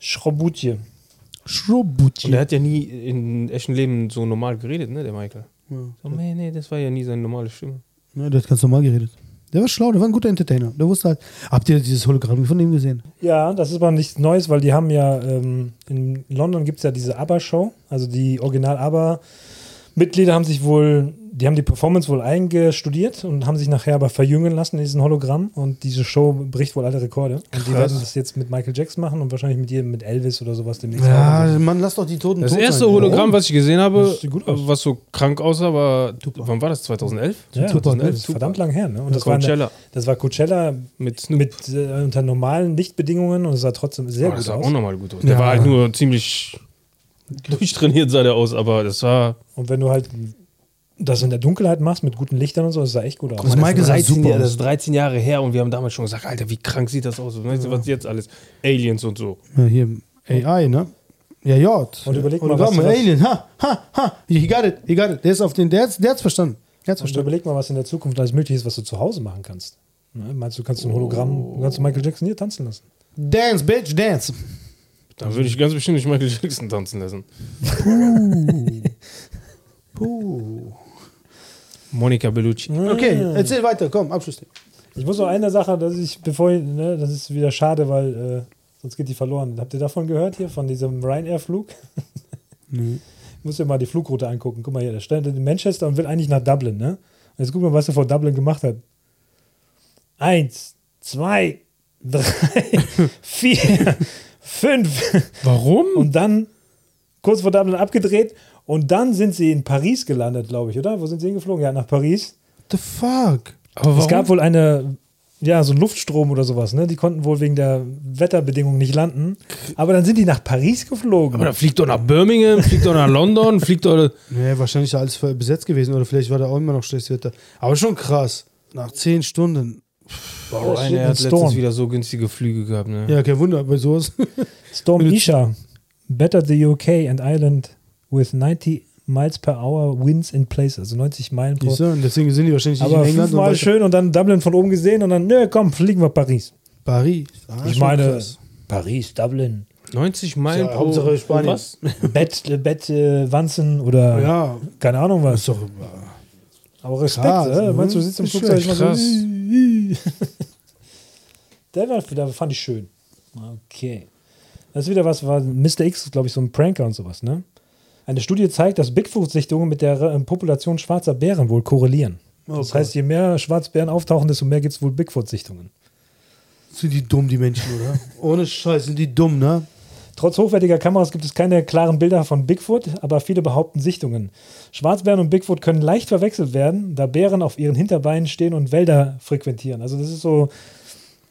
Schrobutje. Und Schrobutchi. er hat ja nie in echten Leben so normal geredet, ne, der Michael. So, nee, nee, das war ja nie seine normale Stimme. Ja, der hat ganz normal geredet. Der war schlau, der war ein guter Entertainer. Der wusste halt. Habt ihr dieses Hologramm von ihm gesehen? Ja, das ist aber nichts Neues, weil die haben ja ähm, in London gibt es ja diese ABBA-Show. Also die Original-ABBA-Mitglieder haben sich wohl, die haben die Performance wohl eingestudiert und haben sich nachher aber verjüngen lassen in diesem Hologramm. Und diese Show bricht wohl alle Rekorde. Und die werden das jetzt mit Michael Jackson machen und wahrscheinlich mit jedem, mit Elvis oder sowas demnächst. Ja, auch. Mann, lass doch die Toten Das tot erste sein. Hologramm, was ich gesehen habe, Das was so krank aussah, war, wann war das? 2011? Ja, Tupac, das ne? ist verdammt lang her. Ne? Und Das das war, eine, Coachella. das war Coachella Mit Snoop. mit äh, unter normalen Lichtbedingungen und es sah trotzdem sehr Oh, das gut sah aus. auch nochmal gut aus. Der Ja. war halt nur ziemlich durchtrainiert, sah der aus, aber das war. Und wenn du halt das in der Dunkelheit machst mit guten Lichtern und so, das sah echt gut aus. Das Michael sah 13 super das ist 13 Jahre her und wir haben damals schon gesagt, Alter, wie krank sieht das aus? Und weißt du, was jetzt alles? Aliens und so. Ja, hier AI, ne? Ja, ja. Und überleg mal, Hologramm, was Alien, ha, ha, ha. He got it, he got it. Der ist auf den, der hat's, der hat's verstanden. Der hat's Und verstanden. überleg mal, was in der Zukunft alles möglich ist, was du zu Hause machen kannst. Ne? Meinst du, kannst du ein Hologramm, kannst du Michael Jackson hier tanzen lassen? Dance, bitch, dance. Da würde ich ganz bestimmt nicht Michael Jackson tanzen lassen. Puh. Monica Bellucci. Okay, erzähl weiter, komm, Abschluss. Ich muss noch eine Sache, dass ich, bevor ich, ne, das ist wieder schade, weil äh, sonst geht die verloren. Habt ihr davon gehört hier, von diesem Ryanair-Flug? Nee. Muss dir mal die Flugroute angucken. Guck mal hier, der stand in Manchester und will eigentlich nach Dublin, ne? Und jetzt guck mal, was er vor Dublin gemacht hat. Eins, zwei, drei, vier, fünf. Warum? Und dann kurz vor Dublin abgedreht und dann sind sie in Paris gelandet, glaube ich, oder? Wo sind sie hingeflogen? Ja, nach Paris. The fuck? aber warum? Es gab wohl eine, ja, so einen Luftstrom oder sowas, ne? Die konnten wohl wegen der Wetterbedingungen nicht landen. Aber dann sind die nach Paris geflogen. aber da fliegt doch nach Birmingham, fliegt doch nach London, fliegt doch. Nee, wahrscheinlich ist alles voll besetzt gewesen oder vielleicht war da auch immer noch schlechtes Wetter. Aber schon krass. Nach zehn Stunden. Boah, einer hat mit letztens Storm. wieder so günstige Flüge gehabt, ne? Ja, kein Wunder, bei sowas. Storm Isha bettered the UK and Ireland with 90 miles per hour winds in places, also 90 Meilen pro Siehst du? Und deswegen sind die wahrscheinlich nicht Aber in England. und fünfmal weiter- schön und dann Dublin von oben gesehen und dann, nö, komm, fliegen wir Paris. Paris. Ah, ich meine, krass. Paris, Dublin. 90 Meilen Ja, pro, Hauptsache Spanien. was? Bett, äh, Bett äh, Wanzen oder Ja, keine Ahnung was. ist doch. Aber Respekt, Krass, äh? ne? meinst du, du sitzt im Ist Flugzeug schön, immer so. Der war, der fand ich schön. Okay. Das ist wieder was, war Mr. X, glaube ich, so ein Pranker und sowas, ne? Eine Studie zeigt, dass Bigfoot-Sichtungen mit der äh, Population schwarzer Bären wohl korrelieren. Oh das heißt, je mehr Schwarzbären auftauchen, desto mehr gibt es wohl Bigfoot-Sichtungen. Sind die dumm, die Menschen, oder? Ohne Scheiß, sind die dumm, ne? Trotz hochwertiger Kameras gibt es keine klaren Bilder von Bigfoot, aber viele behaupten Sichtungen. Schwarzbären und Bigfoot können leicht verwechselt werden, da Bären auf ihren Hinterbeinen stehen und Wälder frequentieren. Also das ist so,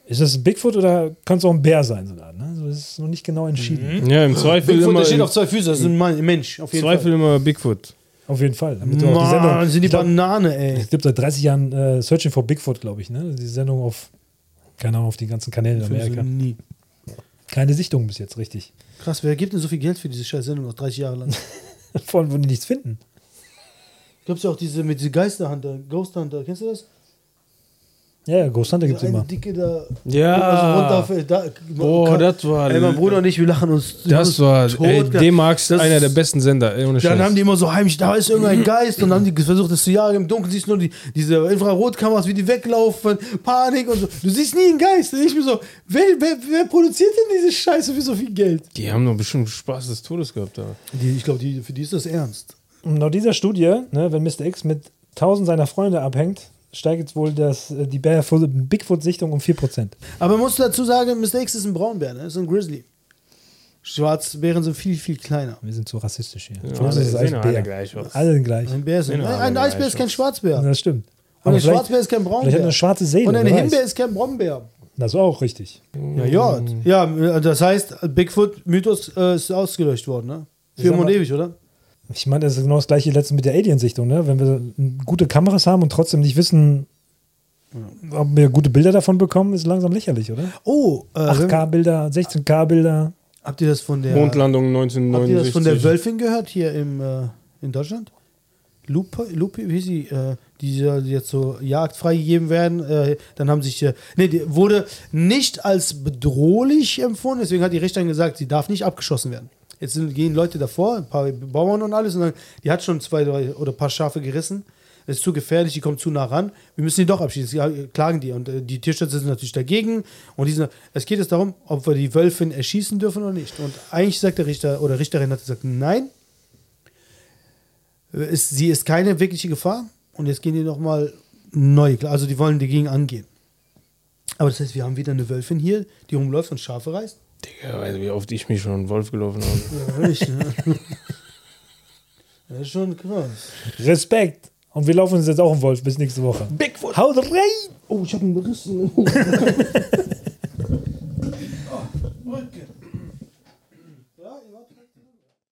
ist das ein Bigfoot oder kann es auch ein Bär sein sogar? Ne? Also das ist noch nicht genau entschieden. Ja, im Zweifel Bigfoot, immer, steht im auf zwei Füßen, das ist ein Mann- ein Mensch, auf jeden Zweifel immer Bigfoot. Auf jeden Fall. Damit auch die Sendung, sind die glaub, Banane, ey. es gibt seit 30 Jahren äh, Searching for Bigfoot, glaube ich. Ne? Die Sendung auf, keine Ahnung, auf den ganzen Kanälen in Amerika. nie. Keine Sichtung bis jetzt, richtig. Krass, wer gibt denn so viel Geld für diese scheiß Sendung noch 30 Jahre lang? Vor allem, wo die nichts finden. Gibt es ja auch diese mit diese Geisterhunter, Ghost Hunter, kennst du das? Ja, ja, Ghost Hunter gibt es immer. dicke da. Ja. Also runter, da, Boah, das war- Ey, mein Bruder und ich, wir lachen uns. Das uns war, tot. ey, D-Max, Das- einer der besten Sender. Ey, ohne Dann Scheiß. haben die immer so heimlich, da ist irgendein Geist und dann haben die versucht, das zu jagen. Im Dunkeln siehst du nur die, diese Infrarotkameras, wie die weglaufen, Panik und so. Du siehst nie einen Geist. Und ich mir so, wer, wer, wer produziert denn diese Scheiße für so viel Geld? die haben doch bestimmt Spaß des Todes gehabt da. Die, ich glaube, die, für die ist das ernst. Und laut dieser Studie, ne, wenn Mr. X mit 1000 seiner Freunde abhängt, steigt jetzt wohl das, äh, die Bär- Bigfoot-Sichtung um 4%. Aber man muss dazu sagen, Mr. X ist ein Braunbär, ne? ist ein Grizzly. Schwarzbären sind viel, viel kleiner. Wir sind so rassistisch hier. Ja, uns ist alle Bär. gleich aus. Alle gleich. Ein Bär ist ein, alle ein Eisbär ist kein. Schwarzbär. Das stimmt. Und ein vielleicht- Schwarzbär ist kein hat Braunbär. eine schwarze Seele. Und ein. Himbeer ist kein Brombeer. Das ist auch richtig. Ja, ja. Ja, das heißt, Bigfoot-Mythos äh, ist ausgelöscht worden, ne? Für immer und ewig, oder? Ich meine, das ist genau das gleiche letzte mit der Aliensichtung. Ne? Wenn wir gute Kameras haben und trotzdem nicht wissen, ob wir gute Bilder davon bekommen, ist langsam lächerlich, oder? Oh, äh, 8K-Bilder, 16K-Bilder. habt ihr das von der Mondlandung Habt ihr 1969. das von der Wölfin gehört hier im, äh, in Deutschland? Lupe, Lupe, wie sie, äh, die jetzt so Jagd freigegeben werden, äh, dann haben sich, äh, nee, die wurde nicht als bedrohlich empfunden, deswegen hat die Richterin gesagt, sie darf nicht abgeschossen werden. Jetzt sind, gehen Leute davor, ein paar Bauern und alles, und dann, die hat schon zwei drei, oder ein paar Schafe gerissen. Das ist zu gefährlich, die kommt zu nah ran. Wir müssen die doch abschießen. Sie klagen die. Und äh, die Tierschützer sind natürlich dagegen. Und sind, es geht jetzt darum, ob wir die Wölfin erschießen dürfen oder nicht. Und eigentlich sagt der Richter oder Richterin hat gesagt, nein, ist, sie ist keine wirkliche Gefahr. Und jetzt gehen die nochmal neu. Also die wollen dagegen angehen. Aber das heißt, wir haben wieder eine Wölfin hier, die rumläuft und Schafe reißt. Digga, weißt du, wie oft ich mich schon einen Wolf gelaufen habe. Ja, richtig, ne? Das ist schon krass. Respekt. Und wir laufen uns jetzt auch im Wolf bis nächste Woche. Bigfoot. Haut rein! Oh, ich habe einen Riss.